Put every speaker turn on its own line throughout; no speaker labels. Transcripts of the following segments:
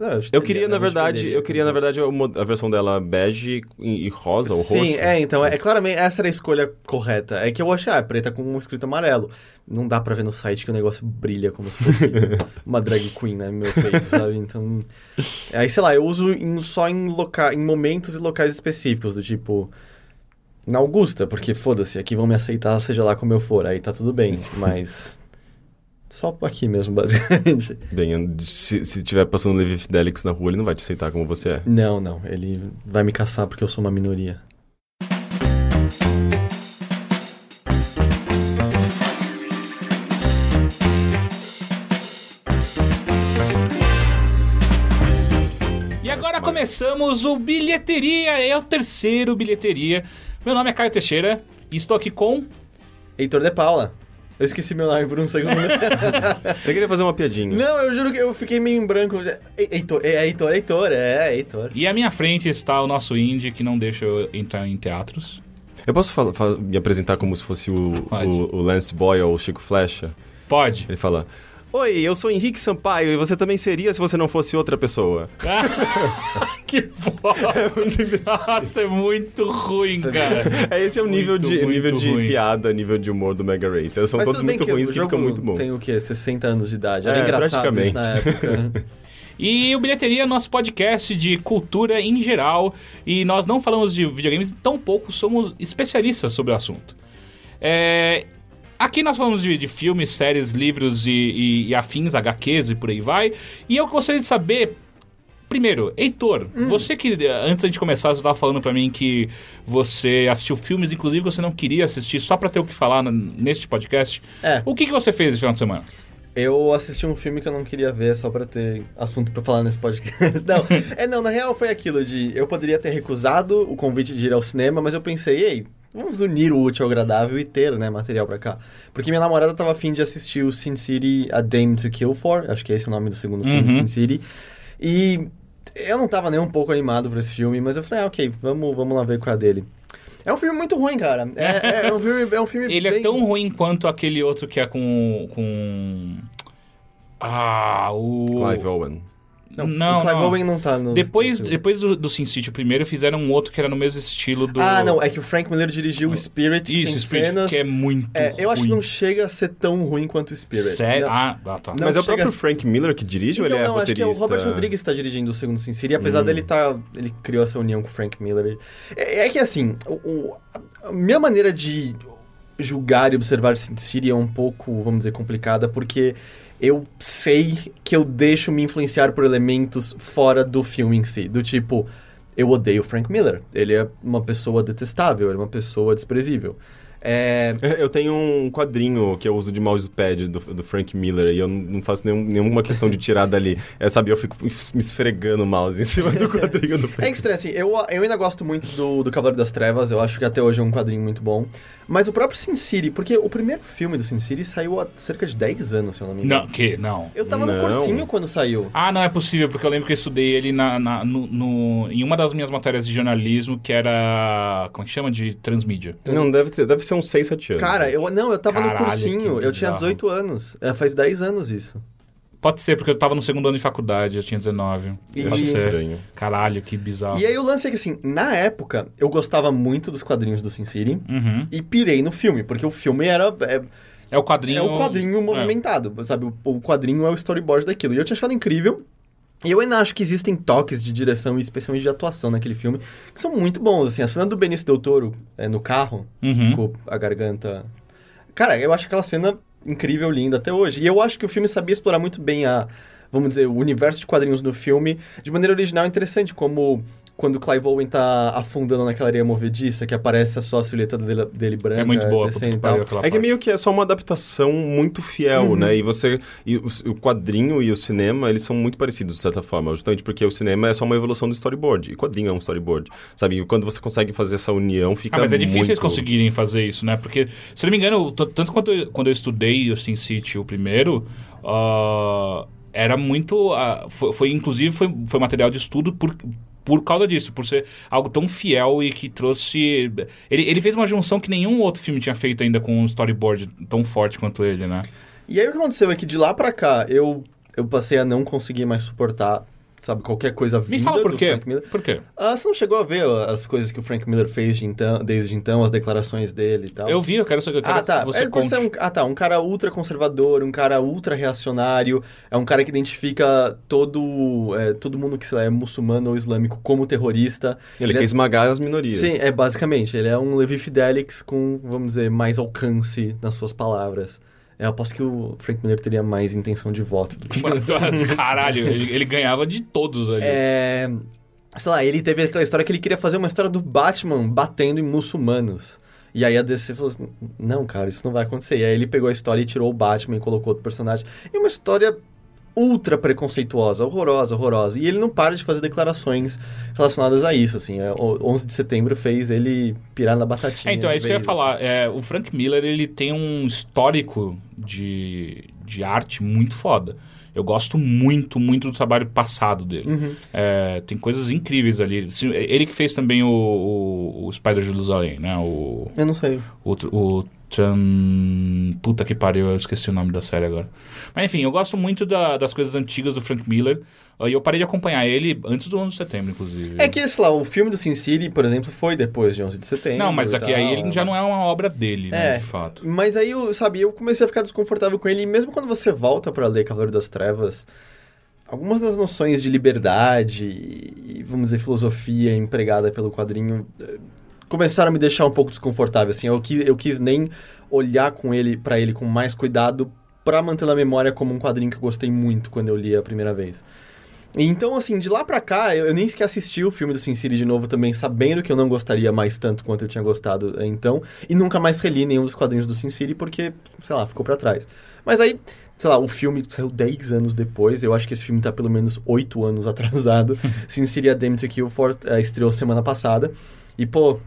Não, eu,
queria, na
realmente
verdade, eu queria, na verdade, a versão dela bege e, rosa, ou roxo.
Sim, é, então, é claramente, essa era a escolha correta. É que eu achei, ah, é preta com um escrito amarelo. Não dá pra ver no site que o negócio brilha como se fosse uma drag queen, né, meu peito, sabe? Então, aí, sei lá, eu uso em- só em, loca... em momentos e locais específicos, do tipo... Na Augusta, porque foda-se, aqui vão me aceitar, seja lá como eu for, aí tá tudo bem, mas... Só aqui mesmo, basicamente.
Bem, se, se tiver passando Levi Fidelix na rua, ele não vai te aceitar como você é.
Não, não, ele vai me caçar porque eu sou uma minoria.
E agora começamos o Bilheteria, é o terceiro Bilheteria. Meu nome é Caio Teixeira e estou aqui com...
Heitor de Paula. Eu esqueci meu nome por um segundo.
Você queria fazer uma piadinha?
Não, eu juro que eu fiquei meio em branco. E- Heitor, é Heitor, Heitor, é Heitor.
E à minha frente está o nosso indie que não deixa eu entrar em teatros.
Eu posso me apresentar como se fosse o, o, o Lance Boyle ou o Chico Flecha?
Pode.
Ele fala: Oi, eu sou Henrique Sampaio e você também seria se você não fosse outra pessoa.
que bosta. Nossa, é muito ruim, cara.
É, esse é o nível
Muito,
de,
muito
nível de
ruim.
piada, nível de humor do Mega Racer. São
Mas
todos muito
que
ruins que ficam muito bons.
Tem o quê? 60 anos de idade. Era
É,
engraçado isso
praticamente.
na época.
E o Bilheteria é nosso podcast de cultura em geral. E nós não falamos de videogames, tampouco somos especialistas sobre o assunto. É, Aqui nós falamos de, de filmes, séries, livros e, e- e afins, HQs e por aí vai. E eu gostaria de saber. Primeiro, Heitor,
Hum.
você que antes da gente começar, você estava falando pra mim que você assistiu filmes, inclusive você não queria assistir só pra ter o que falar neste podcast.
É.
O que, que você fez esse final de semana?
Eu assisti um filme que eu não queria ver só pra ter assunto pra falar nesse podcast. Não, é não, na real foi aquilo de eu poderia ter recusado o convite de ir ao cinema, mas eu pensei, ei, vamos unir o útil ao agradável e ter, né, material pra cá. Porque minha namorada tava afim de assistir o Sin City A Dame to Kill For, acho que é esse o nome do segundo filme,
Uhum.
Sin City. E eu não tava nem um pouco animado por esse filme, mas eu falei, ah, ok, vamos, vamos lá ver qual é a dele. É um filme muito ruim, cara. É, é um filme, é um filme
Ele é
bem-
tão ruim quanto aquele outro que é com. com. Ah, o.
Clive Owen.
Não,
Não,
o Clive
não.
Owen não tá no...
Depois, depois do, do Sin City, o primeiro, fizeram um outro que era no mesmo estilo do.
Ah, não, é que o Frank Miller dirigiu o Spirit,
Isso,
tem
Spirit,
cenas...
que é muito.
É, eu acho que não chega a ser tão ruim quanto o Spirit.
Sério?
Não,
Ah, tá, tá.
Mas é o próprio Frank Miller que dirige ou
então,
ele é
não, acho que é o? Robert Rodrigues está dirigindo o segundo Sin City, apesar
Hum.
dele tá... Ele criou essa união com o Frank Miller. É, é que, assim, o- a minha maneira de julgar e observar Sin City é um pouco, vamos dizer, complicada, porque eu sei que eu deixo me influenciar por elementos fora do filme em si. Do tipo, eu odeio Frank Miller. Ele é uma pessoa detestável, ele é uma pessoa desprezível. É,
Eu tenho um quadrinho que eu uso de mousepad do, do Frank Miller e eu não faço nenhum- nenhuma questão de tirar dali. É, sabe, eu fico me esfregando o mouse em cima do quadrinho do
É
Frank
estranho, assim, eu, eu ainda gosto muito do, do Cavaleiro das Trevas, eu acho que até hoje é um quadrinho muito bom. Mas o próprio Sin City, porque o primeiro filme do Sin City saiu há cerca de 10 anos, se eu não me engano.
Não, que? Não.
Eu tava no
Não.
cursinho quando saiu.
Ah, não é possível, porque eu lembro que eu estudei ele na, na- no, no- em uma das minhas matérias de jornalismo, que era. Como é que chama? De transmídia.
Não, deve, ter, deve ser uns 6, 7 anos.
Cara, eu não, eu tava
Caralho,
no cursinho, eu tinha
bizarro.
18 anos. É, faz 10 anos isso.
Pode ser, porque eu tava no segundo ano de faculdade, eu tinha 19.
E-
Pode ser.
estranho.
Caralho, que bizarro.
E aí o lance é que, assim, na época, eu gostava muito dos quadrinhos do Sin City
Uhum.
e pirei no filme, porque o filme era. É,
É o quadrinho.
É o quadrinho movimentado, sabe? O, o quadrinho é o storyboard daquilo. E eu tinha achado incrível. E eu ainda acho que existem toques de direção e especialmente de atuação naquele filme que são muito bons. Assim, a cena do Benício Del Toro é, no carro,
Uhum.
com a garganta. Cara, eu acho aquela cena incrível, linda até hoje. E eu acho que o filme sabia explorar muito bem a, vamos dizer, o universo de quadrinhos no filme de maneira original e interessante, como quando o Clive Owen tá afundando naquela areia movediça, que aparece só a silhueta dele, dele branca.
É muito boa,
descendo
que
e tal.
pariu
É que meio que é só uma adaptação muito fiel,
Uhum.
né? E você. E o, o quadrinho e o cinema, eles são muito parecidos, de certa forma. Justamente porque o cinema é só uma evolução do storyboard. E quadrinho é um storyboard. Sabe? E quando você consegue fazer essa união, fica.
Ah, mas é difícil
muito...
eles conseguirem fazer isso, né? Porque, se não me engano, tanto quanto eu, quando eu estudei o Sin City, o primeiro, ah, era muito. ah, foi, foi, inclusive, foi, foi material de estudo por, por causa disso, por ser algo tão fiel e que trouxe. Ele, ele fez uma junção que nenhum outro filme tinha feito ainda com um storyboard tão forte quanto ele, né?
E aí o que aconteceu é que de lá pra cá eu, eu passei a não conseguir mais suportar sabe, qualquer coisa vinda
Me fala por
do
quê?
Frank Miller.
Por quê?
Ah, você não chegou a ver as coisas que o Frank Miller fez de então, desde então, as declarações dele e tal?
Eu vi, eu quero saber. Eu quero
Ah, tá.
que você
É, por
conte.
ser um, ah, tá. Um cara ultra conservador, um cara ultra reacionário, é um cara que identifica todo, é, todo mundo que lá, é muçulmano ou islâmico como terrorista.
Ele,
é-
quer esmagar as minorias.
Sim, é basicamente. Ele é um Levi Fidelix com, vamos dizer, mais alcance nas suas palavras. É, Eu aposto que o Frank Miller teria mais intenção de voto do que.
Caralho, ele, ele ganhava de todos ali.
É. Sei lá, ele teve aquela história que ele queria fazer uma história do Batman batendo em muçulmanos. E aí a DC falou assim: não, cara, isso não vai acontecer. E aí ele pegou a história e tirou o Batman e colocou outro personagem. E uma história ultra preconceituosa, horrorosa, horrorosa. E ele não para de fazer declarações relacionadas a isso, assim. É, o 11 de setembro fez ele pirar na batatinha.
É, então, é isso que eu ia
vez,
falar. É, o Frank Miller, ele tem um histórico de, de arte muito foda. Eu gosto muito, muito do trabalho passado dele.
Uhum.
É, tem coisas incríveis ali. Ele que fez também o, o, o Spider Jerusalém, né? O,
Eu não sei.
o, o Tran... Puta que pariu, eu esqueci o nome da série agora. Mas enfim, eu gosto muito da- das coisas antigas do Frank Miller. ah, E eu parei de acompanhar ele antes do 11 de setembro, inclusive.
É que, sei lá, o filme do Sin City, por exemplo, foi depois de 11 de setembro.
Não, mas aqui aí ele já não é uma obra dele, né?
É.
De fato.
Mas aí, eu, sabe, eu comecei a ficar desconfortável com ele. E mesmo quando você volta pra ler Cavaleiro das Trevas, algumas das noções de liberdade e, vamos dizer, filosofia empregada pelo quadrinho eh, começaram a me deixar um pouco desconfortável, assim. Eu quis, eu quis nem olhar com ele para ele com mais cuidado pra manter na memória como um quadrinho que eu gostei muito quando eu li a primeira vez. Então, assim, de lá pra cá, eu, eu nem sequer assisti o filme do Sin City de novo também, sabendo que eu não gostaria mais tanto quanto eu tinha gostado eh, então, e nunca mais reli nenhum dos quadrinhos do Sin City porque, sei lá, ficou pra trás. Mas aí, sei lá, o filme saiu 10 anos depois, eu acho que esse filme tá pelo menos 8 anos atrasado. Sin City A Damned to Kill For eh, estreou semana passada, e pô,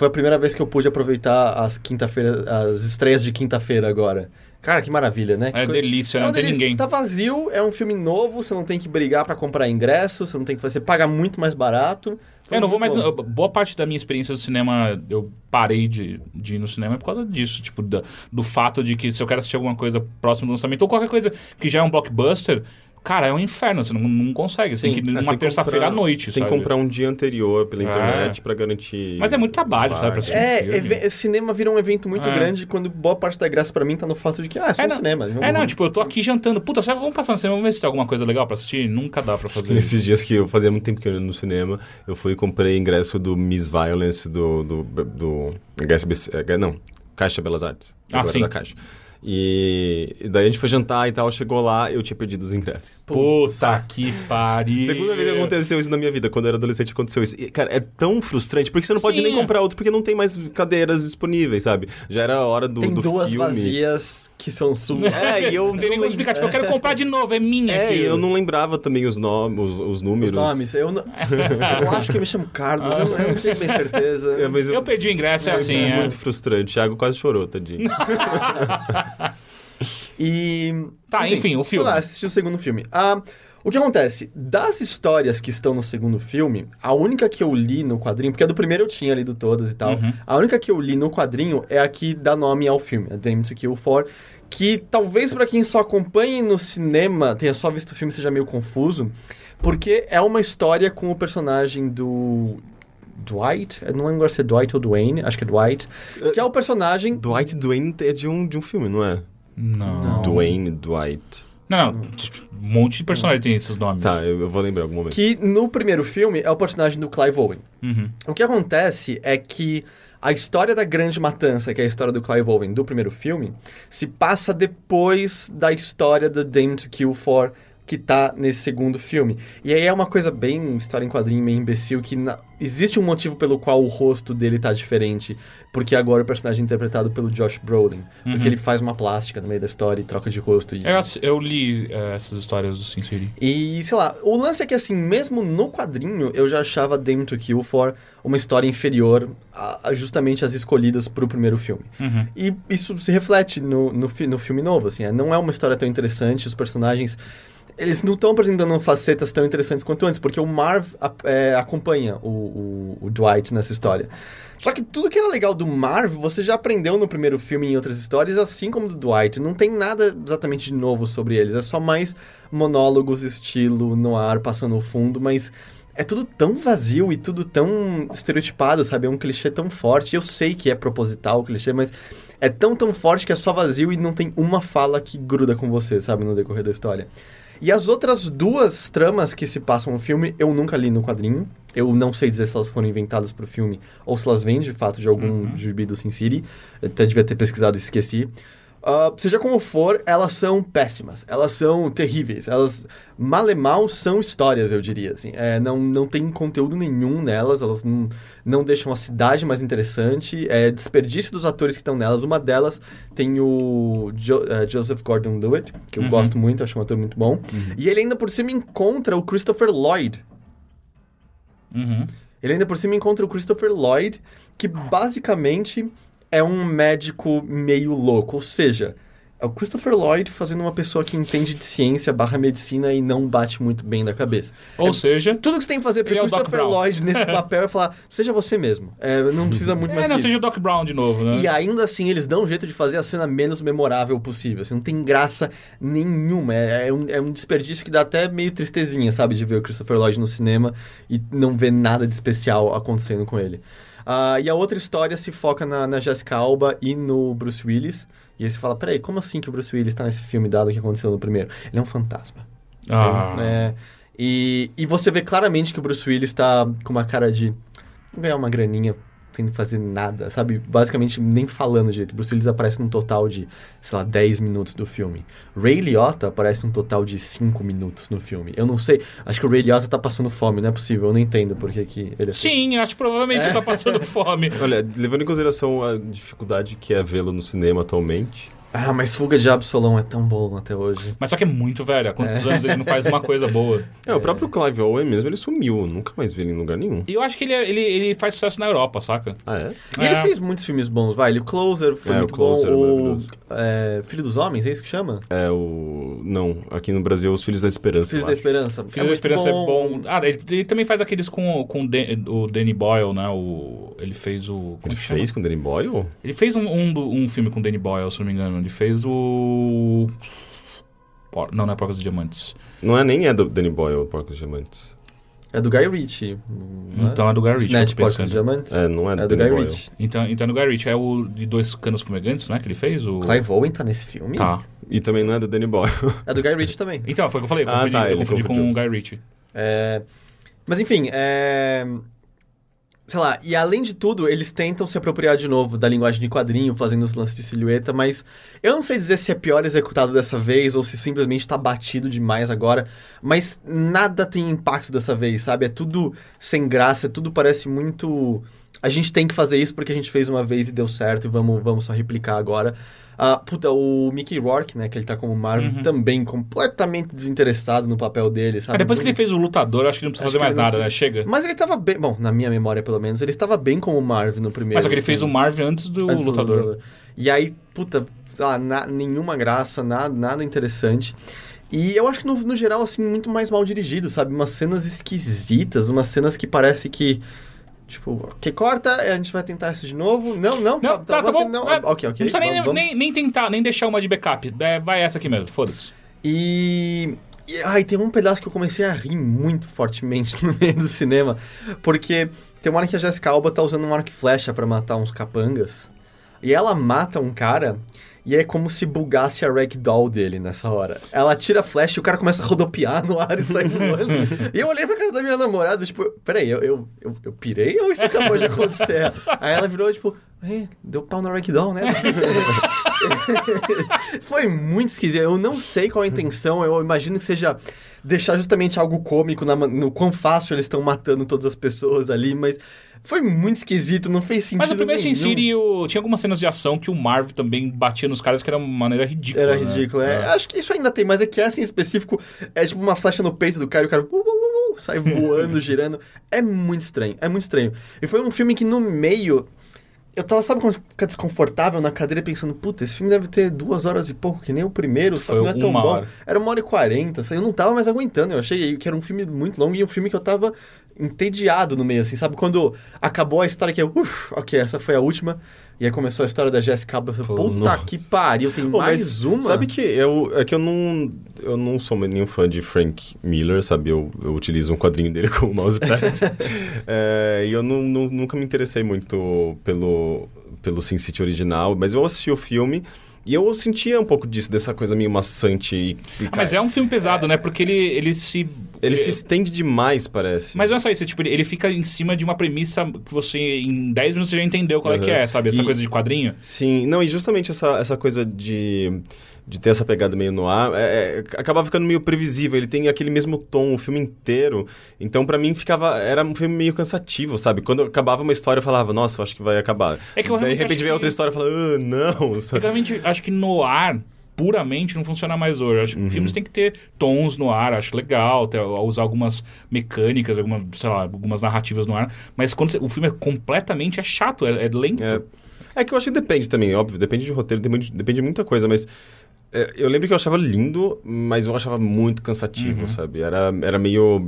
foi a primeira vez que eu pude aproveitar as quinta-feira, as estreias de quinta-feira agora. Cara, que maravilha, né?
É
Que
delícia,
é
não
uma
tem
delícia.
ninguém.
Tá vazio, é um filme novo, você não tem que brigar pra comprar ingresso, você não tem que fazer, paga muito mais barato. Foi
Eu não vou mais. Boa parte da minha experiência do cinema, eu parei de, de ir no cinema por causa disso. Tipo, da- do fato de que se eu quero assistir alguma coisa próximo do lançamento, ou qualquer coisa que já é um blockbuster, cara, é um inferno. Você não, não consegue. Você
Sim,
tem que ir numa terça-feira à noite.
Você tem que comprar um dia anterior pela
É.
internet pra garantir.
Mas é muito trabalho, sabe, pra assistir.
É,
filme.
eve- cinema vira um evento muito
É.
grande quando boa parte da graça pra mim tá no fato de que, ah, é só
É,
um
não.
cinema.
É, não, tipo, eu tô aqui jantando. Puta, sabe, vamos passar no cinema, vamos ver se tem alguma coisa legal pra assistir? Nunca dá pra fazer isso.
Nesses dias que eu fazia muito tempo que eu ia no cinema, eu fui e comprei ingresso do Miss Violence do, do, do HSBC, eh, não, Caixa Belas Artes.
Ah, sim.
da Caixa. E, e daí a gente foi jantar e tal, chegou lá, eu tinha perdido os ingressos.
Puta que pariu.
Segunda vez que aconteceu isso na minha vida, quando eu era adolescente aconteceu isso. E, cara, é tão frustrante, porque você não pode
Sim,
nem comprar outro, porque não tem mais cadeiras disponíveis, sabe? Já era a hora do,
Tem
do
duas
filme.
vazias que são suas.
É, e eu
Não tem
não
explicar. Tipo, eu quero comprar de novo, é minha.
É, e
aquilo.
eu não lembrava também os nomes, os, os números.
Os nomes. Eu, não, eu acho que eu me chamo Carlos, eu, não- eu não tenho bem certeza.
É, mas
Eu perdi o ingresso, é assim,
é,
é.
muito frustrante. Thiago quase chorou, tadinho.
E.
Tá, enfim, o filme.
Fui lá, assisti o segundo filme. Ah, o que acontece? Das histórias que estão no segundo filme, a única que eu li no quadrinho, porque a do primeiro eu tinha lido todas e tal,
Uhum.
a única que eu li no quadrinho é a que dá nome ao filme, a Damned to Kill For, que talvez pra quem só acompanhe no cinema, tenha só visto o filme, seja meio confuso, porque é uma história com o personagem do. Dwight? Eu não lembro agora se é Dwight ou Dwayne, acho que é Dwight. Que é o personagem
Dwight Dwayne é de um, de um filme, não é?
Não.
Dwayne, Dwight.
Não, não. tipo, Um monte de personagem tem esses nomes.
Tá, eu, eu vou lembrar em algum momento.
que no primeiro filme é o personagem do Clive Owen.
Uhum.
O que acontece é que a história da Grande Matança, que é a história do Clive Owen do primeiro filme, se passa depois da história do Dame to Kill For, que tá nesse segundo filme. E aí é uma coisa bem história em quadrinho, meio imbecil, que na- existe um motivo pelo qual o rosto dele tá diferente, porque agora o personagem é interpretado pelo Josh Brolin, porque ele faz uma plástica no meio da história e troca de rosto. E...
Eu, eu li eh, essas histórias do Sin City.
E, sei lá, o lance é que, assim, mesmo no quadrinho, eu já achava Dame to Kill For uma história inferior a, a justamente as escolhidas pro primeiro filme.
Uhum.
E isso se reflete no, no, fi- no filme novo, assim, é, não é uma história tão interessante, os personagens... eles não estão apresentando facetas tão interessantes quanto antes, porque o Marv é, acompanha o, o- o Dwight nessa história. Só que tudo que era legal do Marv, você já aprendeu no primeiro filme e em outras histórias, assim como do Dwight. Não tem nada exatamente de novo sobre eles. É só mais monólogos, estilo no ar, passando no fundo, mas é tudo tão vazio e tudo tão estereotipado, sabe? É um clichê tão forte. Eu sei que é proposital o clichê, mas é tão, tão forte que é só vazio e não tem uma fala que gruda com você, sabe? No decorrer da história. E as outras duas tramas que se passam no filme, eu nunca li no quadrinho. Eu não sei dizer se elas foram inventadas pro filme ou se elas vêm de fato de algum
Uhum.
gibi do Sin City. Eu até devia ter pesquisado e esqueci. Ah, seja como for, elas são péssimas. Elas são terríveis. Elas, mal e mal, são histórias, eu diria. Assim. É, não, não tem conteúdo nenhum nelas. Elas não, não deixam a cidade mais interessante. É desperdício dos atores que estão nelas. Uma delas tem o Jo- eh, Joseph Gordon-Levitt, que eu
Uhum.
gosto muito, acho um ator muito bom. E ele ainda por cima encontra o Christopher Lloyd.
Uhum.
Ele ainda por cima encontra o Christopher Lloyd, que basicamente é um médico meio louco. Ou seja, é o Christopher Lloyd fazendo uma pessoa que entende de ciência barra medicina e não bate muito bem da cabeça.
Ou
É-
seja,
Tudo que você tem que fazer para
é
Christopher. Lloyd nesse papel é falar, seja você mesmo. É, não precisa muito
é,
mais
não
que isso.
seja o Doc Brown de novo, né?
E ainda assim, eles dão um jeito de fazer a cena menos memorável possível. Assim, não tem graça nenhuma. É, é um, é um desperdício que dá até meio tristezinha, sabe? De ver o Christopher Lloyd no cinema e não ver nada de especial acontecendo com ele. Ah, e a outra história se foca na, na Jessica Alba e no Bruce Willis. E aí você fala, peraí, como assim que o Bruce Willis tá nesse filme, dado o que aconteceu no primeiro? Ele é um fantasma.
Ah.
É, e, e você vê claramente que o Bruce Willis tá com uma cara de "Vou ganhar uma graninha sem fazer nada, sabe? Basicamente nem falando direito. Bruce Willis aparece num total de, sei lá, 10 minutos do filme. Ray Liotta aparece num total de 5 minutos no filme. Eu não sei, acho que o Ray Liotta tá passando fome, não é possível, eu não entendo por que que ele é assim.
Sim, acho que provavelmente ele tá passando fome.
Olha, levando em consideração a dificuldade que é vê-lo no cinema atualmente,
Ah, mas Fuga de Absolom é tão bom até hoje.
Mas só que é muito velho. Há quantos anos ele não faz uma coisa boa?
É, o próprio Clive Owen mesmo, ele sumiu. Nunca mais vi ele em lugar nenhum.
E eu acho que ele, é- ele, ele faz sucesso na Europa, saca?
Ah, é?
E ele
É.
fez muitos filmes bons, vai. Ele, o Closer foi
É, o
muito
Closer é
bom. O
maravilhoso.
é, Filho dos Homens, é isso que chama?
É o... Não, aqui no Brasil, Os Filhos da Esperança,
Filhos da. Esperança.
Filhos da Esperança é bom. Ah, ele, ele também faz aqueles com, com o Dan- o Danny Boyle, né? O, ele fez o.
Ele
chama?
fez com o Danny Boyle?
Ele fez um, um, um filme com o Danny Boyle, se não me engano. Ele fez o. Por- Não, não é Porcos e Diamantes.
Não é nem é do Danny Boyle, o Porcos Diamantes.
É do Guy Ritchie. é?
Então é do Guy Ritchie.
Snatch Porcos e. Diamantes?
É, não é,
É
do
Guy
Boyle.
Ritchie.
Então, então é do Guy Ritchie. É o de Dois Canos Fumegantes, né? Que ele fez? O...
Clive Owen tá nesse filme?
Tá.
E também não é do Danny Boyle.
É do Guy Ritchie também.
Então, foi o que eu falei. Eu
Ah,
confundi,
tá,
eu
ele
confundi com o Guy Ritchie.
É, Mas enfim, é... Sei lá, e além de tudo, eles tentam se apropriar de novo da linguagem de quadrinho, fazendo os lances de silhueta, mas eu não sei dizer se é pior executado dessa vez ou se simplesmente tá batido demais agora, mas nada tem impacto dessa vez, sabe? É tudo sem graça, tudo parece muito. A gente tem que fazer isso porque a gente fez uma vez e deu certo e vamos, vamos só replicar agora. Ah, puta, o Mickey Rourke, né, que ele tá como Marvel,
Uhum.
também completamente desinteressado no papel dele, sabe?
Ah, depois que ele fez o Lutador, acho que ele não precisa
Acho
fazer mais nada, né?
precisa-
Chega.
Mas ele tava bem. Bom, na minha memória, pelo menos, ele estava bem como Marvel no primeiro.
Mas só que ele fez o. Marvel antes do
Antes do
Lutador.
E aí, puta, lá, na- nenhuma graça, nada, nada interessante. E eu acho que, no, no geral, assim, muito mais mal dirigido, sabe? Umas cenas esquisitas, umas cenas que parece que. Tipo, ok, corta, a gente vai tentar isso de novo. Não, não,
Não, tá, tá
você-
bom.
não,
É,
ok, ok.
não precisa nem,
vamos.
nem, nem tentar, nem deixar uma de backup. É, vai essa aqui mesmo, foda-se.
E. e, ai, tem um pedaço que eu comecei a rir muito fortemente no meio do cinema. Porque tem uma hora que a Jessica Alba tá usando um arco e flecha pra matar uns capangas. E ela mata um cara. E é como se bugasse a ragdoll dele nessa hora. Ela tira a flecha e o cara começa a rodopiar no ar e sai voando. e eu olhei pra cara da minha namorada, tipo, peraí, eu, eu, eu, eu pirei ou isso acabou de acontecer? Aí ela virou, tipo, "É, deu pau na ragdoll, né? Foi muito esquisito. Eu não sei qual a intenção. Eu imagino que seja deixar justamente algo cômico na no quão fácil eles estão matando todas as pessoas ali, mas foi muito esquisito, não fez sentido
Mas no primeiro Sin. City o- tinha algumas cenas de ação que o Marvel também batia nos caras que era uma maneira ridícula.
Era
né?
ridículo, é. Acho que isso ainda tem, mas é que essa em específico é tipo uma flecha no peito do cara e o cara uh, uh, uh, uh, sai voando, girando. É muito estranho, é muito estranho. E foi um filme que no meio eu tava, sabe quando fica desconfortável na cadeira pensando, puta, esse filme deve ter duas horas e pouco, que nem o primeiro, sabe?
Foi
Não é tão
uma
bom.
hora.
Era uma hora e quarenta, sabe? eu não tava mais aguentando. Eu achei que era um filme muito longo e um filme que eu tava entediado no meio, assim, sabe? Quando acabou a história que eu, uff, ok, essa foi a última. E aí começou a história da Jessica Alba. Eu falei, puta
nossa.
que pariu, tem
Pô,
mais uma?
Sabe que eu, é que eu não, eu não sou nenhum fã de Frank Miller, sabe? Eu, eu utilizo um quadrinho dele como mousepad. É, e eu não, não- nunca me interessei muito pelo, pelo Sin City original, mas eu assisti o filme e eu sentia um pouco disso, dessa coisa meio maçante. E, e
Ah, mas é um filme pesado, né? Porque ele, ele se.
Ele se estende demais, parece.
Mas não é só isso, tipo, ele- ele fica em cima de uma premissa que você, em 10 minutos, já entendeu qual é que
Uhum.
é, sabe? Essa
E-
coisa de quadrinho.
Sim, não, e justamente essa, essa coisa de, de ter essa pegada meio no ar, é, é, acabava ficando meio previsível, ele tem aquele mesmo tom o filme inteiro, então pra mim ficava, era um filme meio cansativo, sabe? Quando acabava uma história eu falava, nossa, eu acho que vai acabar.
É que eu
Daí, de repente vem
que-
outra história e fala, ah, não, sabe?
Realmente, acho que no ar, puramente, não funciona mais hoje. Acho que
Uhum.
filmes têm que ter tons no ar, acho legal, ter, usar algumas mecânicas, algumas, sei lá, algumas narrativas no ar. Mas quando você- o filme é completamente é chato, é, é lento.
É, é que eu acho que depende também, óbvio, depende de roteiro, depende, depende de muita coisa, mas eu lembro que eu achava lindo, mas eu achava muito cansativo, sabe? Era, era meio.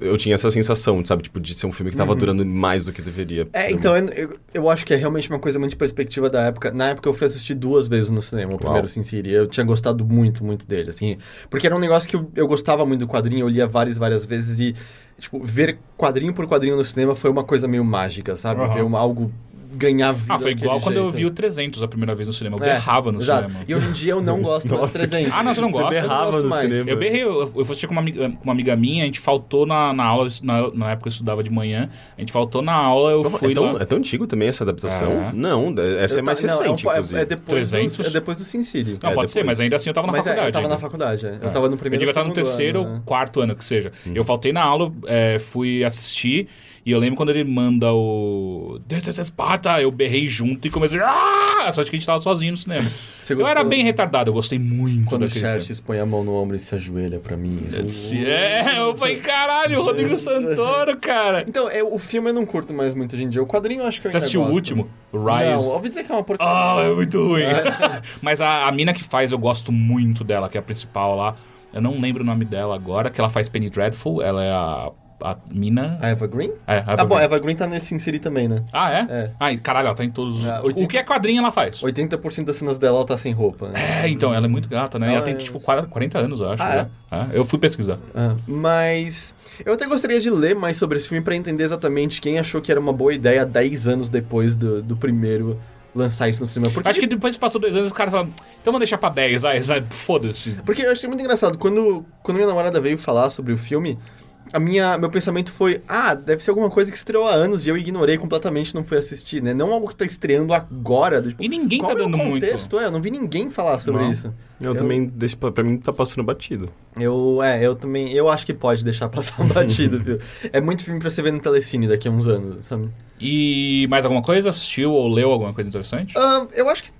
Eu tinha essa sensação, sabe? Tipo, de ser um filme que tava durando mais do que deveria.
É, então eu, eu, acho que é realmente uma coisa muito de perspectiva da época. Na época eu fui assistir duas vezes no cinema, o primeiro Sin City. Eu tinha gostado muito, muito dele, assim. Porque era um negócio que eu, eu gostava muito do quadrinho, eu lia várias, várias vezes e, tipo, ver quadrinho por quadrinho no cinema foi uma coisa meio mágica, sabe?
Aham.
Ver uma, algo ganhar vida
Ah, foi igual quando eu
jeito.
vi o 300 a primeira vez no cinema. Eu
É,
berrava no
exato.
cinema.
E hoje em dia eu não gosto mais
Nossa,
de 300.
Ah, não, você não
Você
gosta?
berrava
Eu gosto
no
mais.
cinema.
Eu berrei, eu, eu fui assistir com uma, amiga, com uma amiga minha, a gente faltou na, na aula, na, na época eu estudava de manhã, a gente faltou na aula, eu
Como-
fui
é, tão,
lá...
é tão antigo também essa adaptação?
É.
Não, essa é
Eu
mais
ta- não,
recente,
é, um- é-
inclusive.
é depois
300?
Do, é depois do Sin City.
Não,
É,
pode ser,
depois.
mas ainda assim eu tava na
Mas é,
faculdade.
eu tava
ainda.
na faculdade, é. Eu
É.
tava no
Eu
primeiro
devia estar no terceiro ou quarto ano, que seja. Eu faltei na aula, é, fui assistir, e eu lembro quando ele manda o... This is Sparta! Eu berrei junto e comecei... Ah! Só que a gente tava sozinho no cinema.
Você
Eu era bem retardado, eu gostei muito
Quando o
daquele filme.
Xerxes põe a mão no ombro e se ajoelha pra mim.
Se- É, eu falei, caralho, Rodrigo Santoro, cara.
Então, é, o filme eu não curto mais muito hoje em dia. O quadrinho eu acho que eu
Você assistiu o
gosto.
último? O
Não,
Rise?
ouvi dizer que é uma porcaria.
Ah, é muito ruim. Mas a, a mina que faz, eu gosto muito dela, que é a principal lá. Eu não lembro o nome dela agora, que ela faz Penny Dreadful. Ela é a, a mina.
A Eva Green?
É, a
Ah,
Eva
bom, a
Green.
Eva Green tá nesse Sin também, né?
Ah, é?
É.
Ah, e caralho, ela tá em todos os.
Ah,
O
80
que é quadrinho ela faz.
80% das cenas dela ela tá sem roupa. Né?
É, então, ela é muito gata, né? Ela
Ela
tem,
é-
tipo, 40, 40 anos, eu acho.
Ah,
né? É, Eu fui pesquisar.
Ah, mas eu até gostaria de ler mais sobre esse filme pra entender exatamente quem achou que era uma boa ideia 10 anos depois do, do primeiro lançar isso no cinema. Porque,
Acho que depois que passou dois anos, os caras falaram, então vamos deixar pra 10, vai, vai foda-se.
porque eu achei muito engraçado. Quando, quando minha namorada veio falar sobre o filme, a minha, meu pensamento foi: ah, deve ser alguma coisa que estreou há anos e eu ignorei completamente não fui assistir, né? Não algo que tá estreando agora. Tipo,
E ninguém
qual
tá
é o
dando muito.
contexto? É, eu não vi ninguém falar sobre
Não.
isso.
Eu, também, deixo, pra, pra mim, tá passando batido.
Eu, é, eu também, eu acho que pode deixar passar um batido, viu? É muito filme pra você ver no Telecine daqui a uns anos, sabe?
E mais alguma coisa? Assistiu ou leu alguma coisa interessante?
Ah, eu acho que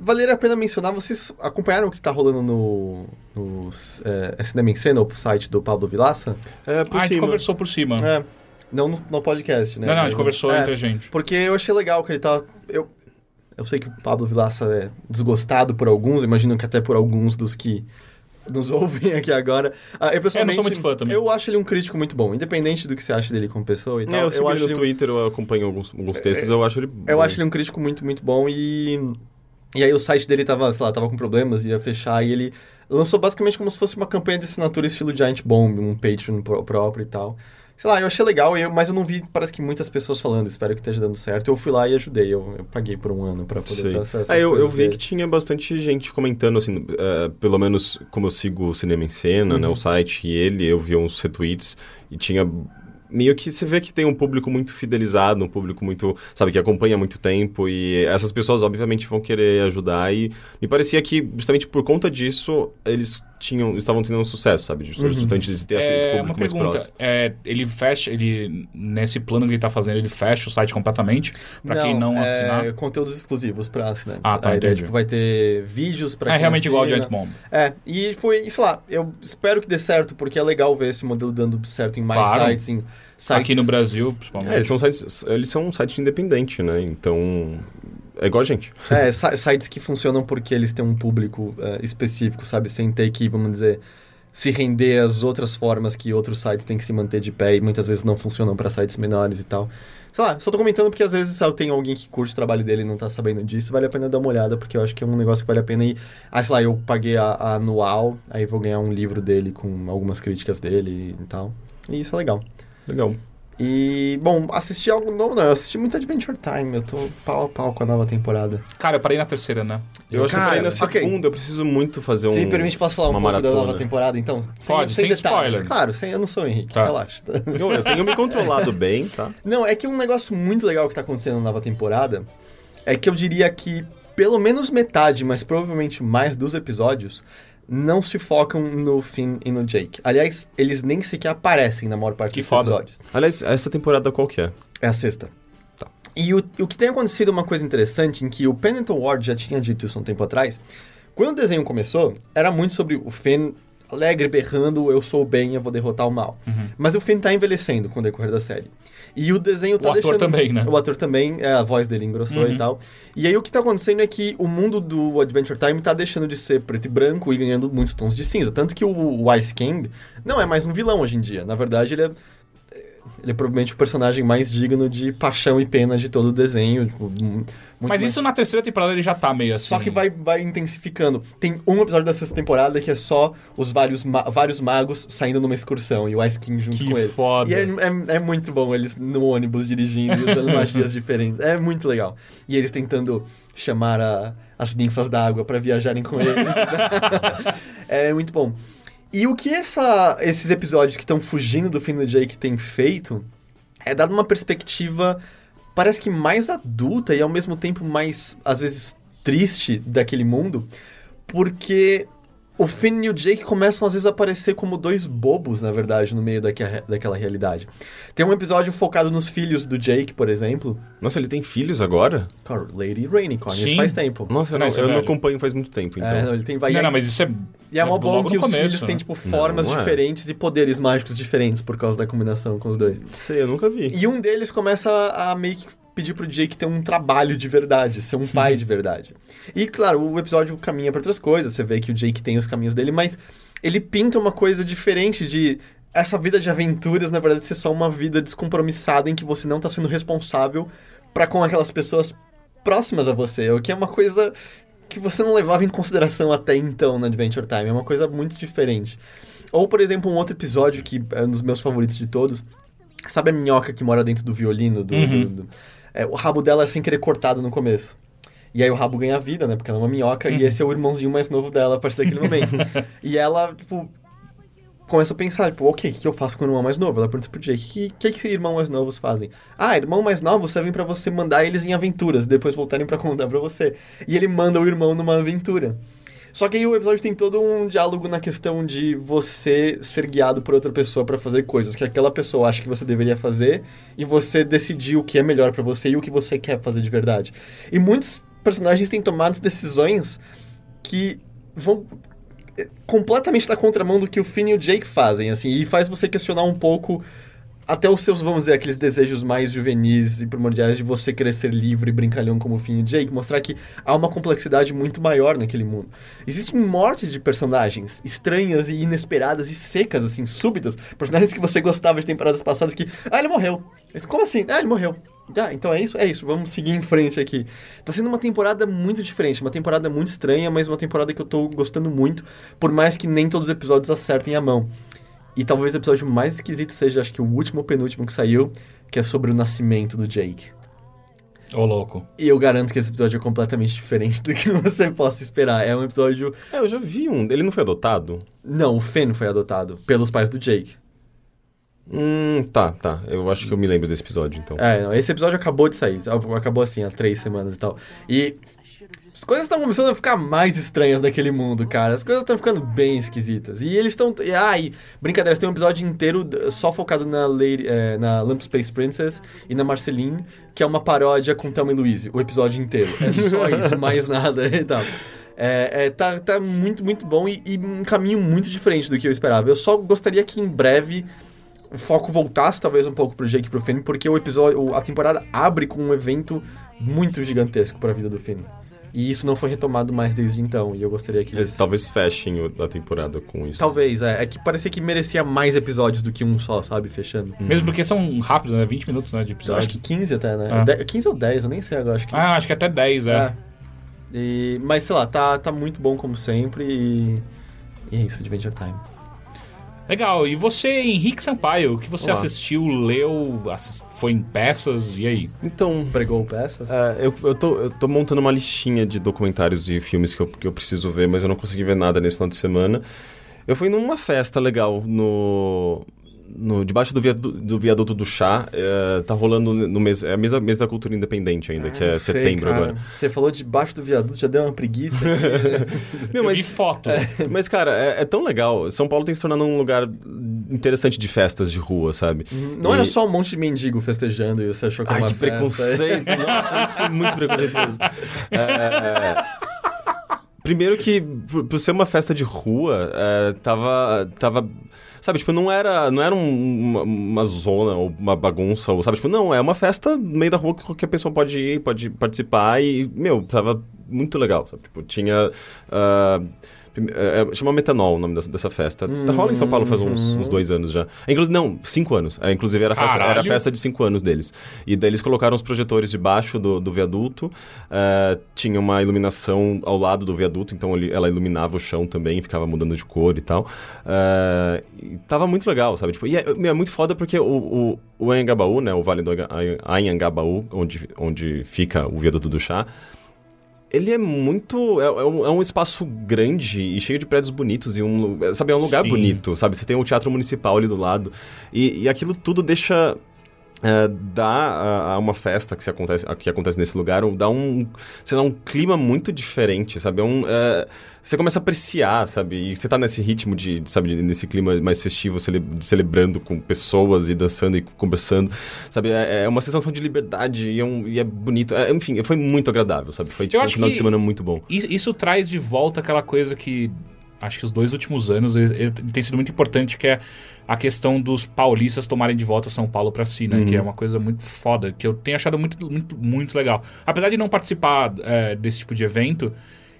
valeria a pena mencionar, vocês acompanharam o que tá rolando no, no é, Cinema em Cena, o site do Pablo Vilaça?
É, por
ah, a gente conversou por cima.
É, não no, no podcast, né?
Não, não, a
Mas,
gente conversou
é,
entre a gente.
Porque eu achei legal que ele tá... Eu, eu sei que o Pablo Vilaça é desgostado por alguns, imagino que até por alguns dos que nos ouvem aqui agora. Ah, eu, pessoalmente,
sou muito fã também.
Eu acho ele um crítico muito bom, independente do que você acha dele como pessoa e tal.
É, eu, sigo
acho
ele no
um-
Twitter, eu acompanho alguns, alguns textos, eu acho ele
Eu
bom.
acho ele um crítico muito, muito bom e... E aí o site dele tava, sei lá, tava com problemas, ia fechar, e ele lançou basicamente como se fosse uma campanha de assinatura estilo Giant Bomb, um Patreon pró- próprio e tal. Sei lá, eu achei legal, eu- mas eu não vi, parece que muitas pessoas falando, espero que esteja dando certo. Eu fui lá e ajudei, eu, eu paguei por um ano pra poder
Sei.
ter acesso
Ah, eu, eu vi
dele.
que tinha bastante gente comentando, assim, eh, pelo menos como eu sigo o Cinema em Cena,
Uhum.
né, o site e ele, eu vi uns retweets e tinha meio que você vê que tem um público muito fidelizado, um público muito, sabe, que acompanha há muito tempo e essas pessoas obviamente vão querer ajudar e me parecia que justamente por conta disso eles tinham, estavam tendo um sucesso, sabe? De
Uhum.
estudantes de ter esse- esse
É, uma
público mais
pergunta.
próximo.
É, ele fecha, ele nesse plano que ele tá fazendo, ele fecha o site completamente pra quem não
é
assinar.
conteúdos exclusivos pra assinantes.
Ah, tá,
A ideia,
entendi.
tipo, vai ter vídeos pra
É
quem
realmente igual ao
assina.
Giant Bomb.
É, e tipo, sei lá, eu espero que dê certo, porque é legal ver esse modelo dando certo em mais
Claro.
sites, em sites...
Aqui no Brasil, principalmente.
É, eles são, sites, eles são um site independente, né? Então, é igual a gente.
É, si- sites que funcionam porque eles têm um público é, específico, sabe? Sem ter que, vamos dizer, se render às outras formas que outros sites têm que se manter de pé e muitas vezes não funcionam para sites menores e tal. Sei lá, só tô comentando porque às vezes sabe, tem alguém que curte o trabalho dele e não tá sabendo disso, vale a pena dar uma olhada, porque eu acho que é um negócio que vale a pena ir. Ah, sei lá, eu paguei a, a anual, aí vou ganhar um livro dele com algumas críticas dele e tal. E isso é legal.
Legal.
E, bom, assisti algo novo, não, eu assisti muito Adventure Time, eu tô pau a pau com a nova temporada.
Cara, eu parei na terceira, né?
Eu acho que eu parei na segunda, eu preciso muito fazer um.
Se me permite, posso falar um pouco da nova temporada, então?
Pode, sem
detalhes.
spoiler.
Claro, sem, eu não sou o Henrique,
Tá.
relaxa.
Eu, eu tenho me controlado bem, tá?
Não, é que um negócio muito legal que tá acontecendo na nova temporada é que eu diria que pelo menos metade, mas provavelmente mais dos episódios não se focam no Finn e no Jake. Aliás, eles nem sequer aparecem na maior parte
Que
dos
foda.
episódios.
Aliás, essa temporada qual que é?
É a sexta. E o, o que tem acontecido é uma coisa interessante, em que o Pennington Ward já tinha dito isso um tempo atrás. Quando o desenho começou, era muito sobre o Finn alegre, berrando, eu sou o bem, eu vou derrotar o mal. Mas o Finn tá envelhecendo com o decorrer da série. E o desenho tá
O ator
deixando...
também, né?
O ator também, é, a voz dele engrossou
Uhum.
e tal. E aí o que tá acontecendo é que o mundo do Adventure Time tá deixando de ser preto e branco e ganhando muitos tons de cinza. Tanto que o, o Ice King não é mais um vilão hoje em dia. Na verdade, ele é ele é provavelmente o personagem mais digno de paixão e pena de todo o desenho. tipo,
Mas
mais-
isso na terceira temporada ele já tá meio assim.
Só que vai, vai intensificando. Tem um episódio da sexta temporada que é só os vários, ma- vários magos saindo numa excursão e o Ice King junto
Que
com ele.
foda.
E é, é, é muito bom eles no ônibus dirigindo e usando magias diferentes. É muito legal. E eles tentando chamar a- as ninfas d'água para viajarem com eles. é muito bom. E o que essa- esses episódios que estão fugindo do fim do Jake têm feito é dado uma perspectiva, parece que mais adulta e ao mesmo tempo mais, às vezes, triste daquele mundo, porque o Finn e o Jake começam às vezes a aparecer como dois bobos, na verdade, no meio daque- daquela realidade. Tem um episódio focado nos filhos do Jake, por exemplo.
Nossa, ele tem filhos agora?
Cara, Lady Rainicorn, isso faz tempo.
Nossa, eu
Não,
não,
isso é
eu não
velho.
acompanho faz muito tempo, então.
É, não, ele tem vai
Não, não, mas isso é.
E é mó
é
bom
logo
que os
começo,
filhos têm,
né?
tipo, formas
Não, é.
diferentes e poderes mágicos diferentes por causa da combinação com os dois.
Sei, eu nunca vi.
E um deles começa a meio que pedir pro Jake ter um trabalho de verdade, ser um pai de verdade. E, claro, o episódio caminha pra outras coisas, você vê que o Jake tem os caminhos dele, mas ele pinta uma coisa diferente de essa vida de aventuras, na verdade, ser só uma vida descompromissada em que você não tá sendo responsável pra com aquelas pessoas próximas a você, o que é uma coisa que você não levava em consideração até então no Adventure Time, é uma coisa muito diferente. Ou, por exemplo, um outro episódio que é um dos meus favoritos de todos, Sabe a minhoca que mora dentro do violino? Do,
Uhum.
do- do- é, o rabo dela é sem querer cortado no começo. E aí o rabo ganha vida, né? Porque ela é uma minhoca e esse é o irmãozinho mais novo dela a partir daquele momento. e ela, tipo, começa a pensar, tipo, ok, o que eu faço com o irmão mais novo? Ela pergunta pro Jake, o que, que, que irmãos mais novos fazem? Ah, irmão mais novos servem pra você mandar eles em aventuras, e depois voltarem pra contar pra você. E ele manda o irmão numa aventura. Só que aí o episódio tem todo um diálogo na questão de você ser guiado por outra pessoa pra fazer coisas que aquela pessoa acha que você deveria fazer e você decidir o que é melhor pra você e o que você quer fazer de verdade. E muitos personagens têm tomado decisões que vão eh, completamente na contramão do que o Finn e o Jake fazem, assim, e faz você questionar um pouco até os seus, vamos dizer, aqueles desejos mais juvenis e primordiais de você querer ser livre e brincalhão como o Finn e Jake, mostrar que há uma complexidade muito maior naquele mundo. Existem mortes de personagens estranhas e inesperadas e secas, assim, súbitas, personagens que você gostava de temporadas passadas que, ah, ele morreu. Como assim? Ah, ele morreu. Ah, então é isso? É isso, vamos seguir em frente aqui. Tá sendo uma temporada muito diferente, uma temporada muito estranha, mas uma temporada que eu tô gostando muito, por mais que nem todos os episódios acertem a mão. E talvez o episódio mais esquisito seja, acho que o último ou penúltimo que saiu, que é sobre o nascimento do Jake.
Ô, louco.
E eu garanto que esse episódio é completamente diferente do que você possa esperar. É um episódio.
É, eu já vi um. Ele não foi adotado?
Não, o Finn foi adotado pelos pais do Jake.
Hum, tá, tá. Eu acho que eu me lembro desse episódio, então.
É, não, esse episódio acabou de sair. Acabou assim, há três semanas e tal. E. As coisas estão começando a ficar mais estranhas naquele mundo, cara. As coisas estão ficando bem esquisitas. E eles estão. Ah, e brincadeira, tem um episódio inteiro só focado na, Lady, é, na Lamp Space Princess e na Marceline, que é uma paródia com Thelma e Louise, o episódio inteiro. É só isso, mais nada e tal. É, é, tá, tá muito, muito bom e, e um caminho muito diferente do que eu esperava. Eu só gostaria que em breve o foco voltasse talvez um pouco pro Jake e pro Finn, porque o episódio, a temporada abre com um evento muito gigantesco para a vida do Finn. E isso não foi retomado mais desde então, e eu gostaria que
Eles talvez fechem o- a temporada com isso.
Talvez, é. É que parecia que merecia mais episódios do que um só, sabe? Fechando.
Mesmo porque são rápidos, né? 20 minutos né, de
Eu
episódio.
acho que 15 até, né?
Ah.
De- 15 ou 10, eu nem sei agora, acho que...
Ah, acho que até 10, é.
É. E, mas sei lá, tá, tá muito bom como sempre e... E é isso, Adventure Time.
Legal. E você, Henrique Sampaio, o que você
Olá.
assistiu, leu, assis- foi em peças, e aí?
Então,
Pregou peças?
É, eu, eu, tô, eu tô montando uma listinha de documentários e filmes que eu, que eu preciso ver, mas eu não consegui ver nada nesse final de semana. Eu fui numa festa legal no. No debaixo do viaduto, do viaduto do chá. é, tá rolando no mês. É a mês da, mês da cultura independente ainda, que é
Ah, sei,
setembro
cara.
agora.
Você falou debaixo do viaduto, já deu uma preguiça.
Meu, mas,
foto.
mas, cara, é, é tão legal. São Paulo tem se tornado um lugar interessante de festas de rua, sabe?
Não era
E-
só um monte de mendigo festejando e você achou que era
Ai,
uma
que
festa.
preconceito. Nossa, isso foi muito preconceituoso. É, Primeiro que, por, por ser uma festa de rua, é, tava, tava... Sabe, tipo, não era, não era um- uma, uma zona ou uma bagunça, ou, sabe? Tipo, não, é uma festa no meio da rua que qualquer pessoa pode ir, pode participar e, meu, tava muito legal, sabe? Tipo, tinha... prime- é, é, chama Metanol o nome dessa, dessa festa. Tá rola em São Paulo faz uns, uns dois anos já. Inclusive, não, cinco anos. É, inclusive, era a, festa, era festa de cinco anos deles. E daí eles colocaram os projetores debaixo do, do viaduto. é, tinha uma iluminação ao lado do viaduto, então ele- ela iluminava o chão também, ficava mudando de cor e tal. É, e tava muito legal, sabe? Tipo, e é, é muito foda porque o, o, o Anhangabaú, né? O Vale do Anha- Anhangabaú, onde, onde fica o viaduto do chá, ele é muito. É, é um, é um espaço grande e cheio de prédios bonitos e um. lu- Sabe, é um lugar
Sim.
bonito, sabe? Você tem o Teatro Municipal ali do lado. E, e aquilo tudo deixa. É, dá a, uma festa que, se acontece, que acontece nesse lugar, um- dá um, sei lá, um clima muito diferente, sabe? É um, é, você começa a apreciar, sabe? E você tá nesse ritmo de, sabe, nesse clima mais festivo, cele, celebrando com pessoas e dançando e conversando, sabe? É, é uma sensação de liberdade e é, um- e é bonito. É, enfim, foi muito agradável, sabe? Foi tipo, um final de semana muito bom.
Isso, isso traz de volta aquela coisa que acho que os dois últimos anos ele, ele tem sido muito importante, que é a questão dos paulistas tomarem de volta São Paulo pra si, né? Que é uma coisa muito foda, que eu tenho achado muito, muito, muito legal. Apesar de não participar é, desse tipo de evento,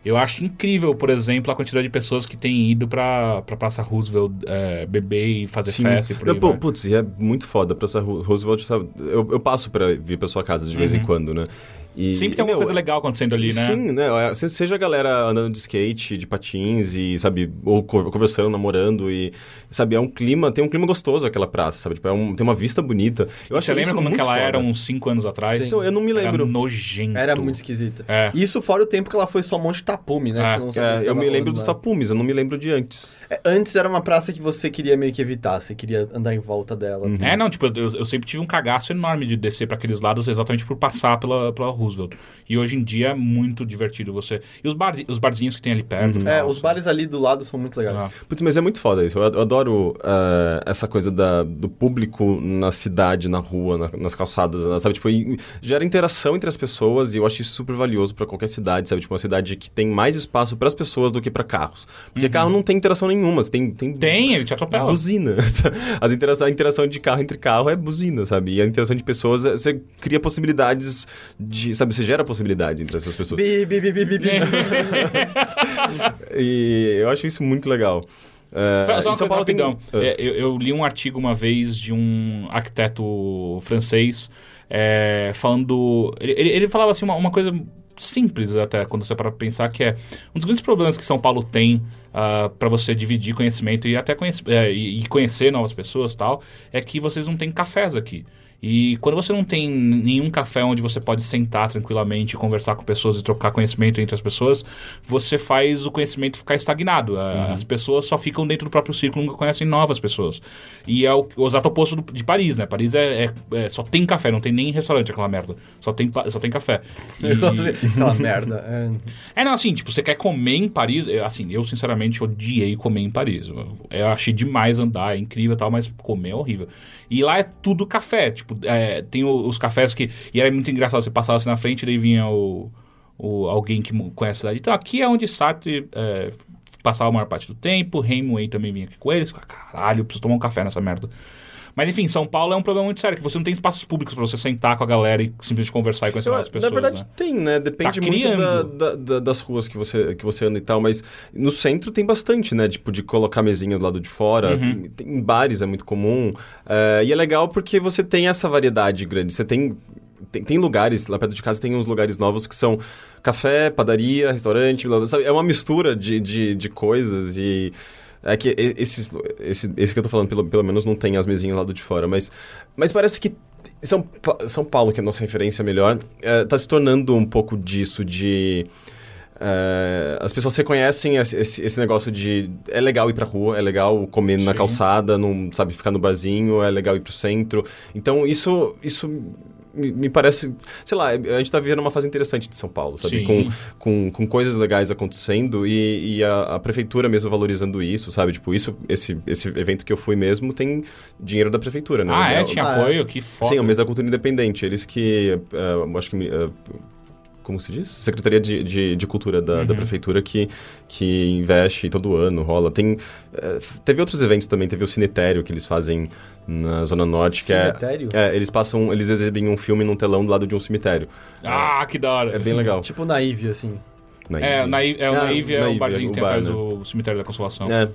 eu acho incrível, por exemplo, a quantidade de pessoas que têm ido pra, pra Praça Roosevelt é, beber e fazer
Sim.
festa e por aí
pô,
vai.
Putz, e é muito foda. Pra essa Ro- Roosevelt? Eu, eu passo pra vir pra sua casa de vez em quando, né? E,
Uhum. Sempre tem alguma
meu,
coisa legal acontecendo ali, né?
Sim, né? Se- Seja a galera andando de skate, de patins e, sabe, ou co- conversando, namorando e, sabe, é um clima, tem um clima gostoso aquela praça, sabe? Tipo, é um- tem uma vista bonita. Eu
Você
acho
lembra como que ela
foda.
era uns 5 anos atrás?
Sim. Eu não me lembro.
Era nojento.
Era muito esquisita.
É.
Isso fora o tempo que ela foi só um monte de tapume, né?
É.
É, eu me lembro dos tapumes, eu não me lembro de antes.
É, Antes era uma praça que você queria meio que evitar, você queria andar em volta dela.
É, não, tipo, eu, eu sempre tive um cagaço enorme de descer pra aqueles lados exatamente por passar pela, pela Roosevelt. E hoje em dia é muito divertido você. E os, bar, os barzinhos que tem ali perto.
É,
tal,
os bares ali do lado são muito legais.
Ah.
Putz, mas é muito foda isso. Eu ad- eu adoro eh, essa coisa da, do público na cidade, na rua, na- nas calçadas, né, sabe? Tipo, gera interação entre as pessoas e eu acho isso super valioso pra qualquer cidade, sabe? Tipo, uma cidade que tem mais espaço pras pessoas do que pra carros. Porque carro não tem interação nenhuma, você tem... Tem,
Uhum. Tem, ele te atropela.
Buzina. As interação, a interação de carro entre carro é buzina, sabe? E a interação de pessoas, é- você cria possibilidades de... Sabe? Você gera possibilidades entre essas pessoas.
Bi, bi, bi, bi, bi, bi.
E eu acho isso muito legal. Eh,
Só, só
em
uma
São
coisa
Paulo tem-
rapidão.
Ah.
É, eu, eu li um artigo uma vez de um arquiteto francês é, falando. Ele, ele- falava assim uma, uma coisa simples até quando você para pensar que é um dos grandes problemas que São Paulo tem para você dividir conhecimento e até conhece, é, e, e conhecer novas pessoas tal é que vocês não têm cafés aqui. E quando você não tem nenhum café onde você pode sentar tranquilamente, conversar com pessoas e trocar conhecimento entre as pessoas, você faz o conhecimento ficar estagnado. A- As pessoas só ficam dentro do próprio círculo, nunca conhecem novas pessoas. E é o, o exato oposto do- de Paris, né? Paris é, é- é- só tem café, não tem nem restaurante aquela merda. Só tem, só tem café. E-
Aquela merda. É.
é, não, assim, tipo, você quer comer em Paris. Assim, eu sinceramente odiei comer em Paris. Eu, eu achei demais andar, é incrível e tal, mas comer é horrível. E lá é tudo café. Tipo, é, tem os cafés que. E era muito engraçado, você passava assim na frente e daí vinha o, o, alguém que conhece a cidade. Então, aqui é onde Sartre é, passava a maior parte do tempo. Hemingway também vinha aqui com eles. Ficava, caralho, preciso tomar um café nessa merda. Mas enfim, São Paulo é um problema muito sério, que você não tem espaços públicos pra você sentar com a galera e simplesmente conversar e conhecer
Eu-
novas pessoas.
na verdade
né?
tem, né? Depende
Tá
muito da, da- da- das ruas que você, que você anda e tal, mas no centro tem bastante, né? Tipo, de colocar mesinha do lado de fora.
Uhum.
Tem, em bares é muito comum. eh, e é legal porque você tem essa variedade grande. Você tem, tem, tem lugares, lá perto de casa tem uns lugares novos que são café, padaria, restaurante, blá, blá, sabe? É uma mistura de, de, de coisas e... É que e- esses, esse, esse que eu tô falando, pelo, pelo menos não tem as mesinhas lá do de fora, mas, mas parece que São, São Paulo, que é a nossa referência melhor, é, tá se tornando um pouco disso de... é, as pessoas reconhecem esse, esse- esse negócio de é legal ir pra rua, é legal comer na
Sim.
calçada, não sabe ficar no barzinho, é legal ir pro centro. Então isso isso me, me parece, sei lá, a gente tá vivendo uma fase interessante de São Paulo, sabe?
Sim.
Com, com, com coisas legais acontecendo e, e a, a prefeitura mesmo valorizando isso, sabe? Tipo, isso, esse, esse evento que eu fui mesmo tem dinheiro da prefeitura, né?
Ah, é?
É-
Tinha
Ah, é.
apoio? Que foda.
Sim, é o mês da cultura independente. Eles que. eh, acho que. eh, como se diz? Secretaria de, de, de Cultura da, da
Uhum.
Prefeitura que, que investe todo ano, rola. Tem, eh, teve outros eventos também, teve o Cinetério que eles fazem na Zona Norte, que é.
Cemitério?
É, eles passam, eles exibem um filme num telão do lado de um cemitério.
Ah, que da hora.
É bem legal.
Tipo naive, assim.
Na
É, o Naive, é, o
Ah,
Naive é
Naive,
o barzinho
é
que
o
tem atrás
né?
do Cemitério da Consolação.
É.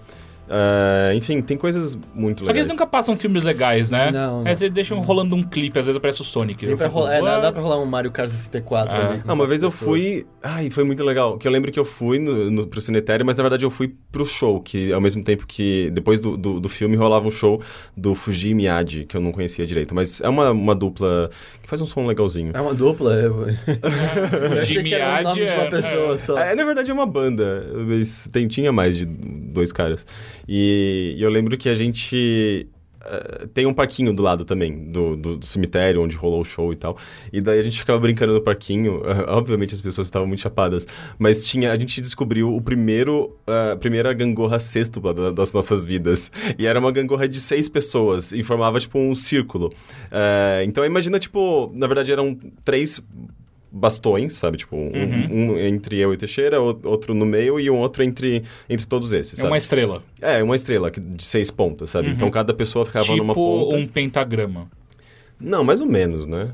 Eh, enfim, tem coisas muito
Só que
legais.
eles nunca passam filmes legais, né?
Não,
Aí
não.
Eles deixam rolando um clipe, às vezes aparece o Sonic.
Pra
fico,
rolar, é, dá, dá pra rolar um Mario Kart 64
É.
ali. com
Ah, uma vez eu
pessoas.
fui. Ai, foi muito legal. Que eu lembro que eu fui no, no, pro Cinetério, mas na verdade eu fui pro show, que ao mesmo tempo que. Depois do, do, do filme rolava um show do Fuji Miyagi, que eu não conhecia direito. Mas é uma, uma dupla que faz um som legalzinho.
É uma dupla? Eu, eu achei que era o nome de uma
é-
pessoa só.
É, na verdade é uma banda, mas tem, tinha mais de dois caras. E, e eu lembro que a gente. eh, tem um parquinho do lado também, do, do, do cemitério, onde rolou o show e tal. E daí a gente ficava brincando no parquinho. obviamente as pessoas estavam muito chapadas. Mas tinha, a gente descobriu o primeiro, a primeira gangorra sextupla da- das nossas vidas. E era uma gangorra de seis pessoas. E formava tipo um círculo. Eh, então imagina, tipo, na verdade eram três bastões, sabe? Tipo, um,
Uhum.
um entre eu e Teixeira, outro no meio e um outro entre, entre todos esses,
É
sabe?
uma estrela.
É, uma estrela que- de seis pontas, sabe?
Uhum.
Então cada pessoa ficava numa
tipo
ponta.
um pentagrama.
Não, mais ou menos, né?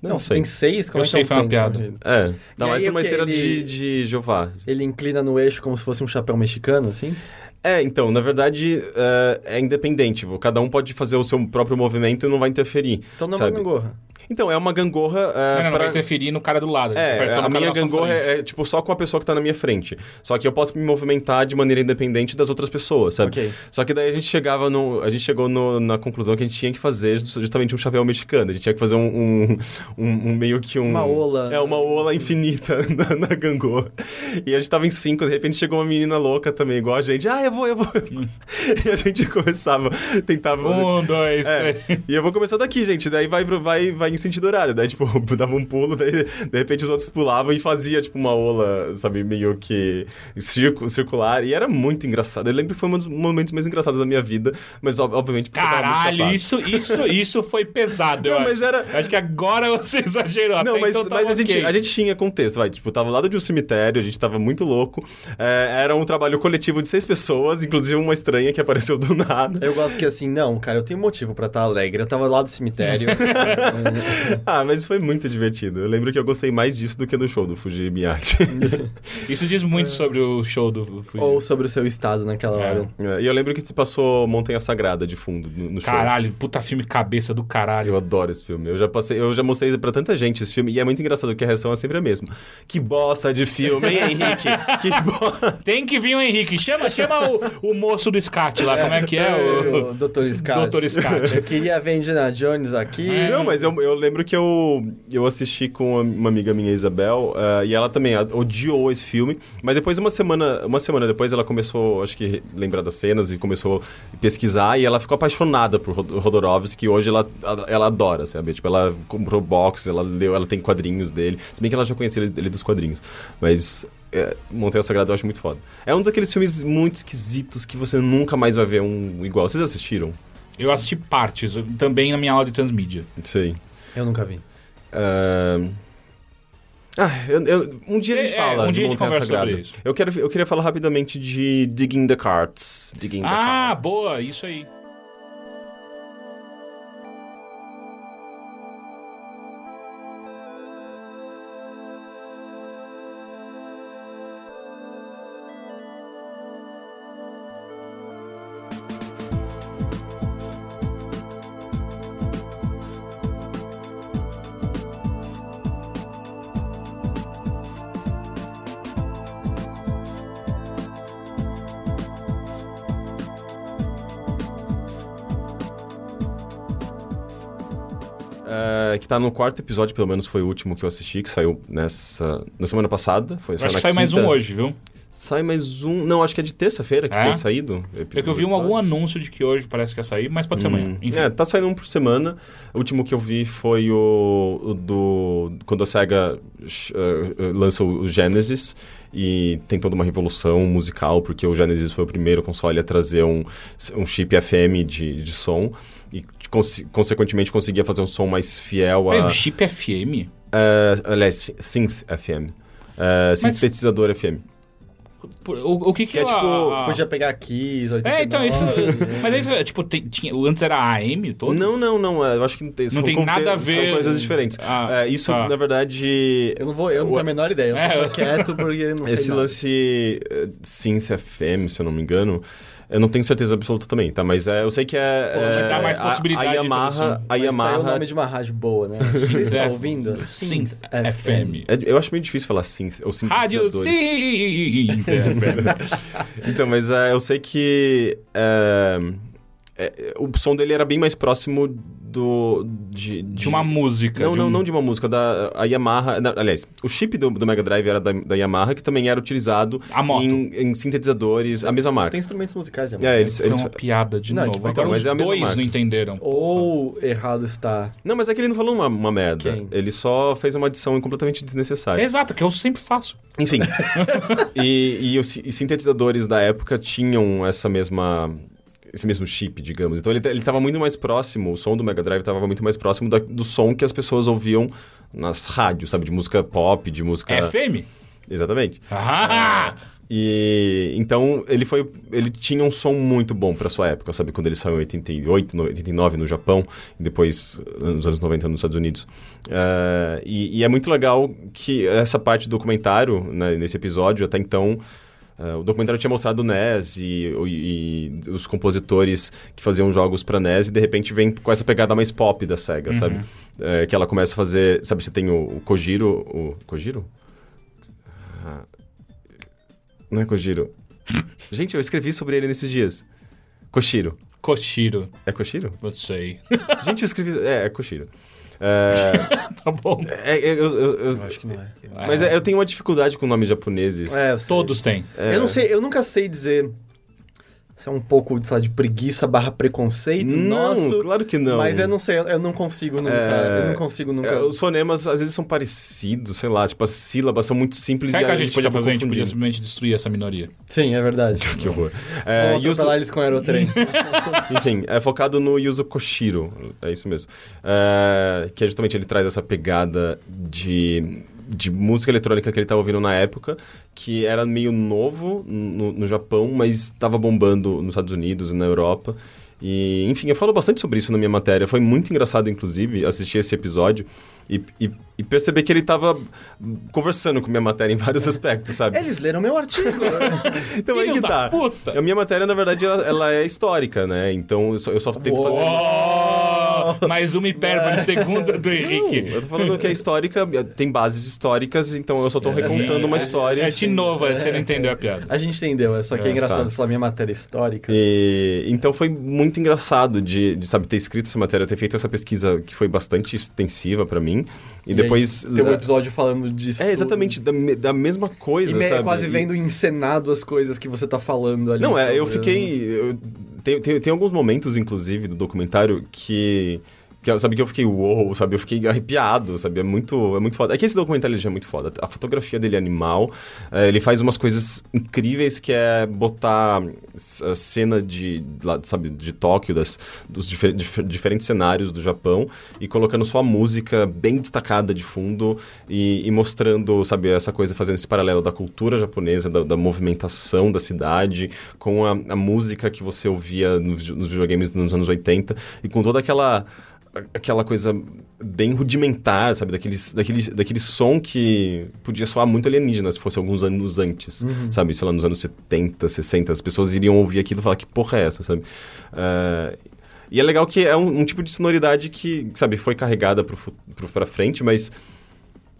Não,
Não, se
sei.
tem seis, como
Eu
é que
sei,
é um
foi uma piada.
É, dá
E
mais uma esteira
Ele-
de, de Jeová.
Ele inclina no eixo como se fosse um chapéu mexicano, assim?
É, então, na verdade, é, é independente. Cada um pode fazer o seu próprio movimento e não vai interferir.
Então não é uma gangorra.
Então, é uma gangorra. é,
não, não,
pra-
vai interferir no cara do lado.
É, a minha gangorra é, é, tipo só com a pessoa que tá na minha frente. Só que eu posso me movimentar de maneira independente das outras pessoas, sabe?
Ok.
Só que daí a gente chegava no. A gente chegou no- na conclusão que a gente tinha que fazer justamente um chapéu mexicano. A gente tinha que fazer um, um, um- um meio que um.
Uma ola.
É, uma ola infinita na, na gangorra. E a gente tava em cinco, de repente chegou uma menina louca também, igual a gente. Ah, eu vou, eu vou. e a gente começava, tentava.
Um, dois,
É,
três.
e eu vou começar daqui, gente. Daí vai, pro- vai, vai em sentido horário. Daí, tipo, dava um pulo, daí de repente os outros pulavam e fazia, tipo, uma ola, sabe, meio que circo, circular. E era muito engraçado. Eu lembro que foi um dos momentos mais engraçados da minha vida, mas ob- obviamente porque
Caralho, isso, isso, isso foi pesado. eu
Não,
acho.
mas era-
Eu Acho que agora você exagerou.
Não,
até
mas,
então
mas a, gente, a gente tinha contexto, vai. Tipo, tava ao lado de um cemitério, a gente tava muito louco. É, era um trabalho coletivo de seis pessoas, inclusive uma estranha que apareceu do nada.
Eu gosto que assim, não, cara, eu tenho motivo pra estar alegre. Eu tava lá do cemitério.
ah, mas foi muito divertido. Eu lembro que eu gostei mais disso do que do show do Fuji Miyagi.
Isso diz muito sobre o show do Fuji.
Ou sobre o seu estado naquela
É.
hora.
É, e eu lembro que passou Montanha Sagrada de fundo no, no show.
Caralho, puta filme cabeça do caralho.
Eu adoro esse filme. Eu já passei, eu já mostrei pra tanta gente esse filme e é muito engraçado que a reação é sempre a mesma. Que bosta de filme, hein, Henrique? que bosta.
Tem que vir o Henrique. Chama, chama o, o moço do SCAT lá, como é que é?
O
O...
Dr. Scott.
Dr. Scott.
Eu queria ver Indiana Jones aqui.
É.
Não, mas eu, eu lembro que eu, eu assisti com uma amiga minha, Isabel, eh, e ela também odiou esse filme. Mas depois, uma semana, uma semana depois, ela começou, acho que, lembrar das cenas e começou a pesquisar. E ela ficou apaixonada por Rod- Rodorovsky. E hoje ela, ela adora, sabe? Tipo, ela comprou box, ela leu, ela tem quadrinhos dele. Se bem que ela já conhecia ele, ele dos quadrinhos. Mas é, Montanha Sagrada eu acho muito foda. É um daqueles filmes muito esquisitos que você nunca mais vai ver um igual. Vocês assistiram?
Eu assisti partes, também na minha aula de transmídia.
Sei.
Eu nunca vi.
Ahn. Ah, eu- eu- um dia a gente
É,
fala
um
de
dia a gente conversa
Sagrada.
sobre isso.
Eu, quero, eu queria falar rapidamente de Digging the Carts. Digging the
Ah,
Carts.
boa, isso aí.
Que tá no quarto episódio, pelo menos foi o último que eu assisti, que saiu nessa na semana passada. Foi,
acho que sai mais um hoje, viu?
Sai mais um. Não, acho que é de terça-feira que
É?
tem saído.
É que eu vi um, algum anúncio de que hoje parece que ia sair, mas pode ser amanhã.
Hum,
Enfim.
É, tá saindo um por semana. O último que eu vi foi o, o do. Quando a SEGA eh, lança o o Genesis. E tem toda uma revolução musical, porque o Genesis foi o primeiro console a trazer um, um chip FM de, de som. Conse- consequentemente, conseguia fazer um som mais fiel
Peraí,
a.
um chip FM?
eh, aliás, Synth FM. eh, sintetizador FM.
Por- O, o que que,
Que é
a-
tipo,
a-
Podia pegar Kiss, 89.
É, então, isso, mas é isso, é, tipo, tem- tinha, antes era AM todo?
Não, não, não. Eu acho que não tem, são
tem nada a ver-
São coisas diferentes.
Ah,
Eh, isso,
tá.
na verdade.
Eu não vou, eu não tenho a menor ideia. Eu
É.
quieto porque não sei
Esse
nada.
lance eh, Synth FM, se eu não me engano, eu não tenho certeza absoluta também, tá? Mas é, eu sei que é.
Pô, já
é,
dá mais
a-
possibilidade
A, Yamaha. A
tá aí o
Yamaha.
nome de uma rádio boa, né? Você está
É,
ouvindo?
Synth FM.
é- eu acho meio difícil falar synth ou
Rádio
sintetizadores.
Synth FM.
Então, mas é, eu sei que é, é, o som dele era bem mais próximo do de,
De uma música.
Não,
de
não,
um-
não de uma música da a Yamaha. na- aliás, o chip do, do Mega Drive era da, da Yamaha, que também era utilizado
A moto.
em, em sintetizadores, a mesma marca.
Tem instrumentos musicais, né?
É, eles,
Foi
eles,
uma piada de
Não,
novo.
então,
Agora
mas
os
é a mesma
dois
marca.
não entenderam.
Ou errado está.
Não, mas é que ele não falou uma, uma merda.
Quem?
Ele só fez uma adição completamente desnecessária.
Exato, que eu sempre faço.
Enfim. e, e os e sintetizadores da época tinham essa mesma. Esse mesmo chip, digamos. Então ele, ele tava muito mais próximo, o som do Mega Drive tava muito mais próximo da- do som que as pessoas ouviam nas rádios, sabe? De música pop, de música.
FM?
Exatamente.
Ah!
E então ele foi, ele tinha um som muito bom pra sua época, sabe, quando ele saiu em 88, no- 89 no Japão e depois nos anos 90 nos Estados Unidos. Eh, e, e é muito legal que essa parte do documentário, né, nesse episódio, até então eh, o documentário tinha mostrado o NES e, e os compositores que faziam jogos pra NES e de repente vem com essa pegada mais pop da SEGA, sabe? Eh, que ela começa a fazer, sabe, você tem o, o Kojiro, o Kojiro? Ah, não é Kojiro. Gente, eu escrevi sobre ele nesses dias. Koshiro.
Koshiro,
É Koshiro?
não sei.
Gente, eu escrevi. É, é Koshiro. É,
tá bom.
é, é, eu, eu- eu-
Eu acho que não é.
mas é, eu tenho uma dificuldade com nomes japoneses.
É, eu sei.
Todos têm.
É,
Eu não sei, eu nunca sei dizer se é um pouco, sei lá, de preguiça barra preconceito
Não,
nosso.
claro que não.
Mas eu não sei, eu- não consigo nunca.
É,
Eu não consigo nunca.
É, os fonemas às vezes são parecidos, sei lá, tipo, as sílabas são muito simples
Sabe
e
que a gente podia
acaba
fazer? A gente podia simplesmente destruir essa minoria.
Sim, é verdade.
Que horror. É, Yuzo-
atropelar eles com aerotrem.
Enfim, é focado no Yuzo Koshiro, é isso mesmo. É, que é justamente ele traz essa pegada de, de música eletrônica que ele estava ouvindo na época, que era meio novo no, no Japão, mas estava bombando nos Estados Unidos e na Europa. E, enfim, eu falo bastante sobre isso na minha matéria. Foi muito engraçado, inclusive, assistir esse episódio e, e, e perceber que ele estava conversando com minha matéria em vários aspectos, sabe?
Eles leram meu artigo.
então aí
Filho
que
da
tá.
puta.
A minha matéria, na verdade, ela, ela é histórica, né? Então eu só, eu só tento fazer.
Mais uma hipérbole segunda do Henrique.
Eu tô falando que é histórica, tem bases históricas, então eu só tô recontando uma história.
É de novo, você não entendeu a piada.
A gente entendeu, é só que é,
É,
engraçado
tá.
falar minha matéria histórica.
E, então foi muito engraçado de, de, sabe, ter escrito essa matéria, ter feito essa pesquisa que foi bastante extensiva pra mim. E,
aí
depois.
Tem um episódio falando disso.
É, exatamente, da, me- da mesma
E
coisa,
me-
sabe?
quase
E-
vendo encenado as coisas que você tá falando ali.
Não, é, eu fiquei. eu- tem, tem, tem alguns momentos, inclusive, do documentário que. Que sabe que eu fiquei uou, sabe? Eu fiquei arrepiado, sabe? É muito, é muito foda. É que esse documentário ele já é muito foda. A fotografia dele é animal. é, ele faz umas coisas incríveis que é botar a cena de, sabe, de Tóquio, das, dos difer- dif- diferentes cenários do Japão e colocando sua música bem destacada de fundo e, e mostrando, sabe, essa coisa, fazendo esse paralelo da cultura japonesa, da, da movimentação da cidade, com a, a música que você ouvia nos, nos videogames nos anos 80 e com toda aquela aquela coisa bem rudimentar, sabe? Daqueles, daquele, daquele som que podia soar muito alienígena se fosse alguns anos antes, sabe? Sei lá, nos anos 70, 60, as pessoas iriam ouvir aquilo e falar que porra é essa, sabe? Ah, e é legal que é um, um tipo de sonoridade que, sabe, foi carregada pro, pro, pra frente, mas...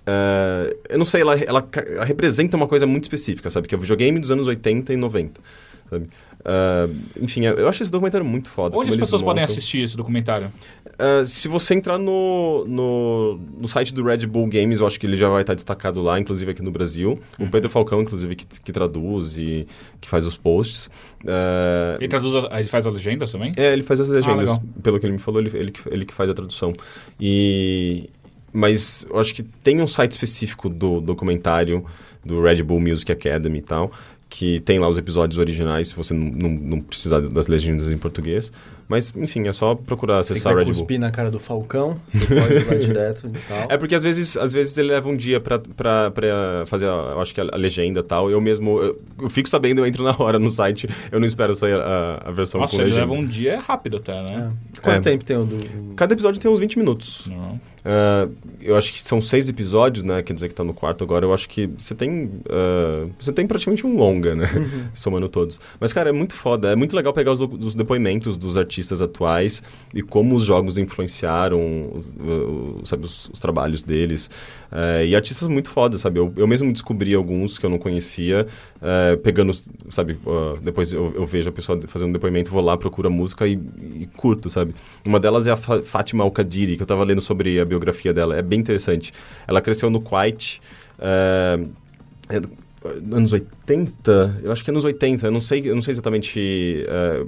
ah, eu não sei, ela, ela, ela representa uma coisa muito específica, sabe? Que é o videogame dos anos 80 e 90, sabe? Ah, enfim, eu acho esse documentário muito foda.
Onde as pessoas podem
montam.
assistir esse documentário?
Ah, se você entrar no, no, no site do Red Bull Games, eu acho que ele já vai estar destacado lá, inclusive aqui no Brasil. O Pedro Falcão, inclusive, que, que traduz e que faz os posts. Ah,
Ele traduz, a- ele faz a legenda também?
é, ele faz as legendas.
legal.
pelo que ele me falou, ele, ele, que- ele que faz a tradução. E... Mas eu acho que tem um site específico do documentário do Red Bull Music Academy e tal, que tem lá os episódios originais, se você não, não, não precisar das legendas em português. Mas, enfim, é só procurar
Se
acessar Red Bull.
cuspir na cara do Falcão, você pode ir lá direto e tal.
É porque às vezes, às vezes ele leva um dia pra, pra, pra fazer, a, eu acho que a, a legenda e tal. Eu mesmo, eu, eu fico sabendo, eu entro na hora no site, eu não espero sair a, a versão
Nossa,
com
ele
legenda.
leva um dia rápido até, né?
É. Quanto
É.
tempo tem o do...
Cada episódio tem uns 20 minutos.
Não.
Ah, eu acho que são seis episódios, né? Quer dizer que tá no quarto agora. Eu acho que você tem. ah, você tem praticamente um longa, né? Somando todos. Mas, cara, é muito foda. É muito legal pegar os, os depoimentos dos artistas atuais e como os jogos influenciaram, o- sabe, os, os trabalhos deles. Ah, e artistas muito fodas, sabe? Eu, eu mesmo descobri alguns que eu não conhecia, ah, pegando, sabe? ah, depois eu, eu vejo a pessoa fazendo um depoimento, vou lá, procuro a música e, e curto, sabe? Uma delas é a Fátima Al-Qadiri, que eu tava lendo sobre a biografia dela. É bem interessante. Ela cresceu no Kuwait. ah, é anos 80, eu acho que é anos 80, eu não sei, eu não sei exatamente ah,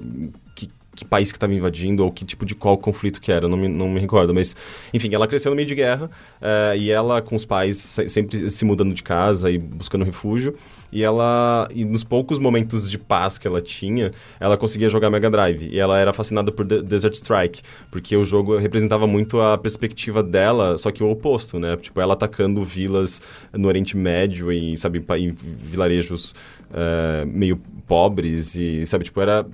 que, país que estava invadindo ou que tipo de qual conflito que era, não me, não me recordo, mas enfim, ela cresceu no meio de guerra ah, e ela com os pais se- sempre se mudando de casa e buscando refúgio e ela e nos poucos momentos de paz que ela tinha, ela conseguia jogar Mega Drive e ela era fascinada por De- Desert Strike, porque o jogo representava muito a perspectiva dela, só que o oposto, né? Tipo, ela atacando vilas no Oriente Médio e, sabe, em vilarejos eh, meio pobres e, sabe, tipo, era...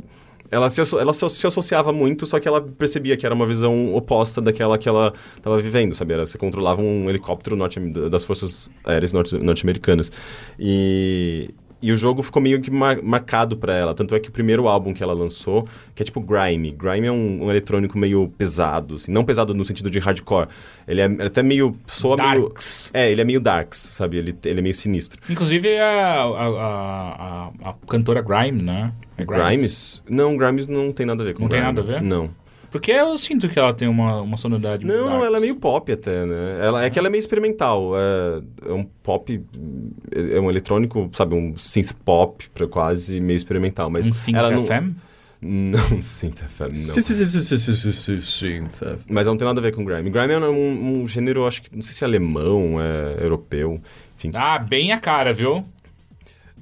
Ela, se, ela se, associava muito, só que ela percebia que era uma visão oposta daquela que ela estava vivendo, sabe? Era, você controlava um helicóptero norte, das forças aéreas norte- norte-americanas. e, e o jogo ficou meio que mar- marcado pra ela. Tanto é que o primeiro álbum que ela lançou, que é tipo Grime. Grime é um, um eletrônico meio pesado, assim. Não pesado no sentido de hardcore. Ele é até meio... Soa meio...
Darks.
É, ele é meio darks, sabe? Ele, ele é meio sinistro.
Inclusive a, a, a, a- a cantora Grime, né? É
Grimes? Não, Grimes não tem nada a ver com
Não tem
Grime.
nada a ver?
Não.
Porque eu sinto que ela tem uma, uma sonoridade
Não, não, ela é meio pop até, né? Ela, é que ela é meio experimental. É, é um pop, é um eletrônico, sabe? Um synth pop, pra quase meio experimental. Mas
Um synth
ela não...
FM?
Não, synth FM, não.
Sim, sim, sim, sim, sim, sim, sim, sim.
Mas não tem nada a ver com grime. Grime é um, um gênero, acho que, não sei se é alemão, é europeu, enfim.
Ah, bem a cara, viu?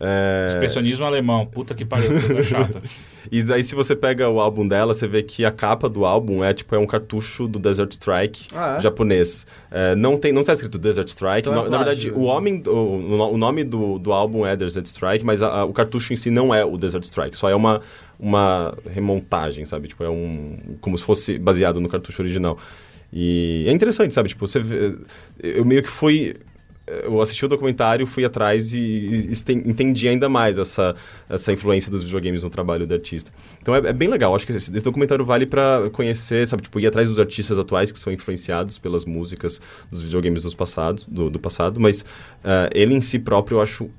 É,
Expressionismo alemão. Puta que pariu, coisa chata.
E daí, se você pega o álbum dela, você vê que a capa do álbum é tipo é um cartucho do Desert Strike
Ah, é?
japonês. É, não, tem, não tá escrito Desert Strike.
Então é
Na- na verdade, o, homem, o, o nome do, do álbum é Desert Strike, mas a- a- o cartucho em si não é o Desert Strike. Só é uma, uma remontagem, sabe? Tipo, é um. Como se fosse baseado no cartucho original. E é interessante, sabe? Tipo, você vê, eu meio que fui eu assisti o documentário, fui atrás e, entendi ainda mais essa, essa influência dos videogames no trabalho do artista. Então é, é bem legal, acho que esse, esse documentário vale pra conhecer, sabe, tipo, ir atrás dos artistas atuais que são influenciados pelas músicas dos videogames dos passados, do, do passado, mas ah, ele em si próprio eu acho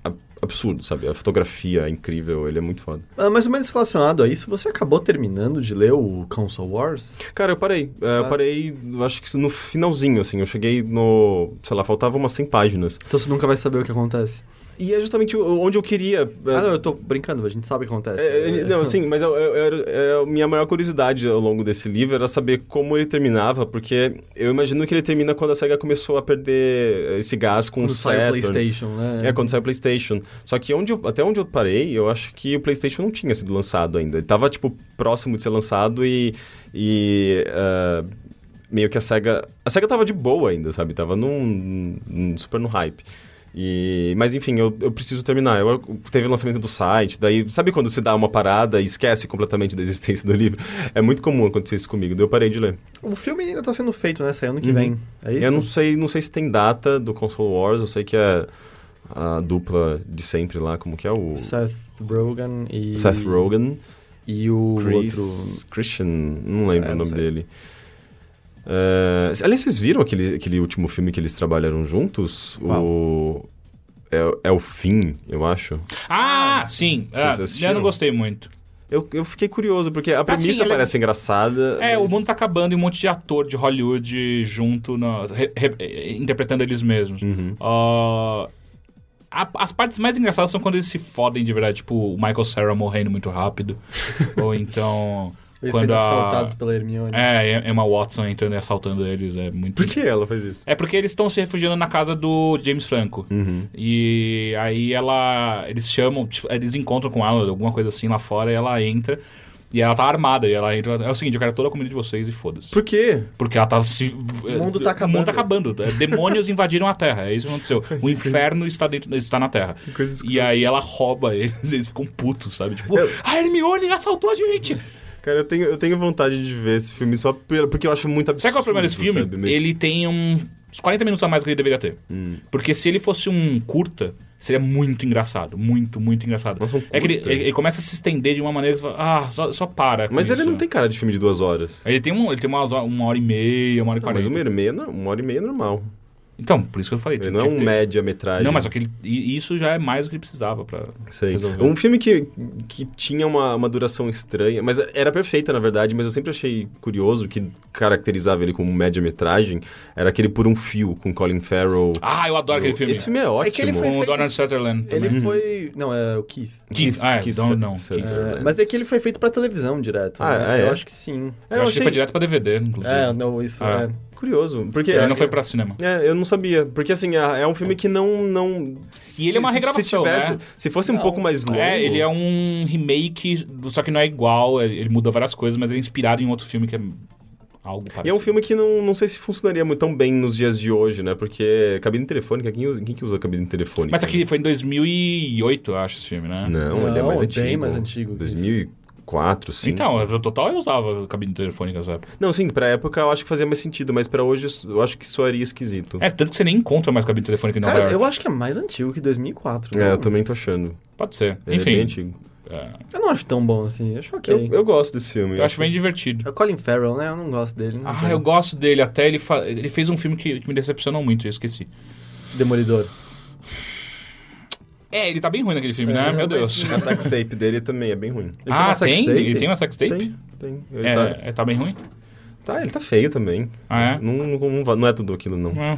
absurdo, sabe? A fotografia é incrível, ele é muito foda.
Ah, mais ou menos relacionado a isso, você acabou terminando de ler o Console Wars?
Cara, eu parei. É, Eu
Ah.
parei, eu acho que no finalzinho, assim. Eu cheguei no. Sei lá, faltava umas 100 páginas.
Então você nunca vai saber o que acontece.
E é justamente onde eu queria. é,
Ah, não, eu tô brincando, a gente sabe o que acontece.
É, é, não, sim, mas eu, eu- eu- eu- a minha maior curiosidade ao longo desse livro era saber como ele terminava, porque eu imagino que ele termina quando a SEGA começou a perder esse gás com
Quando
o
sai o
Saturn.
PlayStation, né?
É, quando saiu o PlayStation. Só que onde eu- até onde eu parei, eu acho que o PlayStation não tinha sido lançado ainda. Ele tava, tipo, próximo de ser lançado e. e ah, meio que a SEGA. A SEGA tava de boa ainda, sabe? Tava num, num- super no hype. E, mas enfim, eu, eu preciso terminar. Eu, teve o lançamento do site, daí, sabe quando você dá uma parada e esquece completamente da existência do livro? É muito comum acontecer isso comigo, daí eu parei de ler.
O filme ainda tá sendo feito, né? Sai ano que
Uhum.
vem. É isso?
Eu não sei, não sei se tem data do Console Wars, eu sei que é a dupla de sempre lá, como que é o
Seth Rogen e...
Seth Rogen,
E o
Chris
outro...
Christian, não lembro
É,
o
não
nome
sei.
dele. É, aliás, vocês viram aquele, aquele último filme que eles trabalharam juntos?
Qual?
O é, é o fim, eu acho.
Ah, sim. Ah, eu não gostei muito.
Eu, eu fiquei curioso, porque a premissa
Assim, ele é-
parece engraçada.
É,
mas-
o mundo tá acabando e um monte de ator de Hollywood junto, na- re- re- interpretando eles mesmos.
Uhum.
Ah, a- as partes mais engraçadas são quando eles se fodem de verdade, tipo o Michael Cera morrendo muito rápido. ou então.
Eles
quando
sendo
a-
assaltados pela Hermione.
É, Emma Watson entrando e assaltando eles. É muito.
Por que ela faz isso?
É porque eles estão se refugiando na casa do James Franco.
Uhum.
E aí ela. Eles chamam, tipo, eles encontram com ela, alguma coisa assim lá fora, e ela entra. E ela tá armada, e ela entra. É o seguinte, eu quero toda a comida de vocês e foda-se.
Por quê?
Porque ela tá se.
O mundo tá
O mundo tá
acabando.
acabando. Demônios invadiram a Terra. É isso que aconteceu. O inferno está, dentro, está na Terra. E aí ela rouba eles, eles ficam putos, sabe? Tipo,
Eu-
a Hermione assaltou a gente!
Cara, eu tenho, eu tenho vontade de ver esse filme só porque eu acho muito absurdo.
Sabe qual é o problema desse filme?
sabe?
Ele tem uns 40 minutos a mais do que ele deveria ter.
Hum.
Porque se ele fosse um curta, seria muito engraçado. Muito, muito engraçado.
Nossa, um
é que ele, ele- ele começa a se estender de uma maneira que você fala, ah, só, só para.
Mas ele
isso.
não tem cara de filme de duas horas.
Ele tem, um, ele tem hora- uma hora e meia, uma hora e
Ah, mas
quarenta.
uma hora, e meia, uma hora e meia é normal.
Então, por isso que eu falei.
Ele não é um
ter-
média-metragem.
Não, mas só que ele- e isso já é mais do que ele precisava pra
Sei.
resolver.
Um filme que, que tinha uma, uma duração estranha, mas era perfeita, na verdade, mas eu sempre achei curioso que caracterizava ele como média-metragem, era aquele Por um Fio, com Colin Farrell.
Ah, eu adoro aquele filme.
Esse filme é ótimo.
É que ele foi
Com o
feito-
Donald Sutherland
Ele
também.
foi... Não, é o Keith.
Keith, ah, é, Donald não,
Sutherland.
É, mas é que ele foi feito pra televisão direto.
Ah,
né?
é,
Eu
é?
acho que sim.
Eu,
eu
acho que foi direto pra DVD, inclusive.
É, não, isso
Ah.
é
curioso. Porque
ele é, não foi pra cinema.
É, eu não sabia. Porque, assim, é, é um filme que não... não
e ele é uma regravação,
se tivesse,
né?
Se fosse um pouco mais longo...
É, ele é um remake, só que não é igual, é, ele muda várias coisas, mas é inspirado em outro filme que é algo.
e é um filme que não, não sei se funcionaria muito tão bem nos dias de hoje, né? Porque cabine telefônica, quem, usa, quem que usa cabine telefônica?
Mas aqui né? foi em 2008, eu acho, esse filme, né?
Não, não ele é mais antigo.
mais antigo. 2000
4, 5.
Então, é, no total eu usava cabine telefônica nessa época.
Não, sim, pra época eu acho que fazia mais sentido, mas pra hoje eu acho que soaria esquisito.
É, tanto que você nem encontra mais cabine telefônica em Nova
Cara,
York.
eu acho que é mais antigo que 2004.
É, eu também tô achando.
Pode ser.
Ele é
Enfim.
É bem antigo.
É.
Eu não acho tão bom assim, acho ok.
Eu, eu gosto desse filme.
Eu, eu acho, bem divertido.
É o Colin Farrell, né? Eu não gosto dele. Não
ah, eu gosto dele. Até ele, fa... ele fez um filme que, que me decepcionou muito, eu esqueci.
Demolidor.
É, ele tá bem ruim naquele filme,
É,
né? Meu Deus.
A sextape dele também é bem ruim.
Ele
ah, tem?
sextape?
Ele tem uma sextape?
Tem, tem. Ele
É,
tá,
é, tá bem ruim?
tá, ele tá feio também.
Ah, é?
Não, não, não, é tudo aquilo, não.
Ah.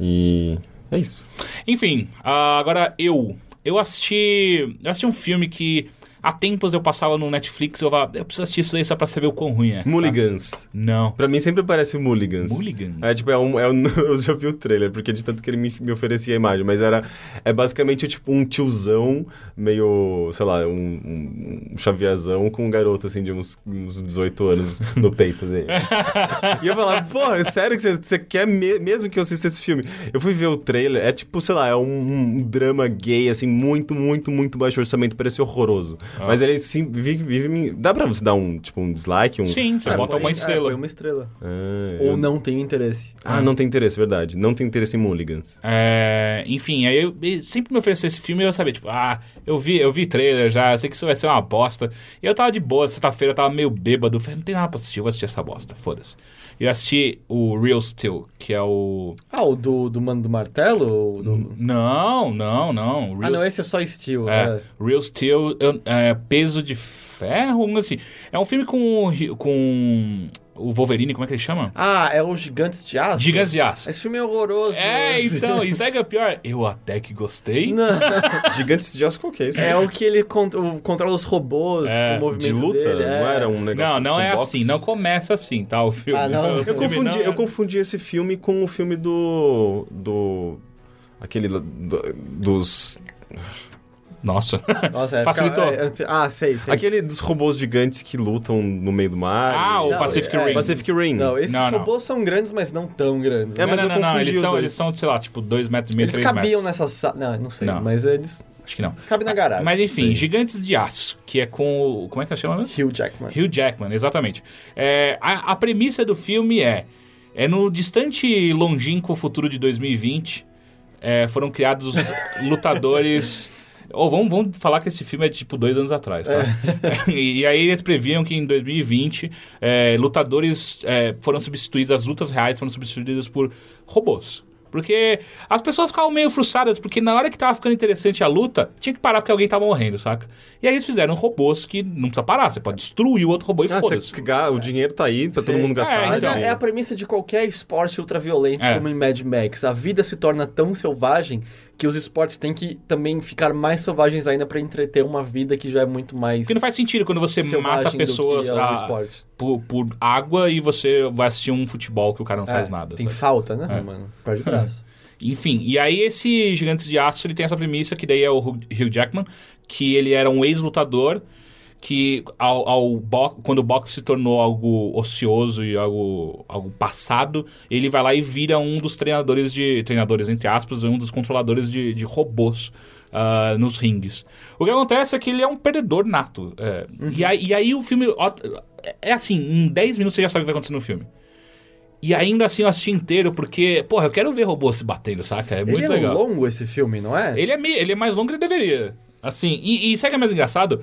E... É isso.
Enfim, ah, agora eu. Eu assisti. Eu assisti um filme que. Há tempos eu passava no Netflix eu falava, eu preciso assistir isso aí só pra saber o quão ruim é.
Mulligans.
Não.
Pra mim sempre parece Mulligans.
Mulligans?
É tipo, é um, é um- eu já vi o trailer, porque de tanto que ele me, me oferecia a imagem, mas era. É basicamente tipo um tiozão, meio, sei lá, um, um, xavierzão com um garoto assim de uns, uns 18 anos no peito dele. e eu falava, porra, sério que você, você quer me- mesmo que eu assista esse filme? Eu fui ver o trailer, é tipo, sei lá, é um, um drama gay, assim, muito, muito, muito baixo orçamento, parece horroroso.
Ah.
Mas ele sim, vive, vive. me- Dá pra você dar um, tipo, um dislike? Um...
Sim, você
Ah,
bota
põe-
uma
É,
estrela.
põe uma estrela.
Ah,
Ou
eu-
não tem interesse.
Ah, não tem interesse, verdade. Não tem interesse em Mulligans.
É, enfim, aí eu, sempre me oferecer esse filme e eu sabia, tipo, ah, eu vi, eu vi trailer já, sei que isso vai ser uma bosta. E eu tava de boa, sexta-feira eu tava meio bêbado, falei, não tem nada pra assistir, eu vou assistir essa bosta, foda-se. E eu assisti o Real Steel, que é o.
Ah, o do, do Mano do Martelo? Do...
Não, não, não.
Ah,
Real
não, esse é só Steel.
É,
É.
Real Steel, é, Peso de Ferro, algo assim. É um filme com, com o Wolverine, como é que ele chama?
Ah, é o Gigantes de Aço?
Gigantes de Aço.
Esse filme é horroroso.
É, então, e sabe o que é pior? Eu até que gostei.
Não,
Gigantes de Aço, qual que é esse?
é o que ele cont- o- controla os robôs,
É,
o movimento
de luta?
dele. é.
Não era um negócio
Não, não é
boxe?
assim, não começa assim, tá? O filme.
Ah, não?
O
Eu
Eu
filme
confundi,
não é-
eu confundi esse filme com o filme do. do. aquele. lá- do- dos.
Nossa.
Nossa, é,
Facilitou.
é, é, ah, sei, sei.
Aquele dos robôs gigantes que lutam no meio do mar.
Ah, o
Não,
Pacific
é-
Rim.
Pacific Rim.
Não, esses
Não, não.
robôs são grandes, mas não tão grandes.
É,
né?
mas
não,
eu
não, não, eles
os
são,
dois.
eles são, sei lá, tipo, 2 metros e meio,
Eles
3
cabiam
metros.
nessa sala. Não, não sei,
Não.
mas eles
Acho que não.
cabem na garagem.
Mas enfim, Gigantes de Aço, que é com o... Como é que ela chama mesmo?
Hugh Jackman.
Hugh Jackman, exatamente. É, a, a premissa do filme é... É no distante e longínquo futuro de 2020, é, foram criados lutadores... Ou vamos, vamos falar que esse filme é tipo dois anos atrás, tá? e, e aí eles previam que em 2020 é, lutadores é, foram substituídos, as lutas reais foram substituídas por robôs. Porque as pessoas ficavam meio frustradas, porque na hora que tava ficando interessante a luta, tinha que parar porque alguém tava morrendo, saca? E aí eles fizeram robôs que não precisa parar, você pode destruir o outro robô e
Ah,
foda-se.
o dinheiro tá aí pra todo
Sim.
mundo gastar.
É,
Mas
então.
é, é a premissa de qualquer esporte ultraviolento,
É.
como em Mad Max. A vida se torna tão selvagem que os esportes têm que também ficar mais selvagens ainda pra entreter uma vida que já é muito mais
Porque não faz sentido quando você mata pessoas
é o
ah, por, por água e você vai assistir um futebol que o cara não faz
É,
nada.
Tem
sabe?
falta, né,
É.
mano? Perde o braço.
Enfim, e aí esse Gigantes de Aço, ele tem essa premissa, que daí é o Hugh Jackman, que ele era um ex-lutador, que ao, ao quando o boxe se tornou algo ocioso e algo, algo passado, ele vai lá e vira um dos treinadores de... Treinadores, entre aspas, um dos controladores de, de robôs ah, nos ringues. O que acontece é que ele é um perdedor nato. é. e, aí, e aí o filme... ó, É assim, em 10 minutos você já sabe o que vai acontecer no filme. E ainda assim eu assisti inteiro porque, porra, eu quero ver robôs se batendo, saca? É muito
Ele é
legal.
longo esse filme, não é?
Ele é, ele é mais longo que ele deveria. Assim, e, e sabe o que é mais engraçado?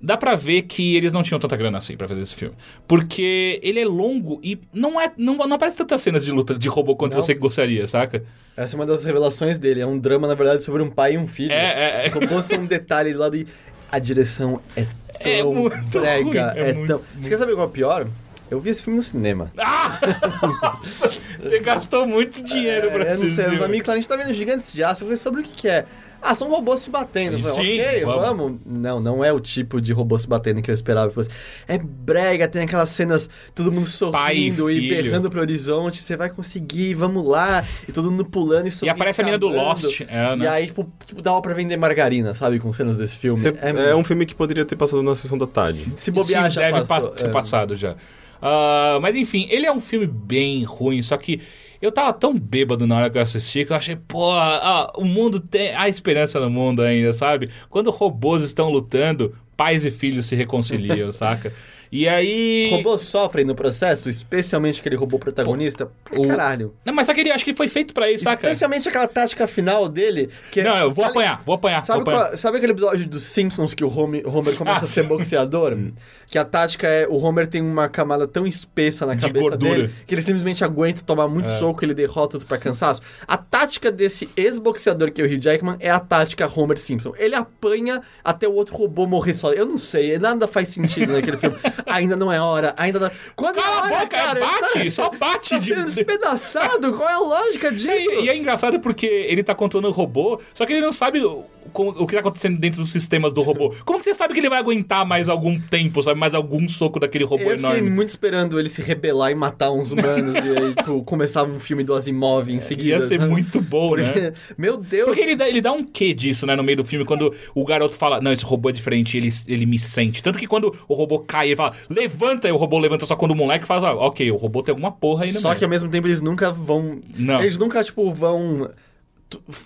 Dá pra ver que eles não tinham tanta grana assim pra fazer esse filme. Porque ele é longo e não é não, não aparece tantas cenas de luta de robô quanto
Não.
você gostaria, saca?
Essa é uma das revelações dele. É um drama, na verdade, sobre um pai e um filho.
É, é, é.
Os robôs são um detalhe do lado e a direção é tão
É muito
brega.
é
é
muito,
tão...
muito.
Você quer saber qual é o pior? Eu vi esse filme no cinema.
Ah! você gastou muito dinheiro pra
É, eu não
assistir.
sei, os amigos lá, a gente tá vendo Gigantes de Aço. Eu falei, sobre o que que é? Ah, são robôs se batendo. Falei,
Sim,
ok,
vamos.
vamos. Não, não é o tipo de robô se batendo que eu esperava que fosse. É brega, tem aquelas cenas, todo mundo
e
sorrindo e,
filho.
berrando pro horizonte. Você vai conseguir, vamos lá. E todo mundo pulando e
E
sorrindo.
aparece a menina do Lost. É,
E
né?
aí, tipo, tipo, dava pra vender margarina, sabe? Com cenas desse filme.
Você- é, um filme que poderia ter passado na sessão da tarde.
Se bobear, já
deve
passou.
pa- ter
é.
passado já. Ah, mas enfim, ele é um filme bem ruim, só que eu tava tão bêbado na hora que eu assisti que eu achei, pô, ah, o mundo tem. Há esperança no mundo ainda, sabe? Quando robôs estão lutando, pais e filhos se reconciliam, saca? E aí.
Robôs sofrem no processo, especialmente aquele robô protagonista. Pra
o-
caralho.
Não, mas aquele acho que foi feito pra isso, saca?
Especialmente aquela tática final dele. Que é-
Não, eu vou
Sabe-
apanhar, vou apanhar,
Sabe,
vou apanhar.
qual- sabe aquele episódio dos Simpsons que o Homer, Homer começa a ser boxeador? que a tática é o Homer tem uma camada tão espessa na
De
cabeça
gordura.
dele que ele simplesmente aguenta tomar muito soco e ele derrota outro pra cansaço. A tática desse ex-boxeador que é o Hugh Jackman é a tática Homer Simpson. Ele apanha até o outro robô morrer só. Eu não sei, nada faz sentido naquele filme. Ainda não é hora, ainda não... Quando
Cala
é
a
hora,
boca,
cara,
bate,
ele
só bate
tá
de-
sendo despedaçado, qual é a lógica disso?
E, e é engraçado porque ele tá controlando o robô, só que ele não sabe o, que tá acontecendo dentro dos sistemas do robô. Como que você sabe que ele vai aguentar mais algum tempo, sabe? Mais algum soco daquele robô
Eu fiquei
enorme?
muito esperando ele se rebelar e matar uns humanos e aí, tipo, começava um filme do Asimov em seguida.
Ia ser
sabe?
muito bom, né?
Porque, meu Deus.
Porque ele dá, ele dá um quê disso, né, no meio do filme, quando o garoto fala, não, esse robô é diferente, ele, ele me sente. Tanto que quando o robô cai, ele fala, levanta, e o robô levanta só quando o moleque faz, ah, ok, o robô tem alguma porra aí no
Só
meio.
que ao mesmo tempo eles nunca vão.
Não.
Eles nunca, tipo, vão.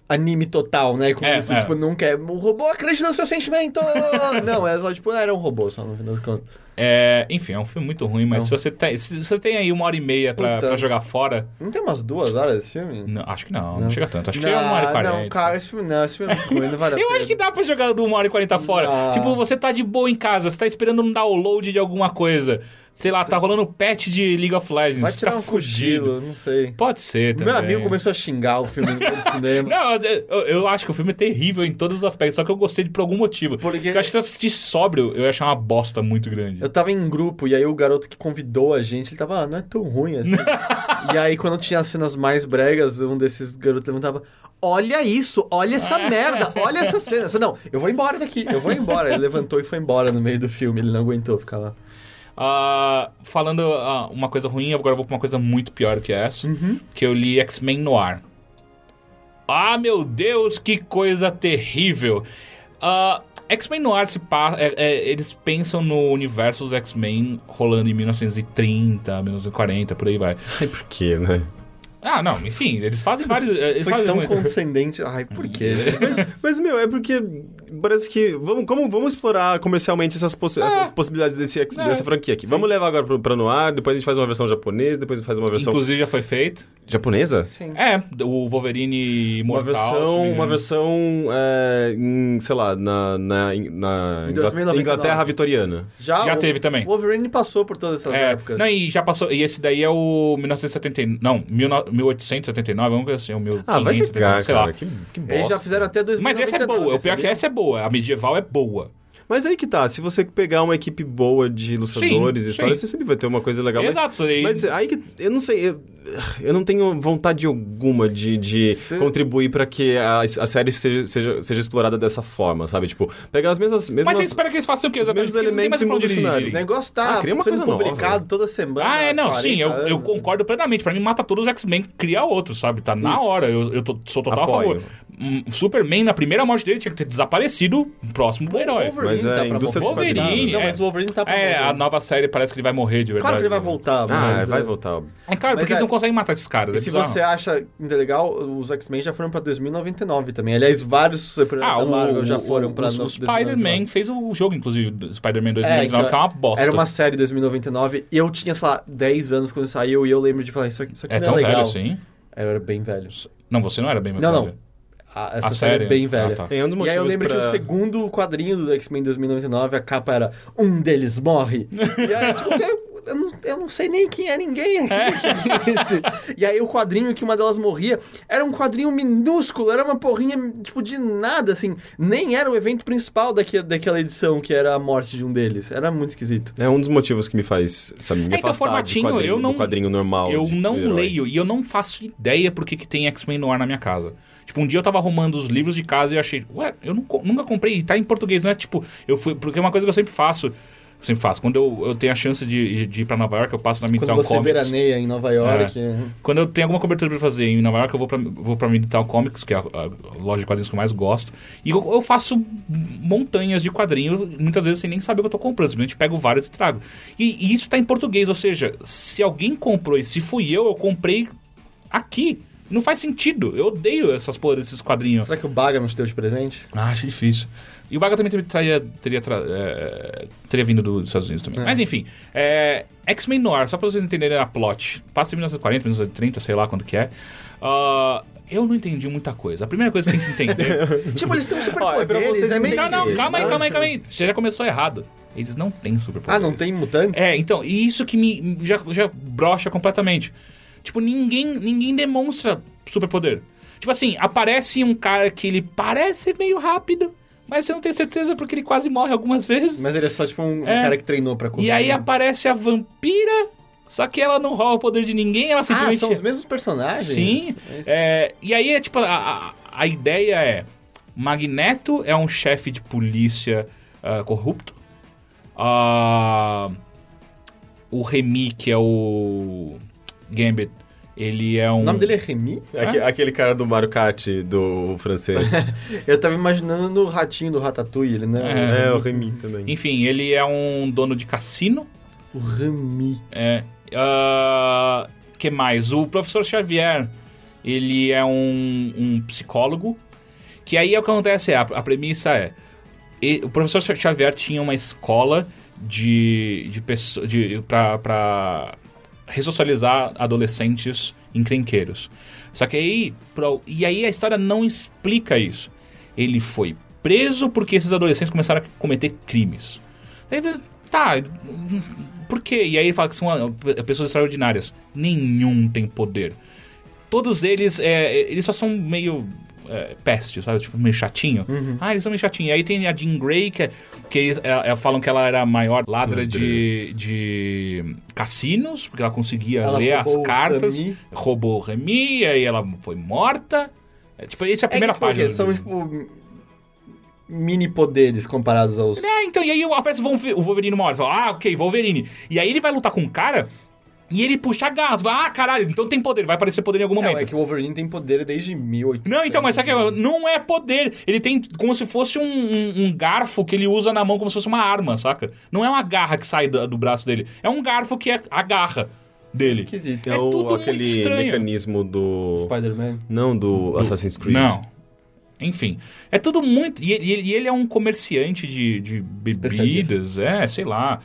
Anime total, né? Como
É,
isso,
é.
tipo, nunca é. O robô acredita no seu sentimento! não, é só, tipo, era um robô, só no fim das contas.
É, enfim, é um filme muito ruim, mas
Não.
se você tem, se você tem aí uma hora e meia pra,
Puta.
pra jogar fora,
Não tem umas duas horas esse filme?
não, acho que não, não,
Não.
chega tanto. Acho que é uma hora e quarenta.
Não, cara, esse filme não, esse filme é muito ruim, não vale a
Eu
pena.
acho que dá pra jogar do 1 hora e 40 fora.
Ah.
Tipo, você tá de boa em casa, você tá esperando um download de alguma coisa. Sei lá, tá rolando patch de League of Legends.
Vai tirar
tá
um cochilo, não sei.
Pode ser também.
Meu amigo começou a xingar o filme no cinema.
Não, eu, eu acho que o filme é terrível em todos os aspectos, só que eu gostei de por algum motivo.
Porque-
Eu acho que se eu assistisse sóbrio, eu ia achar uma bosta muito grande.
Eu tava em um grupo e aí o garoto que convidou a gente, ele tava, ah, não é tão ruim assim. e aí quando tinha as cenas mais bregas, um desses garotos levantava, olha isso, olha essa merda, olha essa cena. Eu não, eu vou embora daqui, eu vou embora. Ele levantou e foi embora no meio do filme, ele não aguentou ficar lá.
Ah, falando ah, uma coisa ruim, agora eu vou pra uma coisa muito pior que essa.
Uhum.
Que eu li X-Men Noir. Ah, meu Deus, que coisa terrível! Ah, X-Men Noir se pa- é- é- eles pensam no universo dos X-Men rolando em 1930, 1940, por aí vai.
Ai, por quê, né?
Ah, não, enfim, eles fazem vários. Eles
Foi
fazem
tão
muito-
condescendente. Ai, por quê?
Mas, mas, meu, é porque parece que. Vamos, como, vamos explorar comercialmente essas, possi- essas possibilidades desse,
É,
dessa franquia aqui. Vamos levar agora pro, pra Noir, depois a gente faz uma versão japonesa, depois faz uma versão.
Inclusive já foi feito.
Japonesa?
Sim.
É, o Wolverine
Uma
Imortal. não me
versão, uma versão é, em, sei lá, na, na, na
Em
Ingla-
2099.
Inglaterra vitoriana.
Já,
Já
o-
teve também.
O Wolverine passou por todas essas
É,
épocas.
não, e já passou. E esse daí é o 1979. Não, 19- 1879, vamos ver assim, o 1579,
Ah, vai cagar,
sei
cara.
lá.
Que, que bosta.
Eles já fizeram até 2099.
Mas essa é boa, o pior é que essa é boa. A medieval é boa.
Mas aí que tá, se você pegar uma equipe boa de ilustradores
Sim,
e histórias,
sim.
você sempre vai ter uma coisa legal. mas-
Exato. e-
Mas aí que. Eu não sei. Eu, eu não tenho vontade alguma de, de
Cê-
contribuir pra que a, a série seja, seja, seja explorada dessa forma, sabe? Tipo, pegar as mesmas. mesmas
Mas você espera que eles façam o quê?
os mesmos elementos e muda o
negócio tá
Ah, cria uma
sendo
coisa nova.
publicado toda semana.
Ah, é, não,
40
sim, eu, eu concordo plenamente. Pra mim, mata todos os X-Men, cria outro, sabe? Tá na
Isso.
hora. Eu, eu tô- sou total
Apoio.
a favor. Hum, Superman, na primeira morte dele, tinha que ter desaparecido próximo do herói.
Wolverine
Mas é
tá pra
indústria.
Wolverine,
Não, mas o Wolverine tá pra
É,
voltar.
a nova série parece que ele vai morrer de verdade.
Claro que ele vai voltar.
Ah,
mas,
vai
é,
voltar.
É claro, porque
é-
eles não conseguem matar esses caras.
E
é
se
bizarro.
você acha ainda legal, os X-Men já foram pra 2099 também. Aliás, vários super-heróis
Ah,
da
o,
Marvel já
o-
foram pra
o, o
2099.
Spider-Man fez o jogo, inclusive, do Spider-Man 2099,
É, então,
que é uma bosta.
Era uma série 2099 e eu tinha, sei lá, 10 anos quando saiu e eu lembro de falar, isso aqui, isso aqui
É
não
tão
é legal.
velho assim?
Eu era bem velho.
Não, você não era bem mais
Não, não. A- essa
A
série
série?
é bem velha.
Ah, tá.
Tem um dos
E aí eu lembro
pra...
que o segundo quadrinho do X-Men 2099, a capa era Um deles morre. e aí, tipo, eu, não, eu não sei nem quem é ninguém aqui. e aí o quadrinho que uma delas morria era um quadrinho minúsculo, era uma porrinha, tipo, de nada, assim. Nem era o evento principal daque, daquela edição, que era a morte de um deles. Era muito esquisito.
É um dos motivos que me faz, sabe, me
É, então,
afastar
formatinho,
do quadrinho,
eu não-
do quadrinho normal.
Eu não
herói.
leio e eu não faço ideia por que, que tem X-Men no ar na minha casa. Tipo, um dia eu tava arrumando os livros de casa e eu achei, ué, eu não nunca comprei, e tá em português, não é tipo, eu fui, porque é uma coisa que eu sempre faço. Sempre faço. Quando eu, eu tenho a chance de, de ir pra Nova York, eu passo na
Quando
Midtown
você
Comics.
veraneia em Nova York.
Quando eu tenho alguma cobertura pra fazer em Nova York, eu vou pra, vou pra Midtown Comics, que é a, a loja de quadrinhos que eu mais gosto. E eu, eu faço montanhas de quadrinhos, muitas vezes sem nem saber o que eu tô comprando. Simplesmente pego vários e trago. E, e isso tá em português, ou seja, se alguém comprou e se fui eu, eu comprei aqui. Não faz sentido. Eu odeio essas porra desses quadrinhos.
Será que o Baga não te deu de presente?
Ah, acho difícil. E o Baga também teria, teria, teria, é, teria vindo do- dos Estados Unidos também.
É.
Mas enfim, é, X-Men Noir, só pra vocês entenderem a plot. Passa em 1940, 1930, sei lá quando que é. Ah, eu não entendi muita coisa. A primeira coisa que você tem que entender...
tipo, eles têm um
é pra
poderes,
vocês
é meio
não, não, calma aí, calma aí, calma aí. Você já começou errado. Eles não têm superpoderes.
Ah, não tem mutantes?
É, então, e isso que me já, já brocha completamente. Tipo, ninguém, ninguém demonstra superpoder. Tipo assim, aparece um cara que ele parece meio rápido, mas você não tem certeza porque ele quase morre algumas vezes.
Mas ele é só tipo um, um
É.
cara que treinou pra correr.
E aí
né?
aparece a vampira, só que ela não rouba o poder de ninguém, ela
Ah,
simplesmente...
são os mesmos personagens?
Sim.
Isso.
É, e aí é tipo, a, a, ideia é: Magneto é um chefe de polícia ah, corrupto. Ah, o Remy, que é o Gambit, ele é um.
O nome dele é Remy?
Aque- Aquele cara do Mario Kart, do francês.
Eu tava imaginando o ratinho do Ratatouille, ele não
É.
é, o Remy também.
Enfim, ele é um dono de cassino.
O Remy.
É. ah, que mais? O professor Xavier, ele é um, um psicólogo. Que aí é o que acontece, é, a, a premissa é... e- o professor Xavier tinha uma escola de, de pessoas... De, pra, pra ressocializar adolescentes encrenqueiros. Só que aí... e aí a história não explica isso. Ele foi preso porque esses adolescentes começaram a cometer crimes. Aí, tá, por quê? E aí ele fala que são ah, pessoas extraordinárias. Nenhum tem poder. Todos eles, é, eles só são meio é, peste, sabe? Tipo, meio chatinho. Ah, eles são meio chatinhos. Aí tem a Jean Grey, que, é- que eles é, é, falam que ela era a maior ladra de, de cassinos, porque ela conseguia
Ela
ler as cartas.
Remy.
Roubou o Remy, aí ela foi morta. É, tipo, essa é a primeira
é que, tipo,
página.
São, tipo, mini poderes comparados aos...
É, então, e aí aparece o Wolver- o Wolverine uma hora. Fala, ah, ok, Wolverine. E aí ele vai lutar com um cara e ele puxa gás. Vai, ah, caralho, então tem poder, vai aparecer poder em algum
Não,
momento.
é que o Wolverine tem poder desde 1800.
Não, então, mas sabe que não é poder. Ele tem como se fosse um, um- um garfo que ele usa na mão como se fosse uma arma, saca? Não é uma garra que sai do, do braço dele. É um garfo que é a garra dele.
Esquisito.
É,
É
o,
tudo muito
aquele
estranho.
mecanismo do.
Spider-Man.
Não, do Assassin's Creed.
Não. Enfim, é tudo muito. E ele, e ele é um comerciante de, de bebidas, é, sei lá.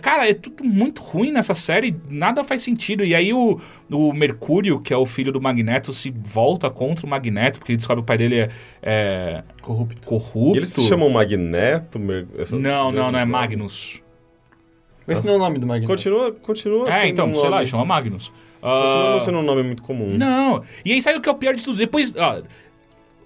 Cara, é tudo muito ruim nessa série, nada faz sentido. E aí o, o Mercúrio, que é o filho do Magneto, se volta contra o Magneto, porque ele descobre que o pai dele é, é
Corrupto.
corrupto.
E eles se chamam Magneto? Mer- essa-
Não, não, não é? Magnus.
Esse não é o nome do Magneto.
Continua, continua
É, então,
um
sei lá, chama Magnus.
Continua
Ah,
não sendo um nome muito comum.
Não. E aí sabe o que é o pior de tudo? Depois. ó,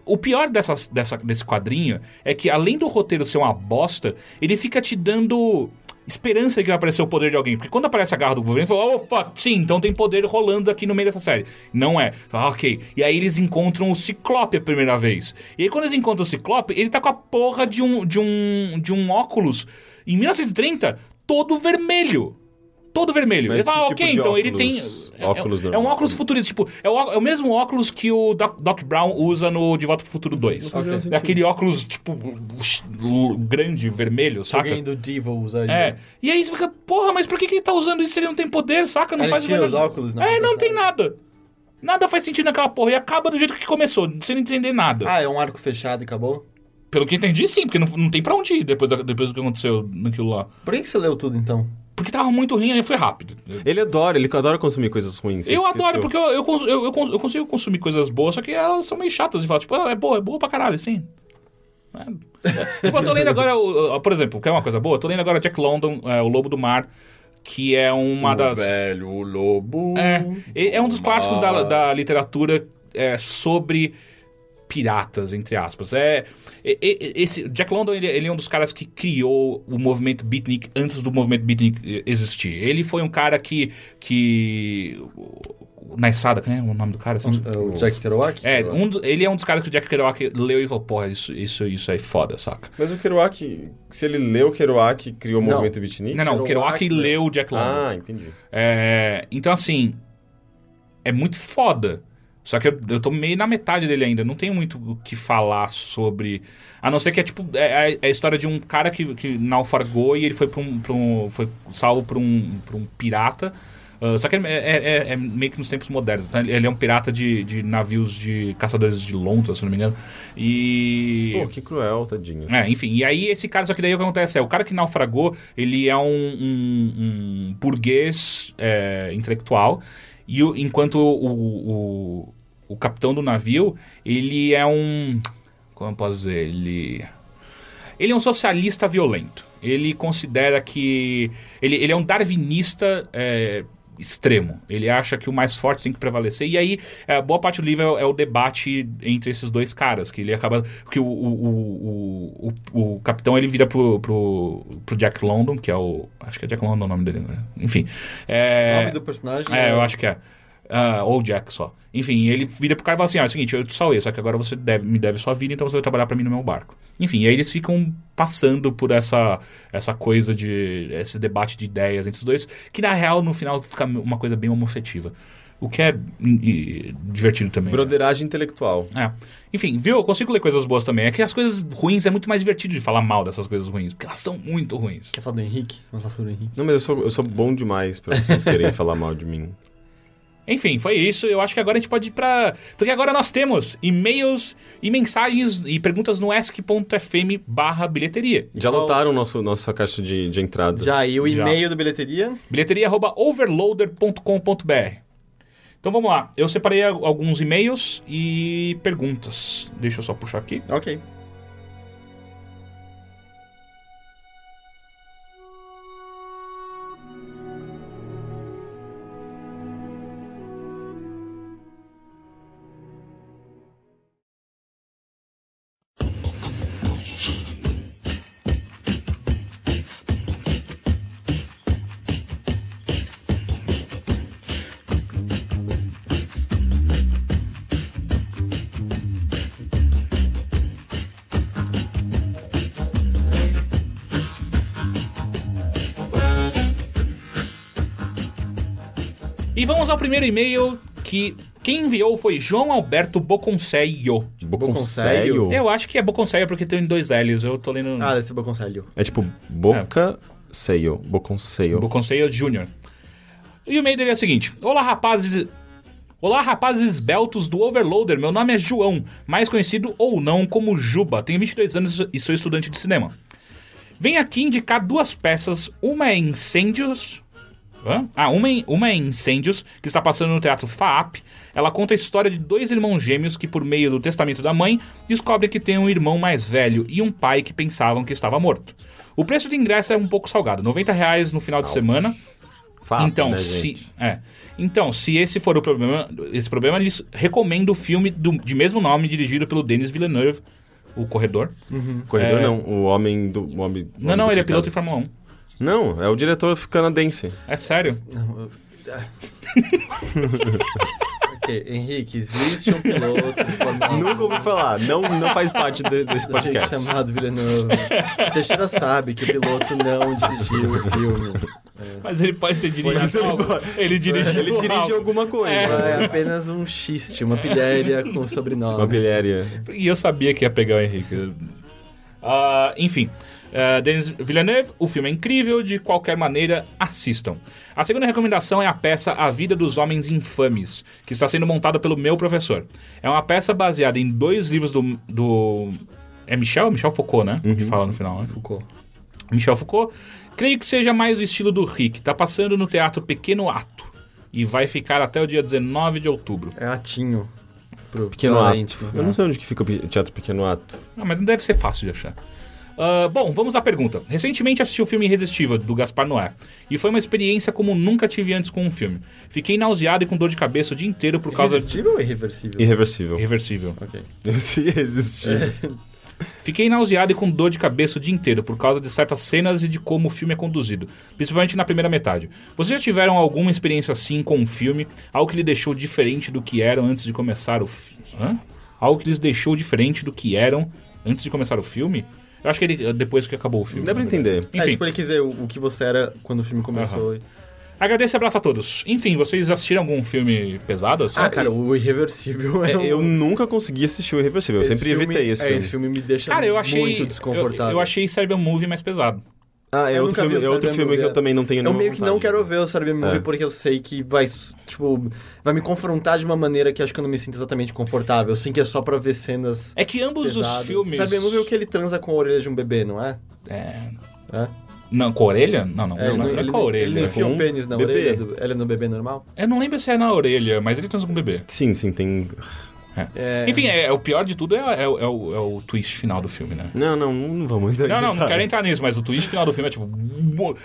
o pior dessas, dessa, desse quadrinho é que, além do roteiro ser uma bosta, ele fica te dando esperança de que vai aparecer o poder de alguém. Porque quando aparece a garra do você fala, oh, fuck, sim, então tem poder rolando aqui no meio dessa série. Não é. Ok. E aí eles encontram o Ciclope a primeira vez. E aí quando eles encontram o Ciclope, ele tá com a porra de um, de um, de um óculos, em 1930, todo vermelho. Todo vermelho.
Mas
Ele fala,
que
ok,
tipo
então ele
óculos?
tem. é-
Óculos
é, é um
normal.
óculos futurista. Tipo, é o, é o mesmo óculos que o Doc, Doc Brown usa no De Volta pro Futuro 2.
fazia
É
sentido.
aquele óculos, tipo, grande, vermelho, saca?
Alguém do Devil usaria.
É. E aí você fica, porra, mas por que, que ele tá usando isso se ele não tem poder, saca? Não
Ele
faz o
tira os óculos, não,
É, não tem nada. Nada faz sentido naquela porra. E acaba do jeito que começou, sem não entender nada.
Ah, é um arco fechado e acabou?
Pelo que eu entendi, sim, porque não, não tem pra onde ir depois, da- depois do que aconteceu naquilo lá.
Por que, que você leu tudo, então?
Porque tava muito ruim, aí foi rápido.
Ele adora, ele adora consumir coisas ruins.
Eu adoro, porque eu, eu, eu, eu cons- eu consigo consumir coisas boas, só que elas são meio chatas. E falar, tipo, ah, é boa, é boa pra caralho, sim. É. Tipo, eu tô lendo agora, o- o- por exemplo, quer uma coisa boa? Eu tô lendo agora Jack London, é, O Lobo do Mar, que é uma
O
das...
velho lobo.
É, é um dos clássicos da, da literatura é, sobre piratas, entre aspas. É, é- é- esse Jack London ele, ele é um dos caras que criou o movimento beatnik antes do movimento beatnik existir. Ele foi um cara que que na estrada, quem é o nome do cara?
É o Jack Kerouac?
É, um ele é um dos caras que o Jack Kerouac leu e falou, porra, isso, isso, isso é foda, saca?
Mas o Kerouac, se ele leu o Kerouac, criou o
Não.
movimento beatnik?
Não, não, o Kerouac
Kerouac,
leu o Jack London.
Ah, entendi.
É, então, assim, é muito foda. Só que eu, eu tô meio na metade dele ainda. Não tenho muito o que falar sobre. A não ser que é tipo. É, é a história de um cara que, que naufragou e ele foi pra um. pra um- foi salvo por um, por um pirata. Ah, só que é, é- é- é meio que nos tempos modernos. Então ele é um pirata de, de navios de caçadores de lontra, se não me engano. E.
Pô, que cruel, tadinho.
É, enfim, e aí esse cara, só que daí o que acontece é, o cara que naufragou, ele é um, um- um burguês é, intelectual, e o- enquanto o, o, o capitão do navio, ele é um... Como eu posso dizer? Ele... Ele é um socialista violento. Ele considera que... Ele, ele é um darwinista é, extremo. Ele acha que o mais forte tem que prevalecer. E aí, é, boa parte do livro é, é o debate entre esses dois caras. Que ele acaba. Que o, o, o, o, o capitão ele vira pro, pro, pro Jack London, que é o. Acho que é Jack London o nome dele, né? Enfim.
O
É,
nome do personagem
é, eu acho que é. Ah, ou Jack só. Enfim, ele vira pro cara e fala assim: ah, é o seguinte, eu te salvei, só que agora você deve, me deve sua vida, então você vai trabalhar pra mim no meu barco. Enfim, e aí eles ficam passando por essa, essa coisa de. esse debate de ideias entre os dois, que na real, no final, fica uma coisa bem homoafetiva. O que é e, divertido também.
Broderagem intelectual.
É. Enfim, viu? Eu consigo ler coisas boas também. É que as coisas ruins é muito mais divertido de falar mal dessas coisas ruins, porque elas são muito ruins.
Quer falar do Henrique? Vamos falar sobre o Henrique.
Não, mas eu sou, eu sou bom demais pra vocês querem falar mal de mim.
Enfim, foi isso. Eu acho que agora a gente pode ir pra. Porque agora nós temos e-mails e mensagens e perguntas no ask.fm barra bilheteria.
Já lotaram nosso, nossa caixa de, de entrada.
Já, e o
Já.
e-mail do bilheteria?
Bilheteria arroba overloader.com.br. Então vamos lá. Eu separei alguns e-mails e perguntas. Deixa eu só puxar aqui.
Ok.
Vamos ao primeiro e-mail que quem enviou foi João Alberto Boconcello.
Boconcelho?
Eu acho que é Boconcello porque tem dois L's. Eu tô lendo.
Ah, deve ser bom conselho.
É tipo boca seio. Boconcelho.
Boconcello Jr. E o e-mail dele é o seguinte: Olá, rapazes. Olá, rapazes esbeltos do Overloader. Meu nome é João, mais conhecido ou não como Juba. Tenho 22 anos e sou estudante de cinema. Venho aqui indicar duas peças. Uma é Incêndios. Hã? Ah, uma é, uma é Incêndios, que está passando no Teatro FAAP. Ela conta a história de dois irmãos gêmeos que, por meio do testamento da mãe, descobrem que tem um irmão mais velho e um pai que pensavam que estava morto. O preço do ingresso é um pouco salgado, 90 reais no final de semana.
Fato,
então,
né,
se, é. então, se esse for o problema, esse problema, eles recomendo o filme do- de mesmo nome, dirigido pelo Denis Villeneuve, o Corredor.
Corredor
é-
não, o homem do... O homem,
Não, não, ele é piloto de Fórmula 1.
Não, é o diretor canadense.
É sério.
Não, eu- ok, Henrique, existe um piloto de Fórmula 1
Nunca ouvi falar, não, não faz parte de- desse podcast.
chamado Villeneuve. Teixeira sabe que o piloto não dirigiu o filme.
Mas ele pode ter dirigido algo. Ele dirigiu
Ele dirige alguma coisa.
É apenas um xiste, uma pilhéria com sobrenome.
Uma pilhéria.
E eu sabia que ia pegar o Henrique. Ah, enfim. Uh, Denis Villeneuve, o filme é incrível, de qualquer maneira, assistam. A segunda recomendação é a peça A Vida dos Homens Infames, que está sendo montada pelo meu professor. É uma peça baseada em dois livros do. do é Michel? Michel Foucault, né? Que fala no final, né?
Foucault.
Michel Foucault. Creio que seja mais o estilo do Rick. Tá passando no Teatro Pequeno Ato. E vai ficar até o dia 19 de outubro.
É atinho. Pro
Pequeno Ato.
íntimo.
Eu não sei onde que fica o Teatro Pequeno Ato.
Ah, mas não deve ser fácil de achar. Ah, bom, vamos à pergunta. Recentemente assisti o filme Irresistível, do Gaspar Noé. E foi uma experiência como nunca tive antes com um filme. Fiquei nauseado e com dor de cabeça o dia inteiro por causa
Irresistível ou irreversível?
Irreversível.
de... Irreversível.
Ok.
Se existir.
Fiquei nauseado e com dor de cabeça o dia inteiro por causa de certas cenas e de como o filme é conduzido, principalmente na primeira metade. Vocês já tiveram alguma experiência assim com um filme? Algo que lhe deixou diferente do que eram antes de começar o filme? Algo que lhes deixou diferente do que eram antes de começar o filme? Eu acho que ele depois que acabou o filme.
Dá pra entender.
É,
Enfim,
tipo, ele quis dizer o, o que você era quando o filme começou.
agradeço e abraço a todos. Enfim, vocês assistiram algum filme pesado? assim?
Ah, cara, o Irreversível é,
É,
um...
eu nunca consegui assistir o Irreversível. Eu
esse
sempre
filme-
evitei esse
é,
filme.
esse filme me deixa
Cara, eu achei.
muito
eu,
desconfortável.
eu achei Serbian Movie mais pesado.
Ah, é
Eu
outro filme, é outro filme que eu também não tenho
Eu
nenhuma
meio que não
vontade.
quero ver o Cyber Movie
É.
porque eu sei que vai, tipo, vai me confrontar de uma maneira que acho que eu não me sinto exatamente confortável. Sim, que é só pra ver cenas
É que ambos
pesadas.
os filmes.
Cyber Movie é o que ele transa com a orelha de um bebê, não é?
É.
É?
Não, com a orelha? Não, não.
É,
não, não,
não-
é
ele,
com a orelha.
ele não enfia
com
um
um
pênis na
bebê.
orelha? Do, ele é no bebê normal?
Eu não lembro se é na orelha, mas ele transa com o bebê.
Sim, sim, tem...
É.
Enfim, é, é o pior de tudo é, é, é o, é o twist final do filme, né?
Não, não, não vamos entrar
Não, não, não quero entrar nisso, mas o twist final do filme é tipo.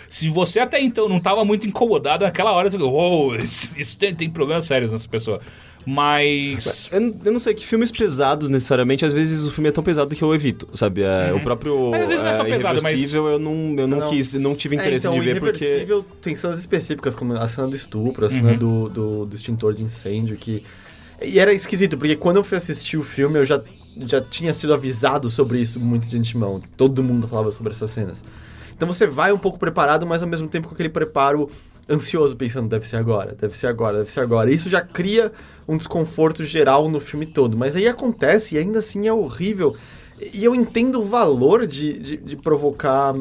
Se você até então não tava muito incomodado naquela hora, você fica, uou, isso, isso tem, tem problemas sérios nessa pessoa. Mas.
Eu, não- eu não sei, que filmes pesados necessariamente, às vezes o filme é tão pesado que eu evito, sabe? É, O próprio
Uhum. Mas às vezes não é só
é,
pesado, mas-
eu não, eu não,
Não.
quis, não tive interesse
é, então,
de ver porque...
Tem cenas específicas, como a cena do estupro, a
Uhum.
cena do, do, do extintor de incêndio, que... E era esquisito, porque quando eu fui assistir o filme, eu já, já tinha sido avisado sobre isso muito de antemão. Todo mundo falava sobre essas cenas. Então você vai um pouco preparado, mas ao mesmo tempo com aquele preparo ansioso, pensando, deve ser agora, deve ser agora, deve ser agora. Isso já cria um desconforto geral no filme todo. Mas aí acontece e ainda assim é horrível. E eu entendo o valor de, de, de provocar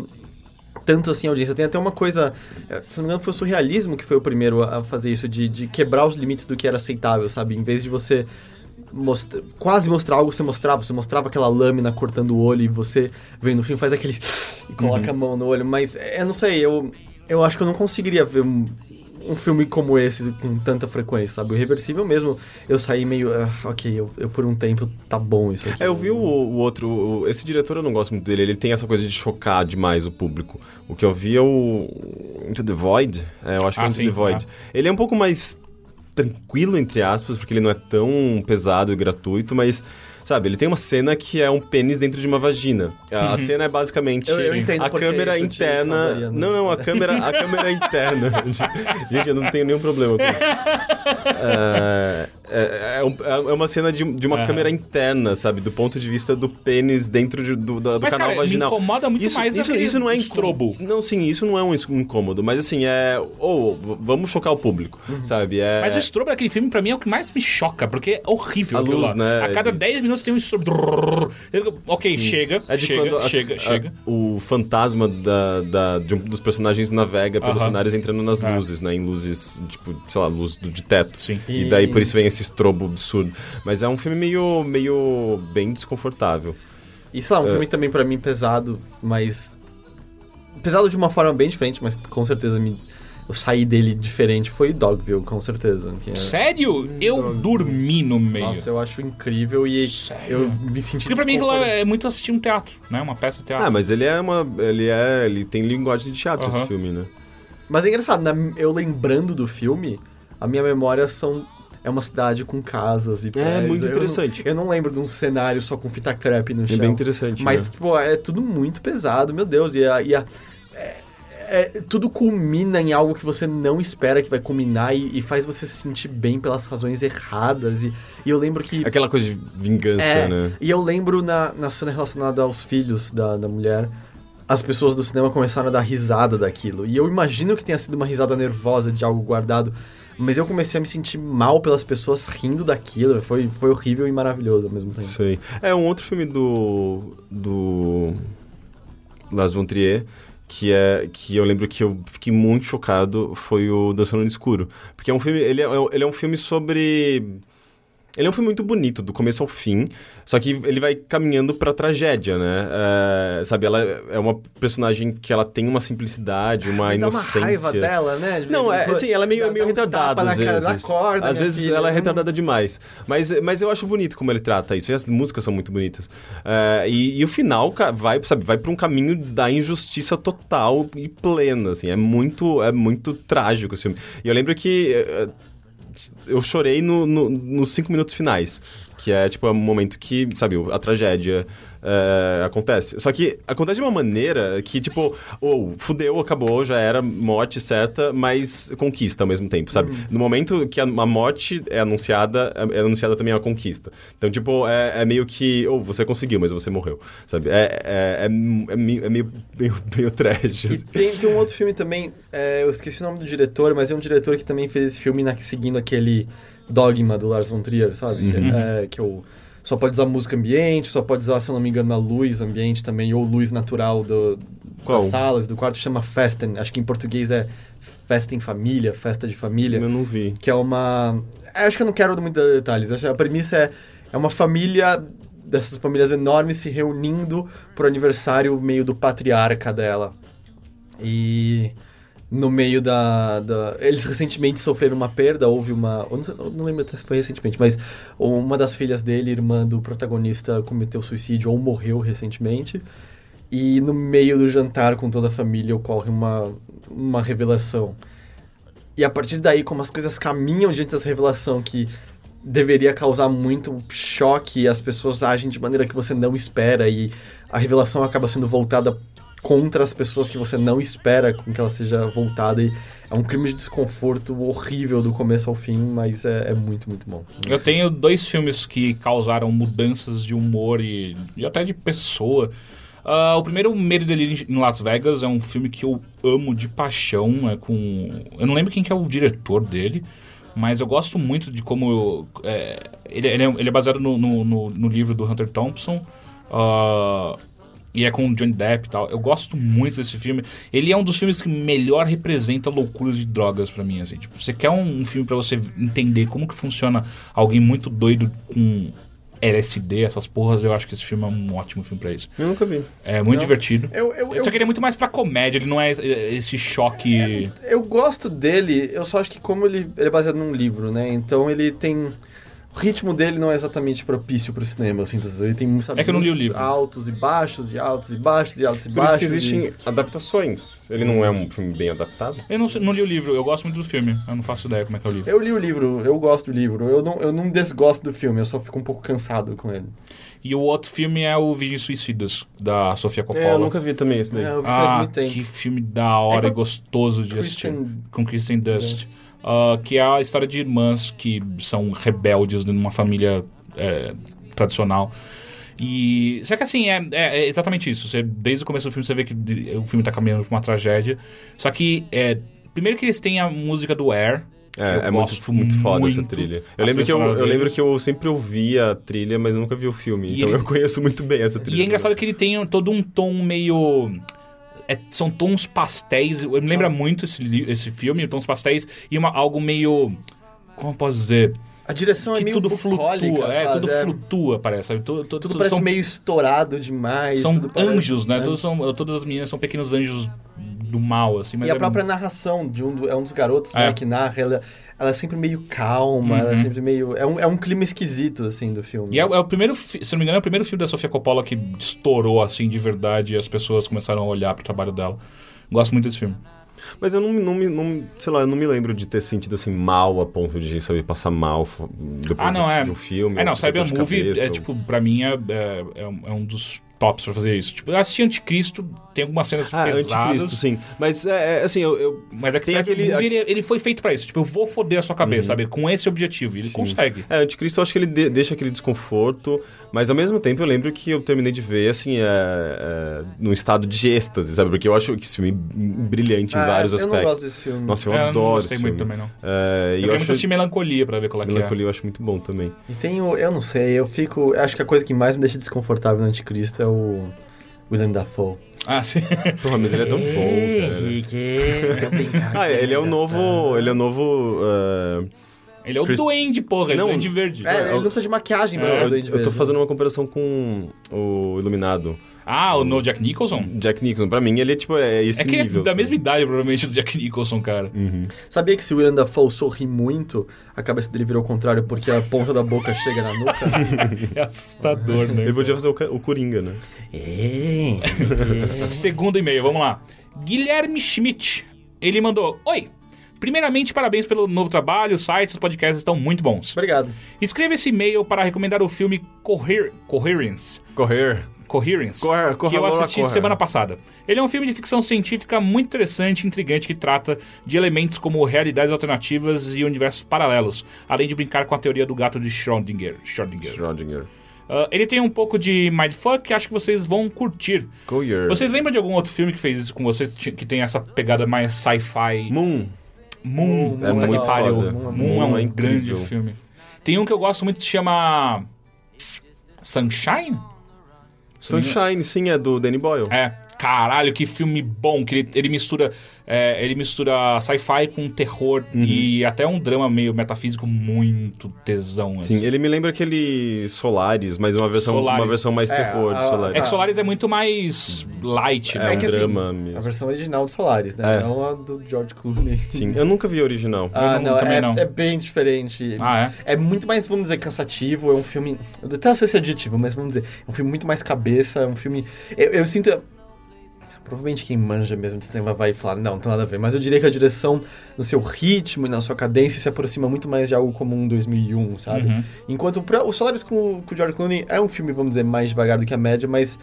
tanto assim a audiência. Tem até uma coisa, eh, se não me engano, foi o surrealismo que foi o primeiro a fazer isso, de, de quebrar os limites do que era aceitável, sabe? Em vez de você mostra- quase mostrar algo, você mostrava, você mostrava aquela lâmina cortando o olho e você vendo o filme faz aquele e coloca a mão no olho, mas eh, eu não sei, eu, eu acho que eu não conseguiria ver um, um filme como esse com tanta frequência, sabe? O Irreversível mesmo, eu saí meio, ah, ok, eu, eu por um tempo, tá bom isso aqui.
É, eu vi o, o outro. o- esse diretor eu não gosto muito dele. Ele tem essa coisa de chocar demais o público. O que eu vi é o. Into the Void. É, eu acho que é
Ah,
Into
sim,
the Void. Ele é um pouco mais tranquilo, entre aspas, porque ele não é tão pesado e gratuito, mas. Sabe, ele tem uma cena que é um pênis dentro de uma vagina. A, a cena é basicamente
Eu- eu entendo
a câmera
isso te
interna.
né?
Não, não, a câmera, a câmera interna. Gente, eu não tenho nenhum problema com isso. É, é, é é uma cena de, de uma
Aham.
câmera interna, sabe? Do ponto de vista do pênis dentro de- do, do
Mas,
canal
cara, me
vaginal.
incomoda muito
isso,
mais
isso, isso não é
estrobo.
Não, sim, isso não é um incômodo, mas assim, é. Ou, v- vamos chocar o público, sabe? É,
Mas o estrobo daquele filme, pra mim, é o que mais me choca, porque é horrível
A luz,
lá.
né?
A cada 10 minutos tem um Ok, chega,
É de
chega,
quando a-
chega,
a-
chega.
o fantasma da, da- de um dos personagens navega pelos
Aham.
cenários entrando nas
É.
luzes, né? Em luzes, tipo, sei lá, luz do, de teto.
Sim.
E
E-
daí por isso vem esse estrobo absurdo. Mas é um filme meio, meio bem desconfortável.
E sei lá, um
É.
filme também pra mim pesado, mas. Pesado de uma forma bem diferente, mas com certeza me... eu saí dele diferente. Foi Dogville, com certeza. que é-
Sério? Eu
Dog-
dormi no meio.
Nossa, eu acho incrível e
Sério?
eu me senti
Porque pra mim aquilo é muito assistir um teatro, né? Uma peça de teatro.
Ah, mas ele é uma. Ele é. Ele tem linguagem de teatro, esse filme, né?
Mas é engraçado, na- eu lembrando do filme, a minha memória são. É uma cidade com casas e prédios.
muito
Eu não-
interessante.
Eu não, lembro de um cenário só com fita crepe no
É
chão.
bem interessante.
Mas,
né?
tipo, é tudo muito pesado, meu Deus. E, a, e a- é- é- tudo culmina em algo que você não espera que vai culminar e, e faz você se sentir bem pelas razões erradas. E, e eu lembro que.
Aquela coisa de vingança,
É,
né?
E eu lembro na, na cena relacionada aos filhos da, da mulher, as pessoas do cinema começaram a dar risada daquilo. E eu imagino que tenha sido uma risada nervosa de algo guardado, mas eu comecei a me sentir mal pelas pessoas rindo daquilo. Foi, foi horrível e maravilhoso ao mesmo tempo.
Sei. É um outro filme do. do. Las Von Trier. Que, é, que eu lembro que eu fiquei muito chocado foi o Dançando no Escuro. Porque é um filme. Ele é, ele é um filme sobre. Ele é um filme muito bonito, do começo ao fim, só que ele vai caminhando pra tragédia, né? É, sabe, ela é uma personagem que ela tem uma simplicidade, uma
Me dá uma
inocência.
raiva dela, né? De
Não, é, assim, ela é meio, meio retardada às
cara,
vezes.
dá corda,
às vezes
filha,
ela é retardada demais. Mas, mas eu acho bonito como ele trata isso. E as músicas são muito bonitas. É, e, e o final vai, sabe, vai pra um caminho da injustiça total e plena, assim. É muito, é muito trágico esse filme. E eu lembro que... eu chorei no, no- nos cinco minutos finais. Que é, tipo, é um momento que, sabe, a tragédia é, acontece. Só que acontece de uma maneira que, tipo, ou fudeu, acabou, já era morte certa, mas conquista ao mesmo tempo, sabe? No momento que a, a morte é anunciada, é, é anunciada também a conquista. Então, tipo, é, é meio que, ou você conseguiu, mas você morreu, sabe? É, é, é, é meio, é meio, meio, meio trash.
E
assim.
tem, tem um outro filme também, eu esqueci o nome do diretor, mas é um diretor que também fez esse filme na- seguindo aquele dogma do Lars von Trier, sabe? Que,
Uhum.
é, que o, só pode usar música ambiente, só pode usar, se eu não me engano, a luz ambiente também, ou luz natural do,
Qual?
das salas, do quarto, chama Festen. Acho que em português é Festa em Família, Festa de Família.
Eu não vi.
que é uma. é, Acho que eu não quero muitos detalhes. A premissa é, é uma família, dessas famílias enormes se reunindo pro aniversário meio do patriarca dela. E no meio da, da- Eles recentemente sofreram uma perda, houve uma. Eu não, sei- eu não lembro até se foi recentemente, mas uma das filhas dele, irmã do protagonista, cometeu suicídio ou morreu recentemente. E no meio do jantar com toda a família ocorre uma, uma revelação. E a partir daí, como as coisas caminham diante dessa revelação que deveria causar muito choque as pessoas agem de maneira que você não espera e a revelação acaba sendo voltada contra as pessoas que você não espera com que ela seja voltada e é um clima de desconforto horrível do começo ao fim, mas é, é muito, muito bom.
Eu tenho dois filmes que causaram mudanças de humor e, e até de pessoa. Ah, o primeiro, Medo e em Las Vegas, é um filme que eu amo de paixão. É com... Eu não lembro quem que é o diretor dele, mas eu gosto muito de como... é, ele, ele é, ele é baseado no, no, no- no livro do Hunter Thompson. ah, e é com o Johnny Depp e tal. Eu gosto muito desse filme. Ele é um dos filmes que melhor representa loucuras de drogas pra mim, assim. Tipo, você quer um, um filme pra você entender como que funciona alguém muito doido com LSD, essas porras, eu acho que esse filme é um ótimo filme pra isso.
Eu nunca vi.
É muito
Não.
divertido.
Eu, eu, eu,
Só que ele é muito mais pra comédia, ele não é é, esse choque...
eu gosto dele, eu só acho que como ele, ele é baseado num livro, né? Então ele tem. O ritmo dele não é exatamente propício pro cinema, assim, ele tem sabe,
É que eu não li o
muitos
livro.
altos e baixos, e altos e baixos, e altos e
Por
baixos.
isso que existem
e-
adaptações. Ele não é um filme bem adaptado?
Eu não, não li o livro, eu gosto muito do filme. Eu não faço ideia como é que é o livro.
Eu li o livro, eu gosto do livro. Eu não, eu não desgosto do filme, eu só fico um pouco cansado com ele.
E o outro filme é o Virgem Suicidas, da Sofia Coppola.
É, eu nunca vi também esse daí.
É, eu vi faz
Ah,
muito tempo.
que filme da hora
É
e gostoso de
Kristen
assistir. Com Kristen Dust. Ah, que é a história de irmãs que são rebeldes numa família é, tradicional. E. Só que assim, é, é- é exatamente isso. Você, desde o começo do filme você vê que o filme tá caminhando pra uma tragédia. Só que, é, primeiro que eles têm a música do Air.
É, é muito, muito foda essa
muito.
trilha.
A
Eu lembro,
trilha
que eu, eu lembro que eu sempre ouvia a trilha, mas nunca vi o filme.
E
então
ele-
eu conheço muito bem essa trilha.
E é engraçado que ele tem todo um tom meio. É- são tons pastéis. Me lembra muito esse, esse filme, tons pastéis, e uma, algo meio. Como eu posso dizer?
A direção é
que
meio
tudo flutua. É, tudo
é.
flutua, parece. Sabe? Tudo, tudo,
Tudo parece
são,
meio estourado demais.
são
tudo parece-
anjos, né? Todos são, todas as meninas são pequenos anjos do mal, assim.
E a
é-
própria narração de um, do- é um dos garotos
É.
né, que narra, ela, ela é sempre meio calma, ela é
Uhum.
sempre meio. É um, é um clima esquisito, assim, do filme.
E é, é o primeiro, se não me engano, é o primeiro filme da Sofia Coppola que estourou assim de verdade e as pessoas começaram a olhar pro trabalho dela. Gosto muito desse filme.
Mas eu não, me- não, me- não, sei lá, eu não me lembro de ter sentido assim mal a ponto de, sabe, passar mal depois
Ah, não,
do,
é.
de um filme.
É, não,
ou
Cyber
dor de
Movie
cabeça,
é,
ou-
tipo, pra mim é, é, é um, é um dos tops pra fazer isso. Tipo, eu assisti Anticristo, tem algumas cenas
Ah,
pesadas.
Anticristo, sim. Mas, é, é, assim, eu... eu
Mas é que
Tem aquele-
ele, ele foi feito pra isso. Tipo, eu vou foder a sua cabeça, sabe? Com esse objetivo. E ele
Sim.
consegue.
É, Anticristo eu acho que ele de- deixa aquele desconforto, mas ao mesmo tempo eu lembro que eu terminei de ver, assim, é, é, num estado de êxtase, sabe? Porque eu acho que esse filme é brilhante em
Ah,
vários
eu
aspectos.
não gosto desse filme.
Nossa, eu
É, eu
adoro
não
esse filme.
muito também, não.
É,
Eu
eu acho
muito assistir Melancolia pra ver qual é que é.
Melancolia eu acho muito bom também.
E tem o. Eu não sei, eu fico. Acho que a coisa que mais me deixa desconfortável no Anticristo é o. William Dafoe.
Ah, sim.
Porra, mas ele é tão bom, cara. Ah, ele é o novo. Ele é o novo. é,
Ele é o
Christ-
duende, porra. Ele é o
Não,
duende verde.
É, ele não precisa de maquiagem pra
É,
ser o
eu,
Duende
eu tô
Verde.
fazendo uma comparação com o Iluminado.
Ah, o no Jack Nicholson?
Jack Nicholson, pra mim, ele é tipo é esse
É que
nível.
é da
sabe?
mesma idade, provavelmente, do Jack Nicholson, cara.
Uhum.
Sabia que se o William Dafoe sorri muito, a cabeça dele virou ao contrário porque a ponta da boca chega na nuca?
É assustador, né?
Ele podia fazer o, o Coringa, né?
é.
Segundo e-mail, vamos lá. Guilherme Schmidt. Ele mandou: Oi! Primeiramente, parabéns pelo novo trabalho, os sites, os podcasts estão muito bons.
Obrigado.
Escreva esse e-mail para recomendar o filme Coher Coherence.
Correr.
Coherence, que eu assisti semana passada. Ele é um filme de ficção científica muito interessante e intrigante que trata de elementos como realidades alternativas e universos paralelos, além de brincar com a teoria do gato de Schrödinger. Schrödinger.
Schrödinger.
Ah, ele tem um pouco de mindfuck que acho que vocês vão curtir.
Coyer.
Vocês lembram de algum outro filme que fez isso com vocês, que tem essa pegada mais sci-fi?
Moon.
Moon,
É
puta que
muito
pariu.
foda.
Moon,
Moon
é um
é
grande filme. Tem um que eu gosto muito que se chama. Sunshine?
Sunshine, sim, é do Danny Boyle.
É. caralho, que filme bom, que ele, ele mistura é, ele mistura sci-fi com terror
Uhum.
e até um drama meio metafísico muito tesão. assim.
Sim, ele me lembra aquele Solaris, mas uma versão,
Solaris.
uma versão mais
É,
terror de
a-
Solaris.
É que Solaris é muito mais light,
É,
né?
um
que, assim,
drama mesmo.
A versão original do Solaris, né?
É.
Não a do George Clooney.
Sim, eu nunca vi a original.
Ah,
Eu não-
não,
também
é,
não.
é bem diferente.
Ah, é?
É muito mais, vamos dizer, cansativo. É um filme. Eu detesto esse adjetivo, mas vamos dizer, é um filme muito mais cabeça. É um filme. Eu, eu sinto. Provavelmente quem manja mesmo de cinema vai falar, não, não tem nada a ver. Mas eu diria que a direção, no seu ritmo e na sua cadência, se aproxima muito mais de algo como um 2001, sabe?
Uhum.
Enquanto pra- o Solaris com, com o George Clooney é um filme, vamos dizer, mais devagar do que a média, mas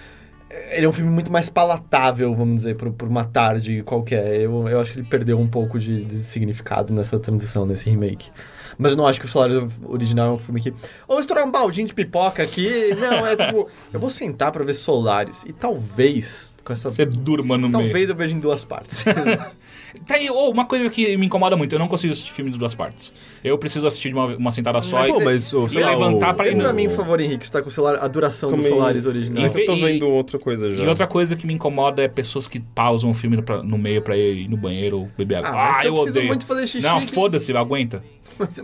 ele é um filme muito mais palatável, vamos dizer, por, por uma tarde qualquer. Eu, eu acho que ele perdeu um pouco de, de significado nessa transição, nesse remake. Mas eu não acho que o Solaris original é um filme que. Ou estourar um baldinho de pipoca aqui. Não, é tipo. Eu vou sentar pra ver Solaris e talvez. Com essa.
Você durma no meio.
Talvez eu veja em duas partes.
Tá aí, oh, uma coisa que me incomoda muito, eu não consigo assistir filme de duas partes. Eu preciso assistir de uma, uma sentada só
Mas,
e...
Mas, ô,
e
lá,
levantar
o-
pra ir no-
pra mim, por favor, Henrique, você tá com o celular, a duração
Como
do
em-
Solaris original.
E
que eu tô
e-
vendo outra coisa já.
E outra coisa que me incomoda é pessoas que pausam o filme no, pra- no meio pra ir no banheiro ou beber água.
Ah,
Ah, eu
eu preciso
odeio.
muito fazer xixi
Não,
aqui.
foda-se, aguenta.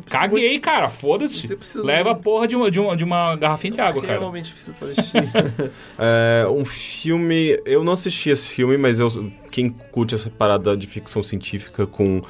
Caguei, cara, foda-se. Leva a porra de uma, de, uma, de uma garrafinha de água, cara.
Realmente preciso fazer xixi.
É, um filme. Eu não assisti esse filme, mas eu, quem curte essa parada de ficção científica com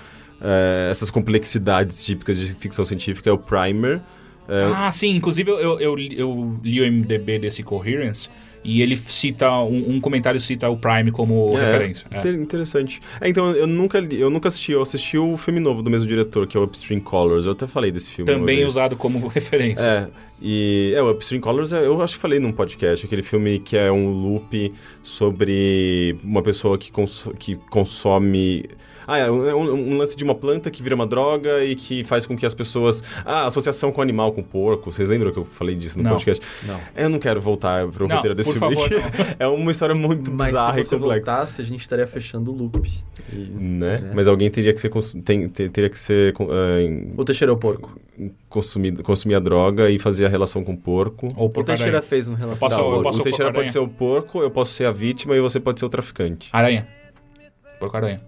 é, essas complexidades típicas de ficção científica é o Primer. É,
Ah, sim. Inclusive, eu, eu, eu li o MDB desse Coherence e ele cita, um, um comentário cita o Prime como
É,
referência. É.
inter- Interessante. É, então, eu nunca, li- eu nunca assisti. Eu assisti o filme novo do mesmo diretor, que é o Upstream Colors. Eu até falei desse filme.
Também usado como referência.
É, e é, o Upstream Colors, é, eu acho que falei num podcast, aquele filme que é um loop sobre uma pessoa que, cons que consome. Ah, é um, um lance de uma planta que vira uma droga e que faz com que as pessoas. Ah, associação com animal, com porco. Vocês lembram que eu falei disso no
Não.
podcast?
Não.
Eu não quero voltar pro
Não,
roteiro desse
por
filme.
favor,
é uma história muito
Mas
bizarra
se
e complexa.
voltasse, a gente estaria fechando o loop. E-
Né?
É.
Mas alguém teria que ser, cons- tem- te- teria que ser con- ah,
O Teixeira é o porco.
consumir, consumir a droga e fazer a relação com o porco.
Ou
O Teixeira fez uma relação.
posso- eu
o-
posso
o
o
Teixeira
porco-aranha?
pode ser o porco, eu posso ser a vítima e você pode ser o traficante.
Aranha. Porco aranha.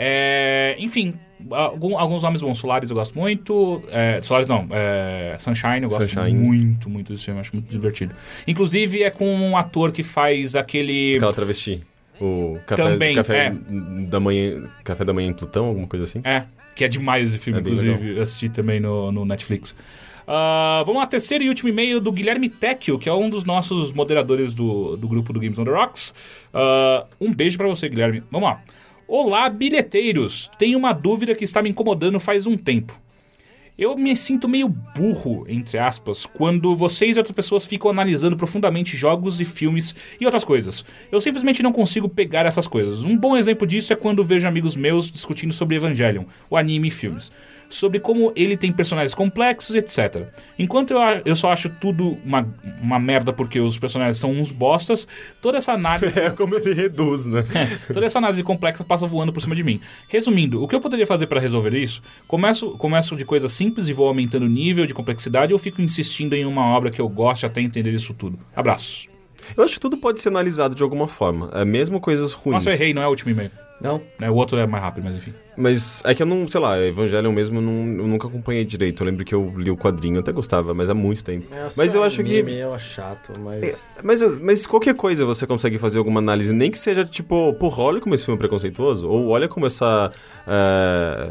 É, enfim, algum- alguns nomes bons. Solaris eu gosto muito. É, Solaris não, é, Sunshine eu gosto
Sunshine.
muito, muito desse filme. Acho muito divertido. Inclusive é com um ator que faz aquele.
Aquela travesti. O café,
Também,
café
é.
da manhã, café da manhã em Plutão, alguma coisa assim.
É, que é demais esse filme,
É
inclusive. Eu assisti também no, no Netflix. Ah, vamos lá, terceiro e último e-mail do Guilherme Tecchio, que é um dos nossos moderadores do, do grupo do Games on the Rocks. Ah, um beijo pra você, Guilherme. Vamos lá. Olá, bilheteiros! Tenho uma dúvida que está me incomodando faz um tempo. Eu me sinto meio burro, entre aspas, quando vocês e outras pessoas ficam analisando profundamente jogos e filmes e outras coisas. Eu simplesmente não consigo pegar essas coisas. Um bom exemplo disso é quando vejo amigos meus discutindo sobre Evangelion, o anime e filmes. Sobre como ele tem personagens complexos, etc. Enquanto eu, eu só acho tudo uma, uma merda porque os personagens são uns bostas, toda essa análise
É como ele reduz, né?
Toda essa análise complexa passa voando por cima de mim. Resumindo, o que eu poderia fazer para resolver isso? Começo, começo de coisas simples e vou aumentando o nível de complexidade ou fico insistindo em uma obra que eu goste até entender isso tudo? Abraços.
Eu acho que tudo pode ser analisado de alguma forma. É mesmo coisas ruins.
Nossa, eu errei, não é o último e-mail.
Não?
Né, O outro é mais rápido, mas enfim.
Mas é que eu não, sei lá, Evangelion mesmo eu, não, eu nunca acompanhei direito. Eu lembro que eu li o quadrinho, eu até gostava, mas há muito tempo. Mas eu acho que-
É chato, mas.
Mas, mas qualquer coisa você consegue fazer alguma análise, nem que seja tipo, porra, olha como esse filme é preconceituoso, ou olha como essa. é,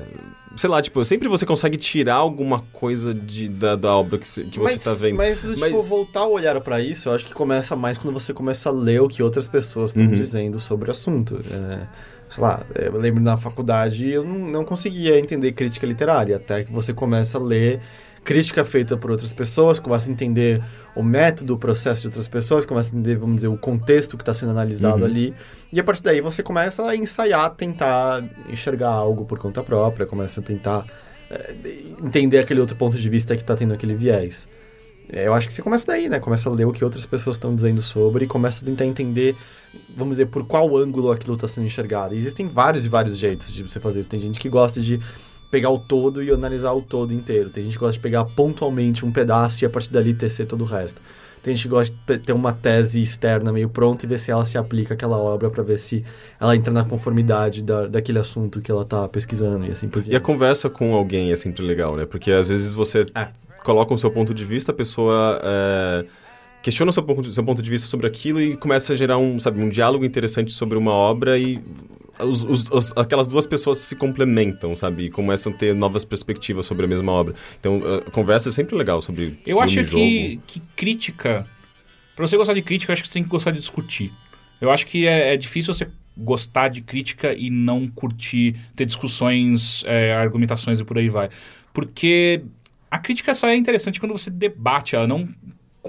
sei lá, tipo, sempre você consegue tirar alguma coisa de, da, da obra que, cê- que você
mas,
tá vendo.
Mas, tipo,
Mas-
voltar o olhar pra isso, eu acho que começa mais quando você começa a ler o que outras pessoas estão
Uhum.
dizendo sobre o assunto. É, sei lá, eu lembro na faculdade eu não, não conseguia entender crítica literária, até que você começa a ler crítica feita por outras pessoas, começa a entender o método, o processo de outras pessoas, começa a entender, vamos dizer, o contexto que está sendo analisado
Uhum.
ali, e a partir daí você começa a ensaiar, tentar enxergar algo por conta própria, começa a tentar é, entender aquele outro ponto de vista que está tendo aquele viés. É, Eu acho que você começa daí, né? Começa a ler o que outras pessoas estão dizendo sobre e começa a tentar entender, vamos dizer, por qual ângulo aquilo está sendo enxergado. E existem vários e vários jeitos de você fazer isso. Tem gente que gosta de pegar o todo e analisar o todo inteiro. Tem gente que gosta de pegar pontualmente um pedaço e a partir dali tecer todo o resto. Tem gente que gosta de ter uma tese externa meio pronta e ver se ela se aplica àquela obra para ver se ela entra na conformidade da, daquele assunto que ela tá pesquisando e assim por diante.
E a conversa com alguém é sempre legal, né? Porque às vezes você
É.
coloca o seu ponto de vista, a pessoa é, questiona o seu ponto, seu ponto de vista sobre aquilo e começa a gerar um, sabe, um diálogo interessante sobre uma obra e os- os- os- aquelas duas pessoas se complementam, sabe? E começam a ter novas perspectivas sobre a mesma obra. Então, a conversa é sempre legal sobre
Eu
filme,
acho que, que crítica. Pra você gostar de crítica, eu acho que você tem que gostar de discutir. Eu acho que é, é difícil você gostar de crítica e não curtir, ter discussões, é, argumentações e por aí vai. Porque a crítica só é interessante quando você debate ela, não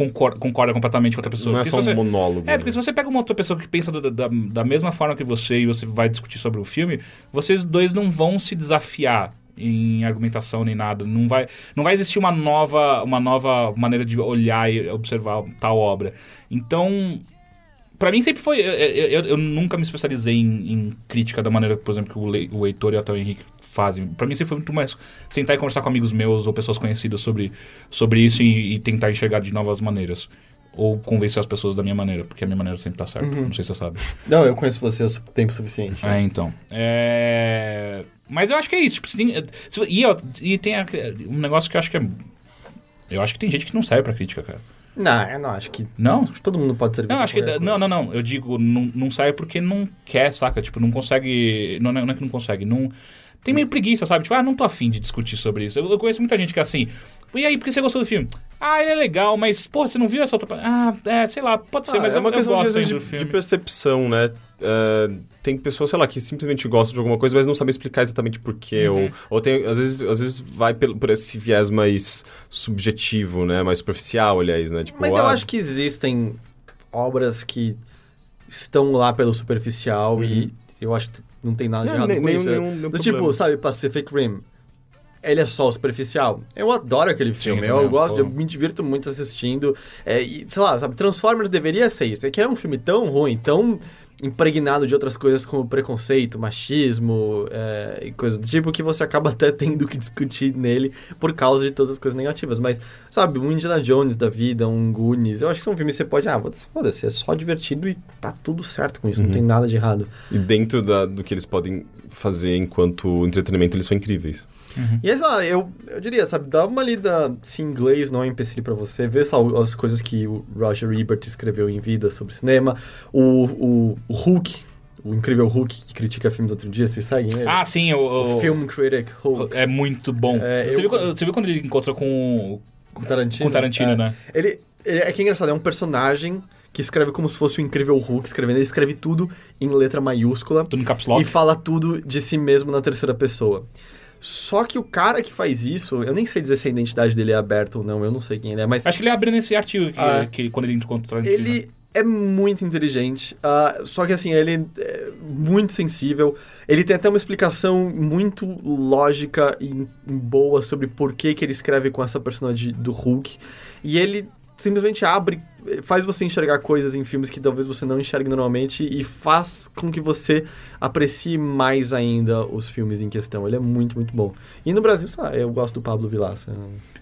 concorda, concorda completamente com outra pessoa.
Não é
Porque
só
se
um
você-
monólogo.
é,
né?
porque se você pega uma outra pessoa que pensa do- da, da mesma forma que você e você vai discutir sobre o filme, vocês dois não vão se desafiar em argumentação nem nada. Não vai, não vai existir uma nova, uma nova maneira de olhar e observar tal obra. Então, Pra mim sempre foi. Eu, eu- eu- eu nunca me especializei em, em crítica da maneira, por exemplo, que o, Le, o Heitor e até o Henrique fazem. Pra mim sempre foi muito mais sentar e conversar com amigos meus ou pessoas conhecidas sobre, sobre isso e, e tentar enxergar de novas maneiras. Ou convencer as pessoas da minha maneira, porque a minha maneira sempre tá certa. Não sei se você sabe.
Não, eu conheço você há tempo suficiente.
É, então. É... Mas eu acho que é isso. Tipo, tem- e, ó, e tem um negócio que eu acho que é. Eu acho que tem gente que não serve pra crítica, cara.
Não, eu não acho que.
Não?
Acho que todo mundo pode servir.
Não,
pra
acho que.
qualquer
Não,
coisa.
não, não. Eu digo, não, não sai porque não quer, saca? Tipo, não consegue. Não, é- não é que não consegue. Não. Tem meio preguiça, sabe? Tipo, ah, não tô afim de discutir sobre isso. Eu, eu conheço muita gente que é assim. E aí, por que você gostou do filme? Ah, ele é legal, mas, pô, você não viu essa outra. pa-" Ah, é, sei lá, pode ser,
Ah,
mas
é
eu,
uma
eu
questão de,
gosto
de,
filme.
de percepção, né? É, tem pessoas, sei lá, que simplesmente gostam de alguma coisa, mas não sabem explicar exatamente porquê.
Uhum.
Ou, ou tem, às vezes, às vezes vai pelo, por esse viés mais subjetivo, né? Mais superficial, aliás, né? Tipo,
Mas eu
ah,
acho que existem obras que estão lá pelo superficial e eu acho que não tem nada de errado
nem-
com
nenhum-
isso.
nenhum- nenhum
Do tipo, sabe, Pacific Rim. Ele é só superficial. Eu adoro aquele filme. eu gosto,
pô.
eu me divirto muito assistindo. É, e, sei lá, sabe, Transformers deveria ser isso. É que é um filme tão ruim, tão impregnado de outras coisas como preconceito, machismo é, e coisa do tipo que você acaba até tendo que discutir nele por causa de todas as coisas negativas. Mas, sabe, um Indiana Jones da vida, um Goonies, eu acho que são filmes que você pode, ah, foda-se, é só divertido e tá tudo certo com isso, não tem nada de errado.
E dentro da- do que eles podem fazer enquanto entretenimento, eles são incríveis.
E aí, sei lá, eu, eu diria, sabe, dá uma lida se inglês não é um empecilho pra você, vê só as coisas que o Roger Ebert escreveu em vida sobre cinema, o, o, o Hulk, o incrível Hulk que critica filmes outro dia, vocês seguem ele?
Ah, sim, o.
o
o-
Film Critic Hulk,
É muito bom.
É,
você,
eu-
viu, quando- você viu quando ele encontra com,
com Tarantino.
com Tarantino,
É.
né?
Ele, ele é que é engraçado, é um personagem que escreve como se fosse o incrível Hulk escrevendo, ele escreve tudo em letra maiúscula.
Tudo em caps lock.
e fala tudo de si mesmo na terceira pessoa. Só que o cara que faz isso, eu nem sei dizer se a identidade dele é aberta ou não, eu não sei quem ele é, mas
Acho que ele abre nesse artigo que,
Ah.
que quando ele encontra o Tarantino.
ele é muito inteligente. ah, só que assim, ele é muito sensível. Ele tem até uma explicação muito lógica e boa sobre por que, que ele escreve com essa personagem do Hulk. E ele simplesmente abre, faz você enxergar coisas em filmes que talvez você não enxergue normalmente e faz com que você aprecie mais ainda os filmes em questão. Ele é muito, muito bom. E no Brasil, sei lá, eu gosto do Pablo Vilaça.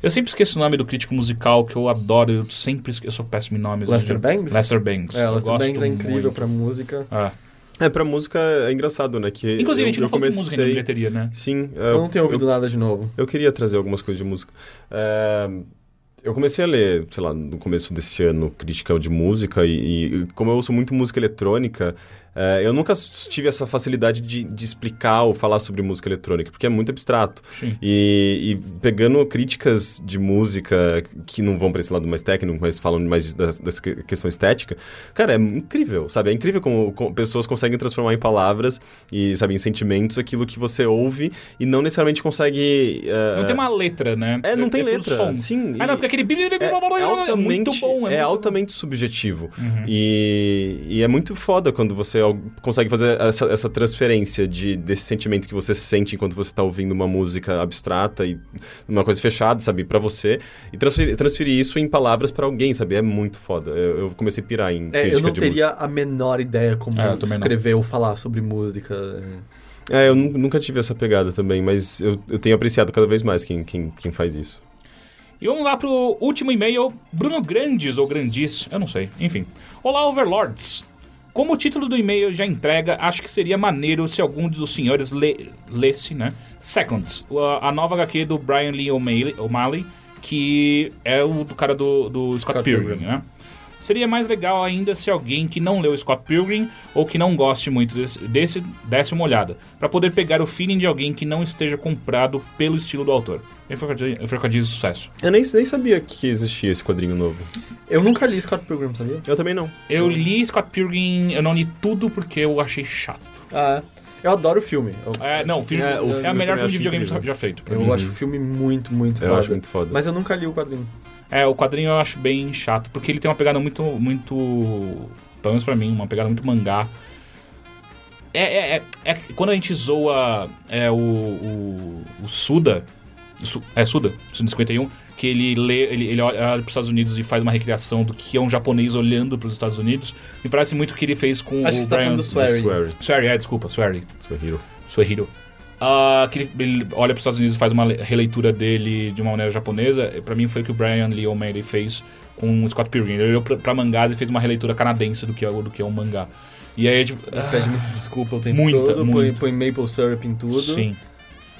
Eu sempre esqueço o nome do crítico musical que eu adoro. Eu sempre esqueço. Eu sou péssimo em nomes.
Lester. Bangs?
Lester Bangs.
É,
Eu
Lester Bangs é incrível
muito.
pra música.
Ah.
É, pra música é engraçado, né? Que
Inclusive,
eu,
a gente não
eu
de música na
comecei...
bilheteria, né?
Sim, é,
Eu não tenho ouvido nada de novo.
Eu queria trazer algumas coisas de música. É, eu comecei a ler, sei lá, no começo desse ano, crítica de música, e, e como eu ouço muito música eletrônica, é, eu nunca tive essa facilidade de, de explicar ou falar sobre música eletrônica, porque é muito abstrato. E, e pegando críticas de música que não vão para esse lado mais técnico, mas falam mais dessa que- questão estética, cara, é incrível, sabe? É incrível como, como pessoas conseguem transformar em palavras e, sabe, em sentimentos aquilo que você ouve e não necessariamente consegue. é,
Não tem uma letra, né?
É, não tem
tudo
letra.
som.
Sim.
Ah, não,
e-
porque aquele...
é, é altamente,
É muito bom.
é
muito
altamente subjetivo.
Uhum.
E, e é muito foda quando você consegue fazer essa, essa transferência de, desse sentimento que você sente enquanto você tá ouvindo uma música abstrata e uma coisa fechada, sabe, pra você, e transferir, transferir isso em palavras pra alguém, sabe? É muito foda. Eu, eu comecei a pirar em
É,
crítica
eu não teria
música.
a menor ideia como
É, eu também não.
escrever ou falar sobre música.
É, eu nu- nunca tive essa pegada também, mas eu, eu tenho apreciado cada vez mais quem, quem, quem faz isso.
E vamos lá pro último e-mail, Bruno Grandes ou Grandis, eu não sei, enfim. Olá, Overlords. Como o título do e-mail já entrega, acho que seria maneiro se algum dos senhores le lesse, né? Seconds, a, a nova HQ do Brian Lee O'Malley, O'Malley que é o do cara do, do Scott,
Scott
Pilgrim. né? Seria mais legal ainda se alguém que não leu Scott Pilgrim ou que não goste muito desse, desse desse uma olhada, para poder pegar o feeling de alguém que não esteja comprado pelo estilo do autor. Enfrocadinho de sucesso.
Eu nem, nem sabia que existia esse quadrinho novo.
Eu nunca li Scott Pilgrim, sabia?
Eu também não.
Eu li Scott Pilgrim, eu não li tudo porque eu achei chato.
Ah, eu adoro o filme. Eu,
É, não, o filme,
É,
é,
o filme eu
melhor filme de videogame já feito. pra
eu
mim.
acho o filme muito, muito
Eu
foda.
acho muito foda.
Mas eu nunca li o quadrinho.
É, o quadrinho eu acho bem chato, porque ele tem uma pegada muito, muito, pelo menos pra mim, uma pegada muito mangá. É, é, é, é que quando a gente zoa é, o, o, o Suda, Su- é Suda, Suda 51, que ele lê, ele, ele olha para os Estados Unidos e faz uma recriação do que é um japonês olhando para os Estados Unidos, me parece muito que ele fez com
Acho que
o
você tá
Brian...
falando do Swery.
Swery.
Swery, é, desculpa, Swery.
Suehiro.
Suehiro. Ah, que ele, ele olha para os Estados Unidos e faz uma le- releitura dele de uma maneira japonesa. Pra mim foi o que o Brian Lee O'Malley fez com o Scott Pilgrim. Ele olhou pra mangás e fez uma releitura canadense do que é, do que é um mangá. E aí, tipo...
Ele
ah,
pede muito desculpa o tempo
Muita,
todo, põe,
muita.
põe maple syrup em tudo.
Sim.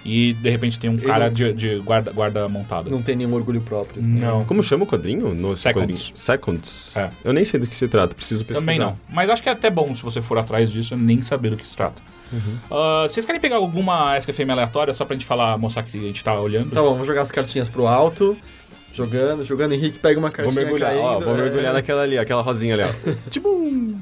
E de repente tem um
Ele
cara
não-
de, de guarda, guarda montado.
Não tem nenhum orgulho próprio.
Não.
Como chama o quadrinho? No,
Seconds.
quadrinho? Seconds.
É.
Eu nem sei do que se trata, preciso pesquisar.
Também não. Mas acho que é até bom se você for atrás disso nem saber do que se trata.
Uhum.
Ah, vocês querem pegar alguma SKFM aleatória só pra gente falar, mostrar que a gente tá olhando?
Tá bom, vamos jogar as cartinhas pro alto. Jogando, jogando. Henrique pega uma
Vou
cartinha
mergulhar,
caindo.
ó, vou
é.
mergulhar naquela ali, aquela rosinha ali, ó. tipo um...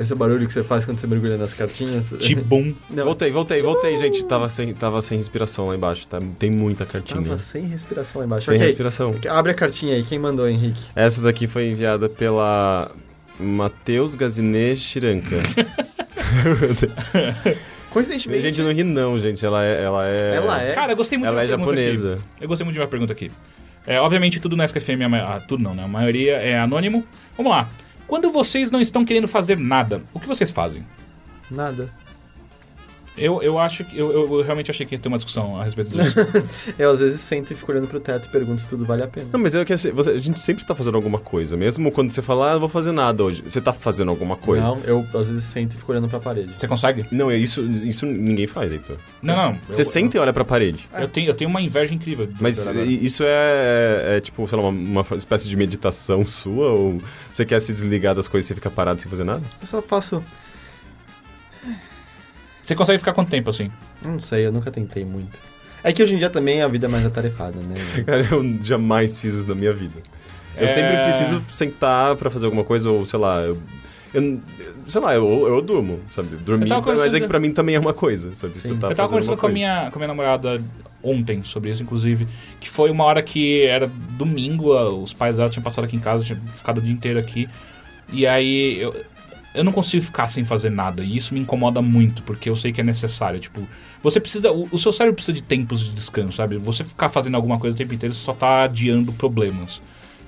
Esse é o barulho que você faz quando você mergulha nas cartinhas.
Tibum.
Não,
Voltei, voltei, voltei, gente. Tava sem, tava sem respiração lá embaixo, tá? Tem muita cartinha.
Tava sem respiração lá embaixo.
Sem
Ok,
respiração.
Abre a cartinha aí. Quem mandou, Henrique?
Essa daqui foi enviada pela Matheus Gazinê Chiranca.
Coincidentemente...
gente, não ri não, gente. Ela é... Ela é,
Ela é...
Cara, eu gostei muito
ela é
de uma pergunta aqui.
japonesa.
Eu gostei muito de uma pergunta aqui. É, obviamente, tudo na SKFM, é ma- ah, tudo não, né? A maioria é anônimo. Vamos lá. Quando vocês não estão querendo fazer nada, o que vocês fazem?
Nada.
Eu, eu acho que. Eu, eu- eu realmente achei que ia ter uma discussão a respeito disso.
Eu, às vezes, sento e fico olhando pro teto e pergunto se tudo vale a pena.
Não, mas é que assim, você- a gente sempre tá fazendo alguma coisa. Mesmo quando você fala, ah, não vou fazer nada hoje. Você tá fazendo alguma coisa.
Não, eu, às vezes, sento e fico olhando pra parede.
Você consegue?
Não, é isso, isso ninguém faz, Heitor.
Não, não.
Você
Eu-
senta e olha pra parede.
Eu tenho, eu tenho uma inveja incrível.
Mas isso é, é, tipo, sei lá, uma, uma espécie de meditação sua? Ou você quer se desligar das coisas e você fica parado sem fazer nada?
Eu só faço...
Você consegue ficar quanto tempo assim?
Não sei, eu nunca tentei muito. É que hoje em dia também a vida é mais atarefada, né?
Cara, eu jamais fiz isso na minha vida. Eu
É.
sempre preciso sentar pra fazer alguma coisa, ou sei lá, eu. eu- sei lá, eu, eu durmo, sabe? Dormir, mas é que pra mim também é uma coisa, sabe? Você tá
eu tava conversando com a, minha, com a minha namorada ontem sobre isso, inclusive. Que foi uma hora que era domingo, os pais dela tinham passado aqui em casa, tinham ficado o dia inteiro aqui. E aí eu, eu não consigo ficar sem fazer nada. E isso me incomoda muito, porque eu sei que é necessário. Tipo, você precisa. O, o seu cérebro precisa de tempos de descanso, sabe? Você ficar fazendo alguma coisa o tempo inteiro, você só tá adiando problemas.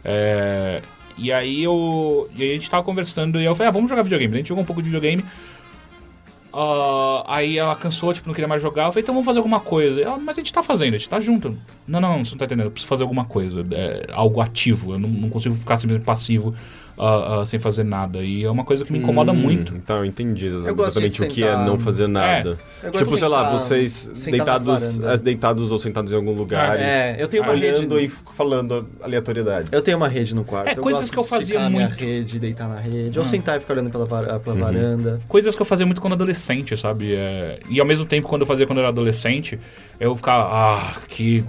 É, e aí eu. E aí a gente tava conversando e eu falei, ah, vamos jogar videogame. A gente jogou um pouco de videogame. Ah, aí ela cansou, tipo, não queria mais jogar. Eu falei, então vamos fazer alguma coisa. Ela, mas a gente tá fazendo, a gente tá junto. Não, não, não, você não tá entendendo. Eu preciso fazer alguma coisa. É, algo ativo. Eu não, não consigo ficar simplesmente passivo ah, ah, sem fazer nada. E é uma coisa que me incomoda
Hum,
muito.
Então, eu entendi exa-
Eu gosto de
exatamente o que é não fazer nada.
Eu gosto
Tipo, sei lá, vocês deitados, as deitados ou sentados em algum lugar, e
É, eu tenho uma rede...
e falando aleatoriedades.
Eu tenho uma rede no quarto.
É, coisas
gosto
que eu fazia muito.
rede, deitar na rede.
Hum.
Ou sentar e ficar olhando pela, var- pela
Uhum.
varanda.
Coisas que eu fazia muito quando adolescente, sabe? É, e ao mesmo tempo, quando eu fazia quando eu era adolescente, eu ficava, ah, que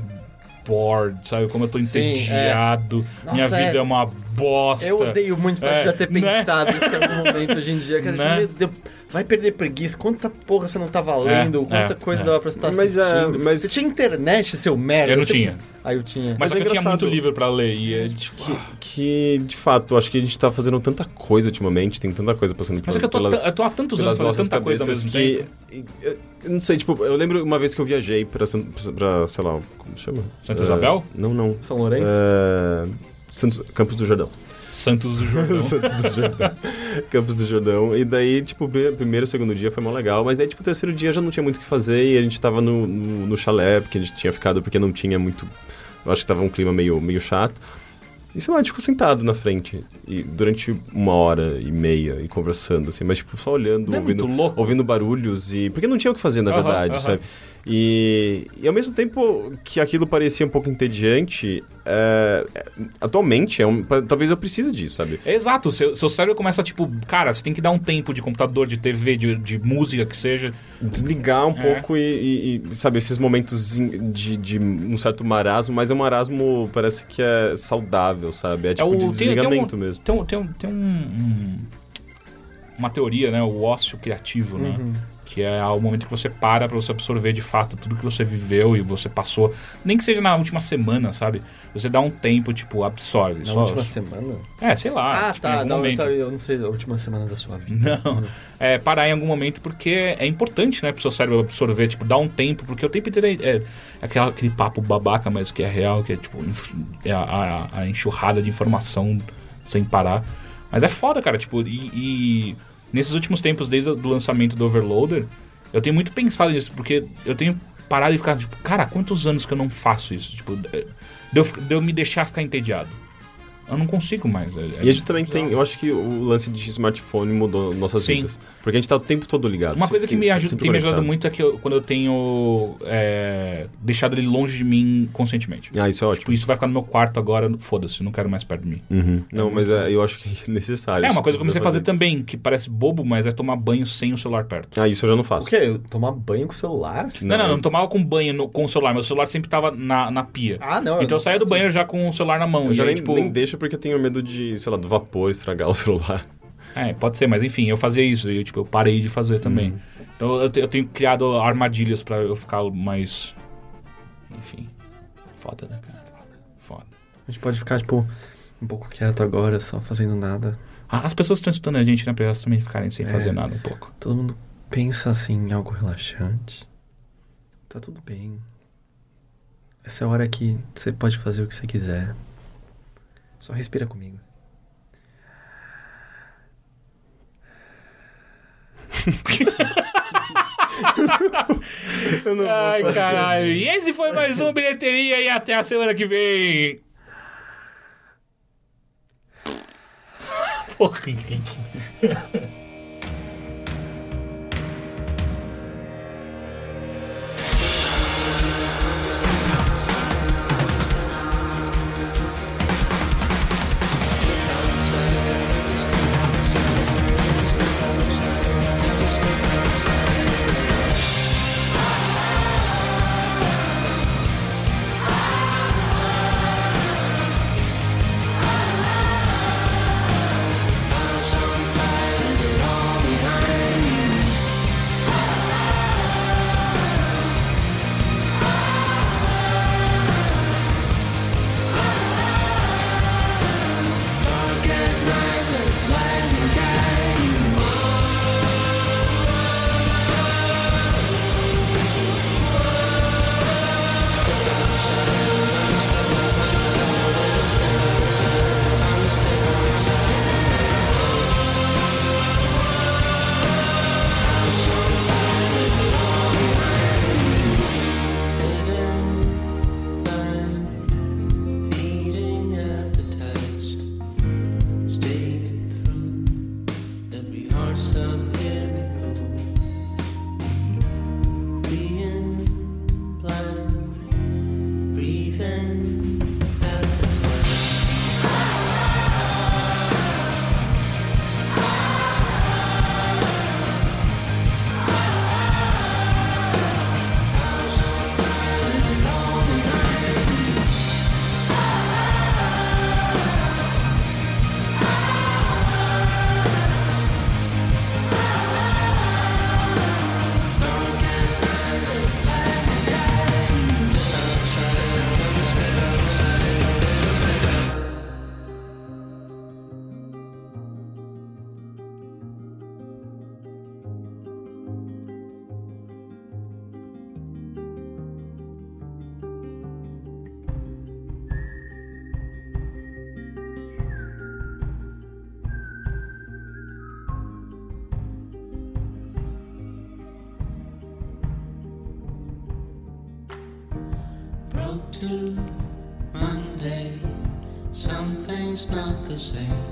bored, sabe? Como eu tô
Sim,
entediado,
é.
minha
Nossa,
vida
é.
é uma bosta.
Eu odeio muito pra
É,
já ter
né?
pensado isso em algum momento hoje em dia. Cara,
Né?
Deus, vai perder preguiça. Quanta porra você não tava lendo?
É,
quanta
é,
coisa
é.
dava pra você estar
Mas, é,
assistindo?
mas-
Você tinha internet, seu merda?
Eu não
Você-
tinha.
Ah, eu tinha.
Mas,
Mas é
que eu tinha muito livro pra ler e é tipo...
Que, que, de fato, acho que a gente tá fazendo tanta coisa ultimamente, tem tanta coisa passando
Mas é que eu tô,
pelas,
eu tô há tantos anos fazendo tanta coisa mesmo
que...
tempo.
Eu, eu não sei, tipo, eu lembro uma vez que eu viajei pra, pra sei lá, como chama?
Santa
É,
Isabel?
Não, não.
São Lourenço?
É, Santos, Campos do Jordão.
Santos do Jordão.
Santos do Jordão. Campos do Jordão. E daí, tipo, primeiro, segundo dia foi mó legal. Mas daí, tipo, terceiro dia já não tinha muito o que fazer e a gente tava no, no, no chalé, porque a gente tinha ficado porque não tinha muito. Eu acho que tava um clima meio, meio chato. E sei lá, a gente ficou sentado na frente e durante uma hora e meia e conversando, assim, mas tipo, só olhando,
Não é
ouvindo, ouvindo barulhos e. Porque não tinha o que fazer, na verdade, sabe? E, e ao mesmo tempo que aquilo parecia um pouco entediante, é, é, atualmente, é um, talvez eu precise disso, sabe?
Exato, seu, seu cérebro começa, tipo, cara, você tem que dar um tempo de computador, de TV, de, de música que seja.
Desligar um
É.
pouco e, e- e, sabe, esses momentos de, de um certo marasmo, mas é um marasmo, parece que é saudável, sabe? É tipo
o-
de
tem-
desligamento
tem um-
mesmo.
Tem, tem, tem um, um- uma teoria, né? O ócio criativo, né?
Uhum.
Que é o momento que você para pra você absorver de fato tudo que você viveu e você passou. Nem que seja na última semana, sabe? Você dá um tempo, tipo, absorve.
Na
só-
última semana?
É, sei lá.
Ah,
tipo,
tá, não,
momento.
eu não sei, a última semana da sua vida.
Não, é parar em algum momento porque é importante, né, pro seu cérebro absorver, tipo, dar um tempo, porque o tempo inteiro é, é aquela- aquele papo babaca, mas que é real, que é tipo, é a, a- a enxurrada de informação sem parar. Mas é foda, cara, tipo, e, e nesses últimos tempos, desde o lançamento do Overloader, eu tenho muito pensado nisso, porque eu tenho parado e ficar, tipo, cara, quantos anos que eu não faço isso? Tipo, de de eu me deixar ficar entediado. Eu não consigo mais. é- é
E a gente também tem, eu acho que o lance de smartphone mudou nossas
Sim.
vidas. Porque a gente tá o tempo todo ligado.
Uma coisa que me ajuda, tem me ajudado muito é que eu- quando eu tenho é, deixado ele longe de mim conscientemente.
Ah, isso é ótimo.
Tipo, isso vai ficar no meu quarto agora, foda-se, não quero mais perto de mim.
Uhum. Não,
É
mas
muito
é, eu acho que é necessário.
É, uma coisa que eu comecei a fazer
precisa
também, que parece bobo, mas é tomar banho sem o celular perto.
Ah, isso eu já não faço.
O quê? Tomar banho com o celular?
Não, não, não, tomava com banho no- com o celular, meu celular sempre tava na, na pia.
Ah, não.
então eu saía do banheiro já com o celular na mão.
Eu
e
já
aí,
nem,
tipo,
nem deixo porque eu tenho medo de, sei lá, do vapor estragar o celular.
É, pode ser, mas enfim, eu fazia isso e tipo, eu parei de fazer também.
Uhum.
Então eu, eu tenho criado armadilhas pra eu ficar mais. Enfim. Foda, né, cara? Foda.
A gente pode ficar, tipo, um pouco quieto agora, só fazendo nada.
Ah, As pessoas estão escutando a gente, né, pra elas também ficarem sem
É.
fazer nada um pouco.
Todo mundo pensa, assim, em algo relaxante. Tá tudo bem. Essa é a hora que você pode fazer o que você quiser. Só respira comigo.
Eu não
Ai, caralho. E esse foi mais um Bilheteria e até a semana que vem. Porra.
the same.